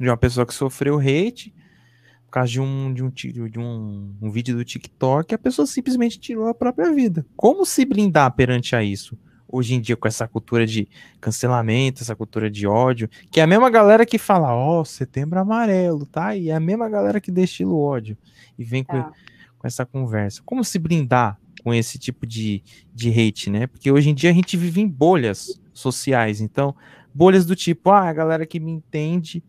de uma pessoa que sofreu hate por causa de um de um, de um, um vídeo do TikTok, a pessoa simplesmente tirou a própria vida. Como se blindar perante a isso? Hoje em dia, com essa cultura de cancelamento, essa cultura de ódio, que é a mesma galera que fala, ó, oh, setembro amarelo, tá? E é a mesma galera que destila o ódio. E vem tá. com com essa conversa. Como se blindar com esse tipo de, de hate, né? Porque hoje em dia a gente vive em bolhas sociais. Então, bolhas do tipo, ah, a galera que me entende,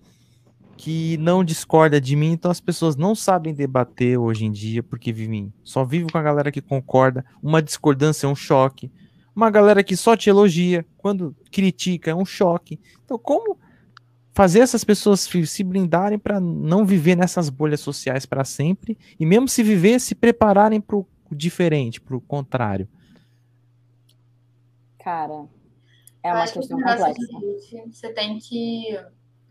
que não discorda de mim, então as pessoas não sabem debater hoje em dia, porque vivem, só vivem com a galera que concorda. Uma discordância é um choque. Uma galera que só te elogia, quando critica, é um choque. Então, como fazer essas pessoas se blindarem para não viver nessas bolhas sociais para sempre e mesmo se viver, se prepararem para o diferente, para o contrário. Cara, é uma questão complexa. Você tem que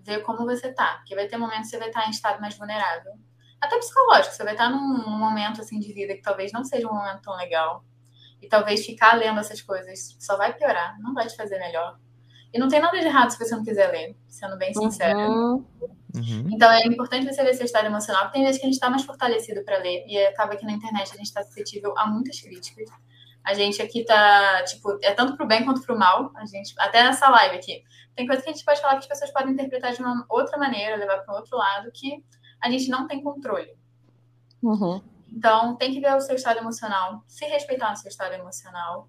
ver como você tá, porque vai ter momentos que você vai estar em estado mais vulnerável. Até psicológico, você vai estar num, num momento assim de vida que talvez não seja um momento tão legal. E talvez ficar lendo essas coisas só vai piorar, não vai te fazer melhor. E não tem nada de errado se você não quiser ler, sendo bem sincera. Uhum. Uhum. Então é importante você ver seu estado emocional, porque tem vezes que a gente está mais fortalecido para ler, e acaba que na internet a gente está suscetível a muitas críticas. A gente aqui tá, tipo, é tanto pro bem quanto pro mal. A gente, até nessa live aqui, tem coisa que a gente pode falar que as pessoas podem interpretar de uma outra maneira, levar para um outro lado, que a gente não tem controle. Uhum. Então, tem que ver o seu estado emocional, se respeitar no seu estado emocional,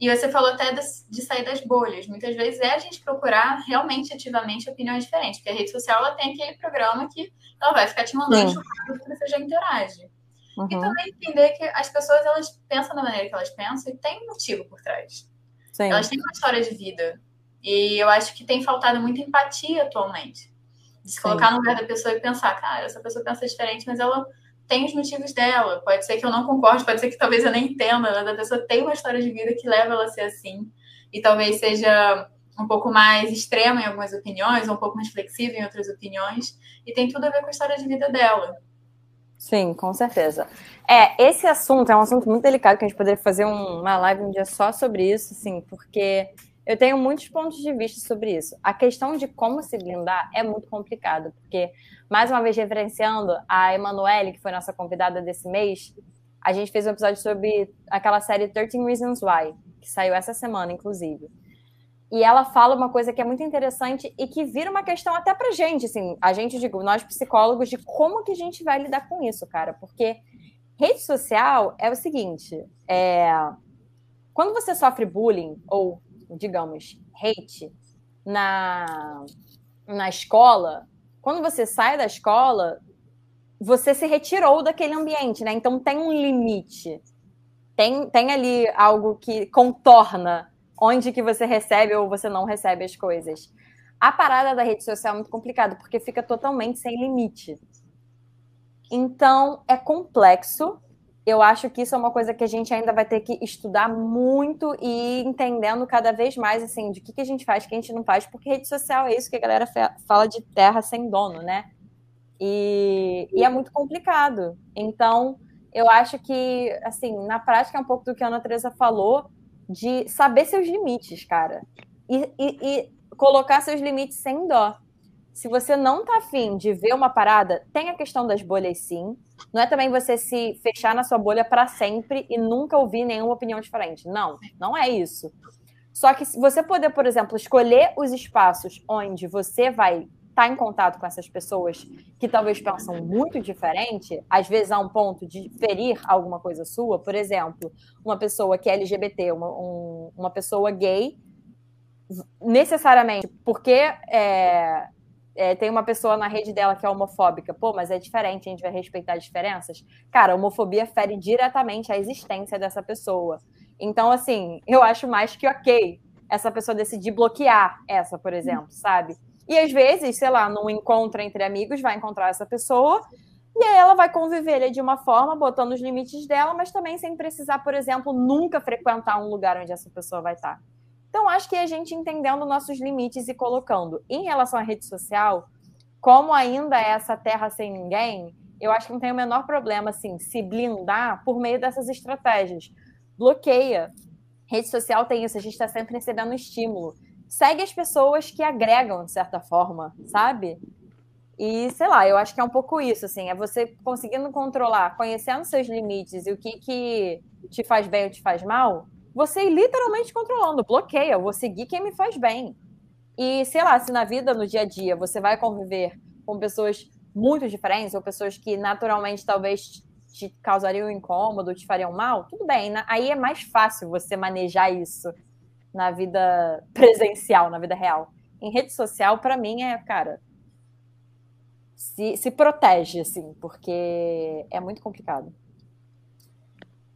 e você falou até de, sair das bolhas. Muitas vezes é a gente procurar realmente ativamente opiniões diferentes, porque a rede social ela tem aquele programa que ela vai ficar te mandando churrasco que você já interage. Uhum. E também entender que as pessoas elas pensam da maneira que elas pensam e tem um motivo por trás. Sim. Elas têm uma história de vida. E eu acho que tem faltado muita empatia atualmente. De se Sim. colocar no lugar da pessoa e pensar, cara, essa pessoa pensa diferente, mas ela tem os motivos dela. Pode ser que eu não concorde, pode ser que talvez eu nem entenda, mas a pessoa tem uma história de vida que leva ela a ser assim. E talvez seja um pouco mais extrema em algumas opiniões, ou um pouco mais flexível em outras opiniões. E tem tudo a ver com a história de vida dela. Sim, com certeza. É, esse assunto é um assunto muito delicado que a gente poderia fazer uma live um dia só sobre isso, sim, porque eu tenho muitos pontos de vista sobre isso. A questão de como se blindar é muito complicado, porque, mais uma vez, referenciando a Emanuele, que foi nossa convidada desse mês, a gente fez um episódio sobre aquela série 13 Reasons Why, que saiu essa semana, inclusive. E ela fala uma coisa que é muito interessante e que vira uma questão até pra gente, assim, a gente, digo, nós psicólogos, de como que a gente vai lidar com isso, cara, porque rede social é o seguinte, é... quando você sofre bullying ou digamos, hate na, na escola, quando você sai da escola, você se retirou daquele ambiente, né? Então tem um limite. Tem, tem ali algo que contorna onde que você recebe ou você não recebe as coisas. A parada da rede social é muito complicado, porque fica totalmente sem limite. Então, é complexo eu acho que isso é uma coisa que a gente ainda vai ter que estudar muito e ir entendendo cada vez mais, assim, de que, que a gente faz, que a gente não faz, porque rede social é isso que a galera fala de terra sem dono, né? E, e é muito complicado. Então, eu acho que, assim, na prática é um pouco do que a Ana Teresa falou, de saber seus limites, cara. E, e, e colocar seus limites sem dó. Se você não tá afim de ver uma parada, tem a questão das bolhas sim. Não é também você se fechar na sua bolha para sempre e nunca ouvir nenhuma opinião diferente. Não, não é isso. Só que se você poder, por exemplo, escolher os espaços onde você vai estar tá em contato com essas pessoas que talvez pensam muito diferente, às vezes a um ponto de ferir alguma coisa sua, por exemplo, uma pessoa que é LGBT, uma, um, uma pessoa gay, necessariamente porque é, é, tem uma pessoa na rede dela que é homofóbica, pô, mas é diferente, a gente vai respeitar as diferenças. Cara, a homofobia fere diretamente a existência dessa pessoa. Então, assim, eu acho mais que ok essa pessoa decidir bloquear essa, por exemplo, sabe? E às vezes, sei lá, num encontro entre amigos, vai encontrar essa pessoa e aí ela vai conviver de uma forma, botando os limites dela, mas também sem precisar, por exemplo, nunca frequentar um lugar onde essa pessoa vai estar. Então, acho que a gente entendendo nossos limites e colocando. Em relação à rede social, como ainda é essa terra sem ninguém, eu acho que não tem o menor problema, assim, se blindar por meio dessas estratégias. Bloqueia. Rede social tem isso, a gente está sempre recebendo estímulo. Segue as pessoas que agregam, de certa forma, sabe? E, sei lá, eu acho que é um pouco isso, assim, é você conseguindo controlar, conhecendo seus limites e o que, que te faz bem ou te faz mal, você ir literalmente controlando, bloqueia, eu vou seguir quem me faz bem. E sei lá, se na vida, no dia a dia, você vai conviver com pessoas muito diferentes, ou pessoas que naturalmente talvez te causariam incômodo, te fariam mal, tudo bem. Aí é mais fácil você manejar isso na vida presencial, na vida real. Em rede social, para mim, é, cara, se, se protege, assim, porque é muito complicado.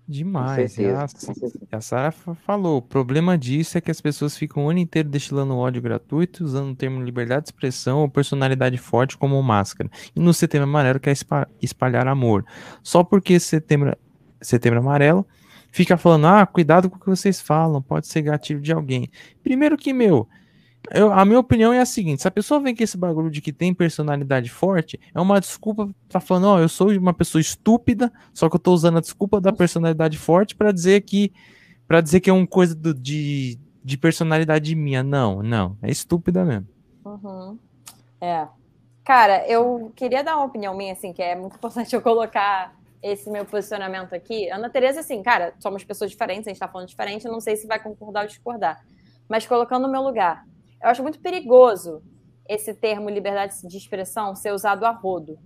Demais. E a, a Sara falou: o problema disso é que as pessoas ficam o ano inteiro destilando ódio gratuito, usando o termo liberdade de expressão ou personalidade forte como máscara. E no setembro amarelo quer espalhar amor. Só porque setembro, setembro amarelo fica falando: ah, cuidado com o que vocês falam, pode ser gatilho de alguém. Primeiro que, meu, eu, a minha opinião é a seguinte: se a pessoa vem com esse bagulho de que tem personalidade forte, é uma desculpa pra falando, ó, oh, eu sou uma pessoa estúpida, só que eu tô usando a desculpa da personalidade forte para dizer que para dizer que é uma coisa do, de, de personalidade minha. Não, não, é estúpida mesmo. Uhum. É. Cara, eu queria dar uma opinião minha, assim, que é muito importante eu colocar esse meu posicionamento aqui. Ana Tereza, assim, cara, somos pessoas diferentes, a gente tá falando diferente, eu não sei se vai concordar ou discordar. Mas colocando no meu lugar, eu acho muito perigoso esse termo liberdade de expressão ser usado a rodo.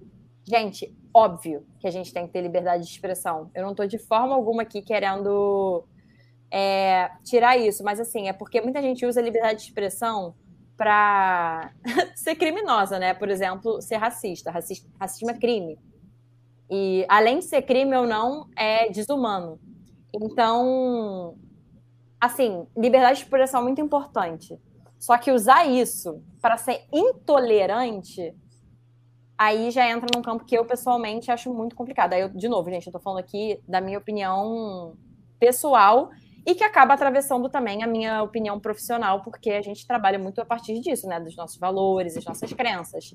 Gente, óbvio que a gente tem que ter liberdade de expressão. Eu não estou de forma alguma aqui querendo é, tirar isso, mas assim, é porque muita gente usa liberdade de expressão para ser criminosa, né? Por exemplo, ser racista. Racista. Racismo é crime. E além de ser crime ou não, é desumano. Então, assim, liberdade de expressão é muito importante. Só que usar isso para ser intolerante, aí já entra num campo que eu pessoalmente acho muito complicado. Aí, eu, de novo, gente, eu tô falando aqui da minha opinião pessoal e que acaba atravessando também a minha opinião profissional, porque a gente trabalha muito a partir disso, né? Dos nossos valores, das nossas crenças.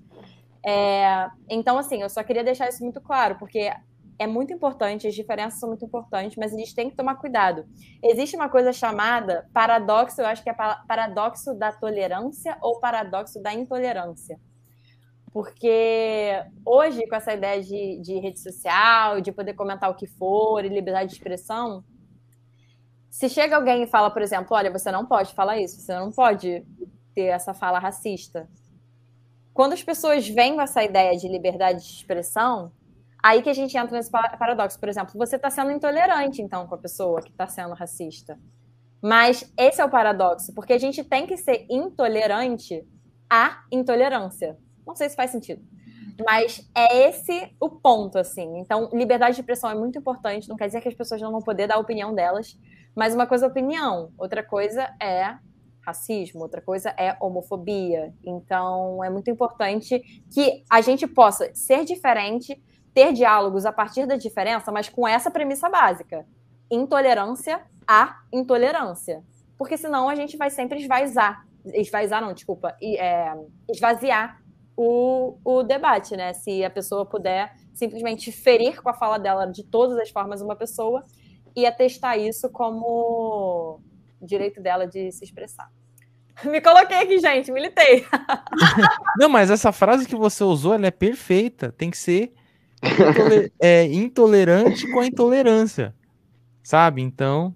É, então, assim, eu só queria deixar isso muito claro, porque é muito importante, as diferenças são muito importantes, mas a gente tem que tomar cuidado. Existe uma coisa chamada paradoxo, eu acho que é paradoxo da tolerância ou paradoxo da intolerância. Porque hoje, com essa ideia de, de rede social, de poder comentar o que for, e liberdade de expressão, se chega alguém e fala, por exemplo, olha, você não pode falar isso, você não pode ter essa fala racista. Quando as pessoas vêm com essa ideia de liberdade de expressão, Aí que a gente entra nesse paradoxo. Por exemplo, você está sendo intolerante, então, com a pessoa que está sendo racista. Mas esse é o paradoxo, porque a gente tem que ser intolerante à intolerância. Não sei se faz sentido. Mas é esse o ponto, assim. Então, liberdade de expressão é muito importante. Não quer dizer que as pessoas não vão poder dar a opinião delas. Mas uma coisa é opinião, outra coisa é racismo, outra coisa é homofobia. Então, é muito importante que a gente possa ser diferente ter diálogos a partir da diferença, mas com essa premissa básica: intolerância à intolerância. Porque senão a gente vai sempre esvaziar, esvaziar não, desculpa, é, esvaziar o, o debate, né? Se a pessoa puder simplesmente ferir com a fala dela de todas as formas uma pessoa e atestar isso como direito dela de se expressar. Me coloquei aqui, gente, militei. Não, mas essa frase que você usou, ela é perfeita. Tem que ser intoler é, intolerante com a intolerância, sabe? Então,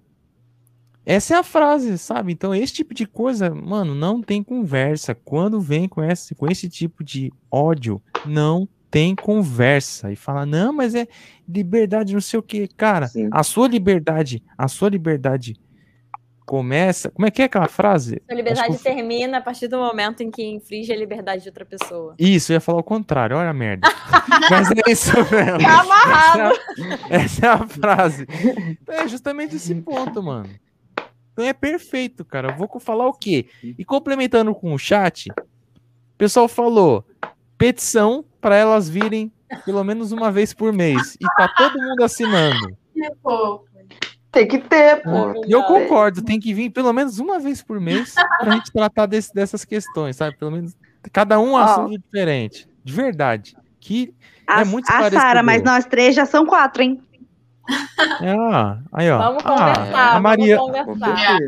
essa é a frase, sabe? Então, esse tipo de coisa, mano, não tem conversa. Quando vem com esse, com esse tipo de ódio, não tem conversa. E fala, não, mas é liberdade, não sei o que. Cara, Sim. a sua liberdade, a sua liberdade começa. Como é que é aquela frase? A liberdade que... termina a partir do momento em que infringe a liberdade de outra pessoa. Isso, eu ia falar o contrário, olha a merda. Mas é isso mesmo. Tá amarrado. Essa é, a, essa é a frase. Então é justamente esse ponto, mano. Então é perfeito, cara. Eu vou falar o quê? E complementando com o chat, o pessoal falou petição para elas virem pelo menos uma vez por mês. E tá todo mundo assinando. Que fofo. Tem que ter, pô. E eu concordo, tem que vir pelo menos uma vez por mês pra gente tratar desse, dessas questões, sabe? Pelo menos cada um assunto oh. diferente. De verdade. Que a, é muito A Sara, mas nós três já são quatro, hein? É, aí, ó. Vamos conversar. Ah, a Maria... Vamos conversar.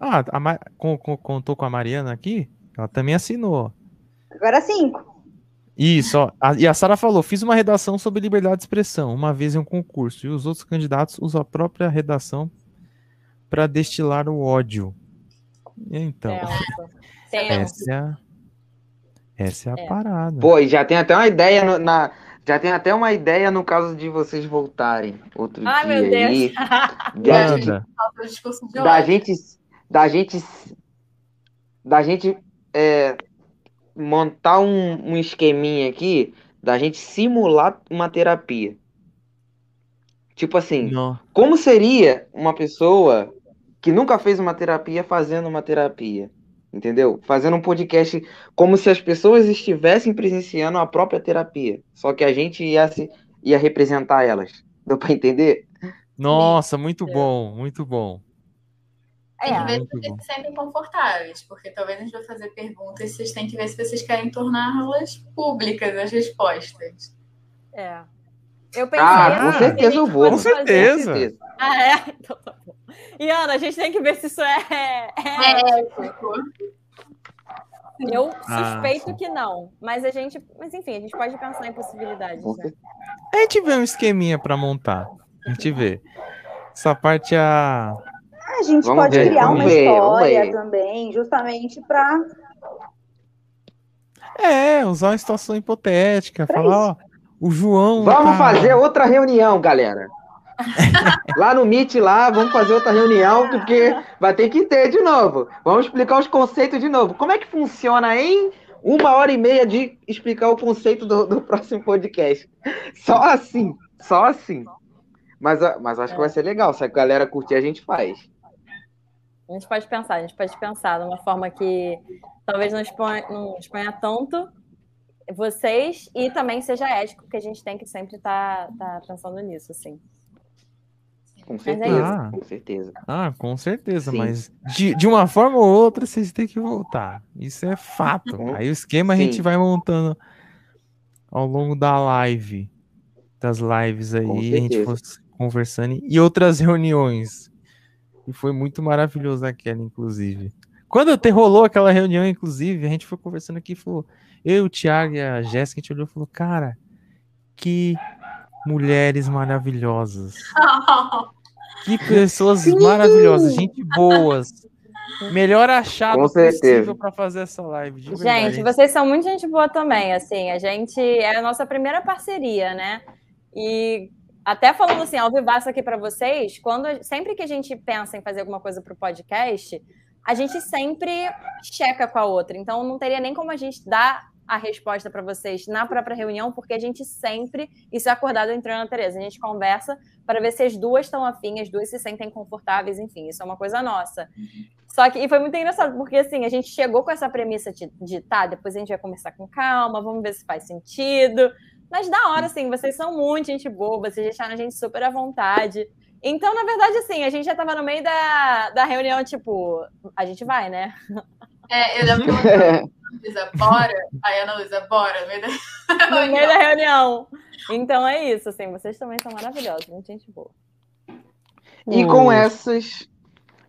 Ah, a Ma... contou com a Mariana aqui? Ela também assinou. Agora cinco. Isso, ó. A, e a Sara falou: fiz uma redação sobre liberdade de expressão, uma vez em um concurso, e os outros candidatos usam a própria redação para destilar o ódio. Então, essa é a, essa é a é. parada. Pô, e já tem até uma ideia no, na. Já tem até uma ideia no caso de vocês voltarem outro Ai, dia meu Deus. aí. Da, gente, da gente. Da gente. Da gente. É, montar um, um esqueminha aqui da gente simular uma terapia. Tipo assim, Não. como seria uma pessoa que nunca fez uma terapia fazendo uma terapia? Entendeu? Fazendo um podcast como se as pessoas estivessem presenciando a própria terapia. Só que a gente ia, se, ia representar elas. Deu pra entender? Nossa, muito bom, muito bom. Tem que ver se vocês se sentem confortáveis, porque talvez a gente vai fazer perguntas, vocês têm que ver se vocês querem torná-las públicas, as respostas. É. Eu pensei. Ah, com certeza eu vou. Com certeza. Ah, é? Então tá bom. E Ana, a gente tem que ver se isso é. É. é eu ah, suspeito ah, que não, mas a gente, mas enfim, a gente pode pensar em possibilidades. Né? A gente vê um esqueminha para montar. A gente vê. Essa parte a a gente vamos pode ver, criar uma ver, história também, justamente para. É, usar uma situação hipotética, pra falar, isso. ó, o João. Vamos tá... fazer outra reunião, galera. lá no Meet, lá, vamos fazer outra reunião, porque vai ter que ter de novo. Vamos explicar os conceitos de novo. Como é que funciona em uma hora e meia de explicar o conceito do, do próximo podcast? Só assim, só assim. Mas, mas acho que vai ser legal. Se a galera curtir, a gente faz. A gente pode pensar, a gente pode pensar de uma forma que talvez não exponha, não exponha tanto vocês e também seja ético, porque a gente tem que sempre estar tá, tá pensando nisso, assim. Com é certeza, ah, com certeza. Ah, com certeza, Sim. mas de, de uma forma ou outra vocês têm que voltar. Isso é fato. Uhum. Aí o esquema Sim. a gente vai montando ao longo da live, das lives aí, a gente for conversando e outras reuniões e foi muito maravilhoso aquela, inclusive. Quando até rolou aquela reunião, inclusive, a gente foi conversando aqui falou. Eu, o Thiago e a Jéssica, a gente olhou e falou, cara, que mulheres maravilhosas. que pessoas Sim. maravilhosas, gente boas. Melhor achado Com possível para fazer essa live. gente, vocês são muito gente boa também, assim. A gente é a nossa primeira parceria, né? E até falando assim, ao vivaço aqui para vocês, quando sempre que a gente pensa em fazer alguma coisa para o podcast, a gente sempre checa com a outra. Então não teria nem como a gente dar a resposta para vocês na própria reunião, porque a gente sempre, isso é acordado entre a Ana Tereza, a gente conversa para ver se as duas estão afim, as duas se sentem confortáveis, enfim, isso é uma coisa nossa. Só que, e foi muito engraçado, porque assim, a gente chegou com essa premissa de, de tá, depois a gente vai conversar com calma, vamos ver se faz sentido, Mas da hora, assim, vocês são muito gente boa, vocês deixaram a gente super à vontade. Então, na verdade, assim, a gente já tava no meio da, da reunião, tipo, a gente vai, né? É, eu já perguntei, Luísa, bora? Aí a Ana Luísa, bora, no meio da No meio da reunião. Então é isso, assim, vocês também são maravilhosos, muito gente boa. E com essas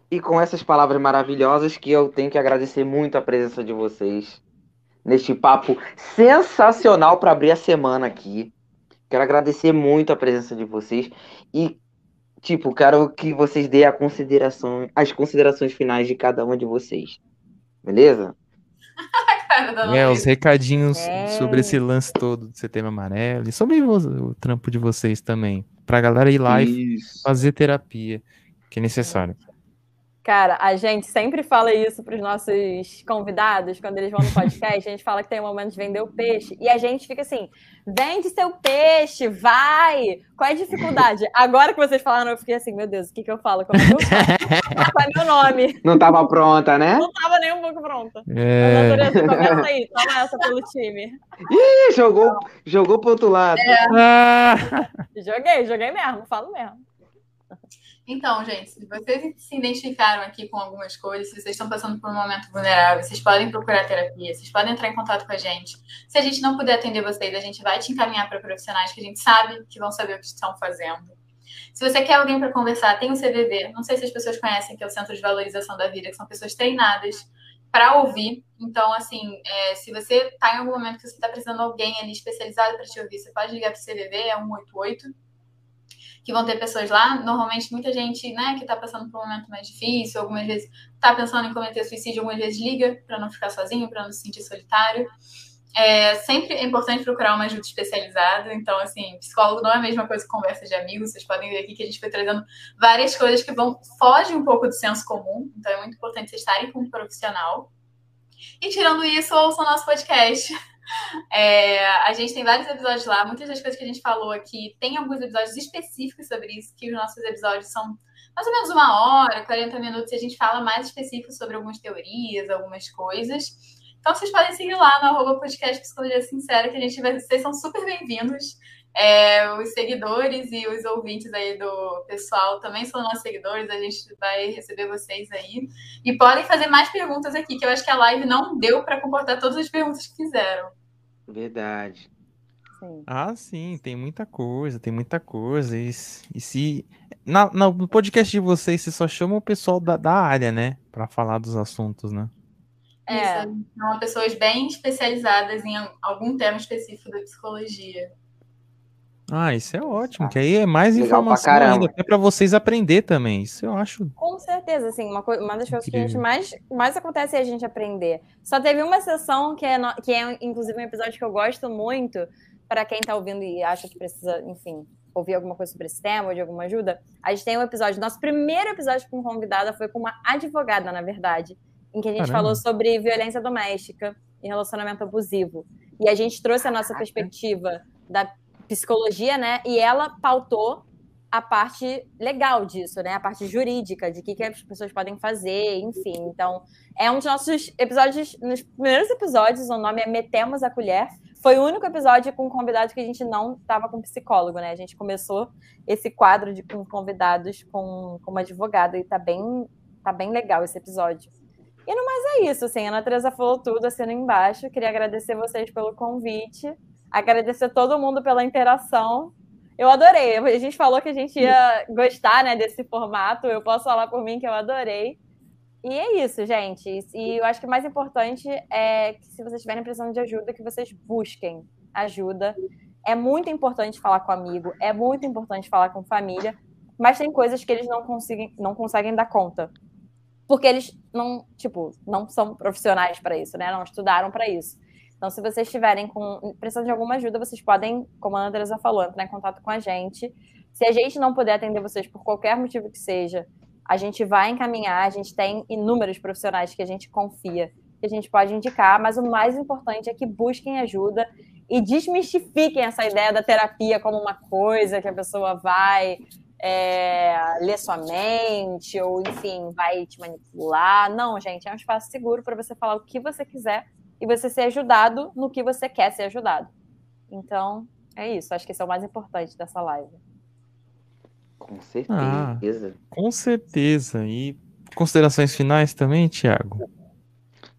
e com essas palavras maravilhosas que eu tenho que agradecer muito a presença de vocês neste papo sensacional para abrir a semana aqui. Quero agradecer muito a presença de vocês e tipo, quero que vocês dêem a consideração, as considerações finais de cada uma de vocês. Beleza? É, os recadinhos É. sobre esse lance todo do setembro amarelo e sobre o, o trampo de vocês também. Pra galera ir lá e Isso. fazer terapia, que é necessário. Cara, a gente sempre fala isso para os nossos convidados, quando eles vão no podcast, a gente fala que tem um momento de vender o peixe, e a gente fica assim, vende seu peixe, vai! Qual é a dificuldade? Agora que vocês falaram, eu fiquei assim, meu Deus, o que, que eu falo? Como é que eu falo? Qual é meu nome? Não tava pronta, né? Não tava nem um pouco pronta. É, Natureza, começa aí, toma essa pelo time. Ih, jogou, jogou pro outro lado. Ah, Joguei, joguei mesmo, falo mesmo. Então, gente, se vocês se identificaram aqui com algumas coisas, se vocês estão passando por um momento vulnerável, vocês podem procurar terapia, vocês podem entrar em contato com a gente. Se a gente não puder atender vocês, a gente vai te encaminhar para profissionais que a gente sabe que vão saber o que estão fazendo. Se você quer alguém para conversar, tem o CVV. Não sei se as pessoas conhecem, que é o Centro de Valorização da Vida, que são pessoas treinadas para ouvir. Então, assim, é, se você está em algum momento que você está precisando de alguém ali especializado para te ouvir, você pode ligar para o CVV, é 188 que vão ter pessoas lá. Normalmente, muita gente, né, que está passando por um momento mais difícil, algumas vezes está pensando em cometer suicídio, algumas vezes liga para não ficar sozinho, para não se sentir solitário. É sempre é importante procurar uma ajuda especializada. Então, assim, psicólogo não é a mesma coisa que conversa de amigos. Vocês podem ver aqui que a gente foi trazendo várias coisas que vão fogem um pouco do senso comum. Então, é muito importante vocês estarem com um profissional. E tirando isso, ouçam nosso podcast. É, a gente tem vários episódios lá, muitas das coisas que a gente falou aqui, tem alguns episódios específicos sobre isso, que os nossos episódios são mais ou menos uma hora, 40 minutos, e a gente fala mais específico sobre algumas teorias, algumas coisas. Então vocês podem seguir lá no arroba podcast Psicologia Sincera, que a gente vai. Vocês são super bem-vindos. É, os seguidores e os ouvintes aí do pessoal também são nossos seguidores, a gente vai receber vocês aí. E podem fazer mais perguntas aqui, que eu acho que a live não deu para comportar todas as perguntas que fizeram. Verdade. Sim. ah, sim, tem muita coisa, tem muita coisa. E, e se. na- na- no podcast de vocês, vocês só chamam o pessoal da, da área, né? Pra falar dos assuntos, né? É. Isso, são pessoas bem especializadas em algum tema específico da psicologia. Ah, isso é ótimo, que aí é mais Legal informação ainda, até pra vocês aprender também. Isso eu acho. Com certeza, assim, uma, coi- uma das coisas que a gente mais, mais acontece é a gente aprender. Só teve uma sessão que é, no- que é inclusive um episódio que eu gosto muito, para quem tá ouvindo e acha que precisa, enfim, ouvir alguma coisa sobre esse tema ou de alguma ajuda. A gente tem um episódio, nosso primeiro episódio com convidada foi com uma advogada, na verdade, em que a gente Caramba. falou sobre violência doméstica e relacionamento abusivo. E a gente trouxe a nossa perspectiva da psicologia, né? E ela pautou a parte legal disso, né? A parte jurídica, de o que, que as pessoas podem fazer, enfim. Então, é um dos nossos episódios, nos primeiros episódios, o nome é Metemos a Colher. Foi o único episódio com convidado que a gente não estava com psicólogo, né? A gente começou esse quadro de com convidados com, com uma advogada e tá bem, tá bem legal esse episódio. E no mais é isso, assim, a Ana Teresa falou tudo, assino embaixo. Queria agradecer vocês pelo convite, agradecer todo mundo pela interação. Eu adorei. A gente falou que a gente ia gostar né, desse formato. Eu posso falar por mim que eu adorei. E é isso, gente. E eu acho que o mais importante é que se vocês estiverem precisando de ajuda, que vocês busquem ajuda. É muito importante falar com amigo, é muito importante falar com família, mas tem coisas que eles não conseguem, não conseguem dar conta. Porque eles não, tipo, não são profissionais para isso, né? Não estudaram para isso. Então, se vocês estiverem com, precisando de alguma ajuda, vocês podem, como a Ana Teresa falou, entrar em contato com a gente. Se a gente não puder atender vocês por qualquer motivo que seja, a gente vai encaminhar, a gente tem inúmeros profissionais que a gente confia, que a gente pode indicar, mas o mais importante é que busquem ajuda e desmistifiquem essa ideia da terapia como uma coisa que a pessoa vai é, ler sua mente, ou enfim, vai te manipular. Não, gente, é um espaço seguro para você falar o que você quiser e você ser ajudado no que você quer ser ajudado. Então, É isso, acho que esse é o mais importante dessa live. Com certeza. Ah, com certeza. E considerações finais também, Thiago?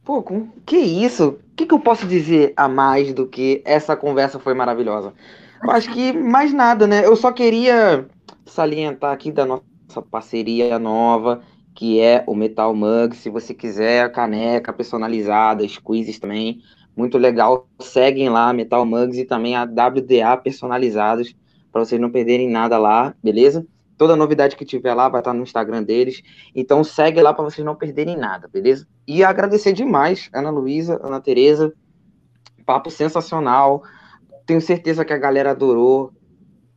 Pô, com... que isso? O que, que eu posso dizer a mais do que essa conversa foi maravilhosa? Eu acho que mais nada, né? Eu só queria salientar aqui da nossa parceria nova, que é o Metal Mug. Se você quiser a caneca personalizada, quizzes também, muito legal. Seguem lá Metal Mugs e também a WDA personalizados, para vocês não perderem nada lá, beleza? Toda novidade que tiver lá vai estar no Instagram deles. Então segue lá para vocês não perderem nada, beleza? E agradecer demais, Ana Luísa, Ana Tereza. Papo sensacional. Tenho certeza que a galera adorou.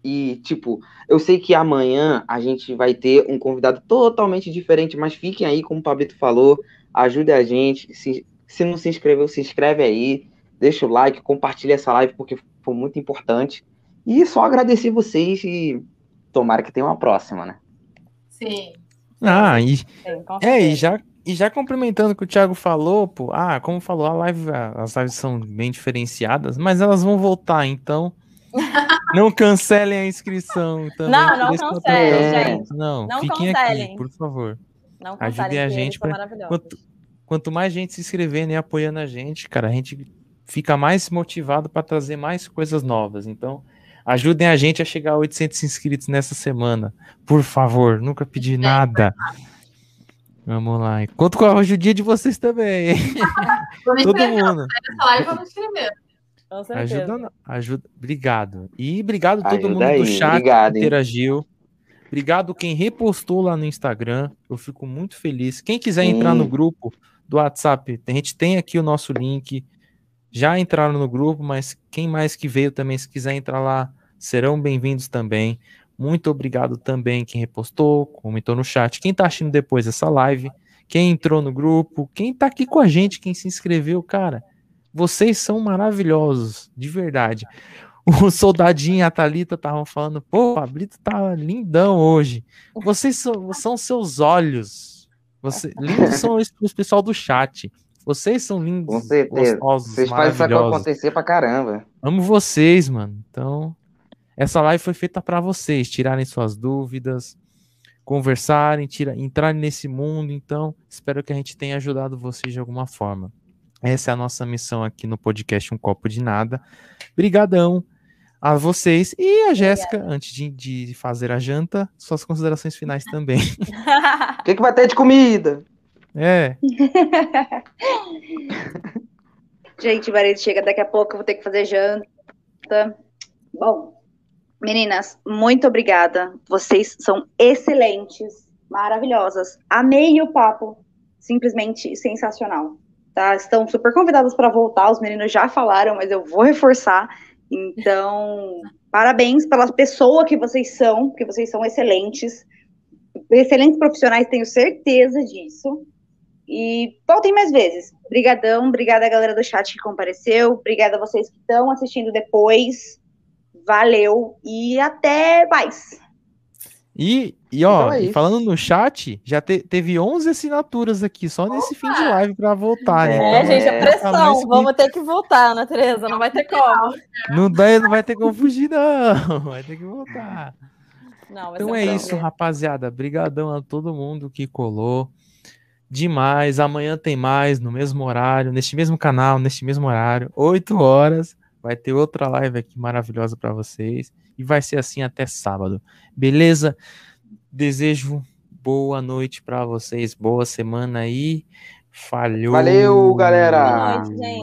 E, tipo, eu sei que amanhã a gente vai ter um convidado totalmente diferente, mas fiquem aí, como o Pablito falou, ajude a gente. Se, se não se inscreveu, se inscreve aí, deixa o like, compartilha essa live, porque foi muito importante. E só agradecer vocês e tomara que tenha uma próxima, né? Sim. Ah, e, Sim, é, e já, e já complementando o que o Thiago falou, pô, ah, como falou, a live, as lives são bem diferenciadas, mas elas vão voltar, então não cancelem a inscrição também. Não, não cancelem, gente. Não, Não fiquem cancelem. aqui, por favor. Não Ajudem cancelem, a que gente pra-. Quanto, quanto mais gente se inscrevendo e apoiando a gente, cara, a gente fica mais motivado para trazer mais coisas novas. Então, ajudem a gente a chegar a 800 inscritos nessa semana. Por favor, nunca pedi nada. Vamos lá. Conto com a ajuda de vocês também. Todo mundo. nessa live, vou me inscrever. Com certeza. Ajuda, ajuda. Obrigado. E obrigado a todo mundo aí, do chat obrigado, que hein? interagiu. Obrigado quem repostou lá no Instagram. Eu fico muito feliz. Quem quiser entrar no Sim. grupo do WhatsApp, a gente tem aqui o nosso link. Já entraram no grupo, mas quem mais que veio também, se quiser entrar lá, serão bem-vindos também. Muito obrigado também quem repostou, comentou no chat. Quem tá assistindo depois dessa live, quem entrou no grupo, quem tá aqui com a gente, quem se inscreveu, cara. Vocês são maravilhosos, de verdade. O soldadinho e a Thalita estavam falando, pô, o Pablito tá lindão hoje. Vocês são, são seus olhos. Você, lindos são os, pessoal do chat. Vocês são lindos, Com certeza. gostosos, Vocês fazem isso acontecer pra caramba. Amo vocês, mano. Então, essa live foi feita para vocês tirarem suas dúvidas, conversarem, tira, entrarem nesse mundo. Então, espero que a gente tenha ajudado vocês de alguma forma. Essa é a nossa missão aqui no podcast Um Copo de Nada. Brigadão a vocês e a Jéssica, antes de, de fazer a janta, suas considerações finais também. O que, que vai ter de comida? É, Gente, o marido chega daqui a pouco, eu vou ter que fazer janta. Bom, meninas, muito obrigada. Vocês são excelentes, maravilhosas. Amei o papo, simplesmente sensacional. Tá? Estão super convidadas para voltar. Os meninos já falaram, mas eu vou reforçar. Então, parabéns pela pessoa que vocês são, porque vocês são excelentes. Excelentes profissionais, tenho certeza disso. E voltem mais vezes. Obrigadão, obrigada a galera do chat que compareceu, obrigada a vocês que estão assistindo depois. Valeu e até mais. E, e ó, Então é e falando no chat, já te- teve 11 assinaturas aqui só nesse fim de live para voltar. É, É, então, gente, É, é tá mais pressão. que- Vamos ter que voltar, Ana Tereza. Não vai ter como. Não, dá, não vai ter como fugir, não. Vai ter que voltar. Não, Então é isso, rapaziada. Brigadão a todo mundo que colou. Demais. Amanhã tem mais, no mesmo horário, neste mesmo canal, neste mesmo horário, 8 horas. Vai ter outra live aqui maravilhosa para vocês. E vai ser assim até sábado. Beleza? Desejo boa noite para vocês, boa semana aí. Falhou. Valeu, galera! Boa noite, gente.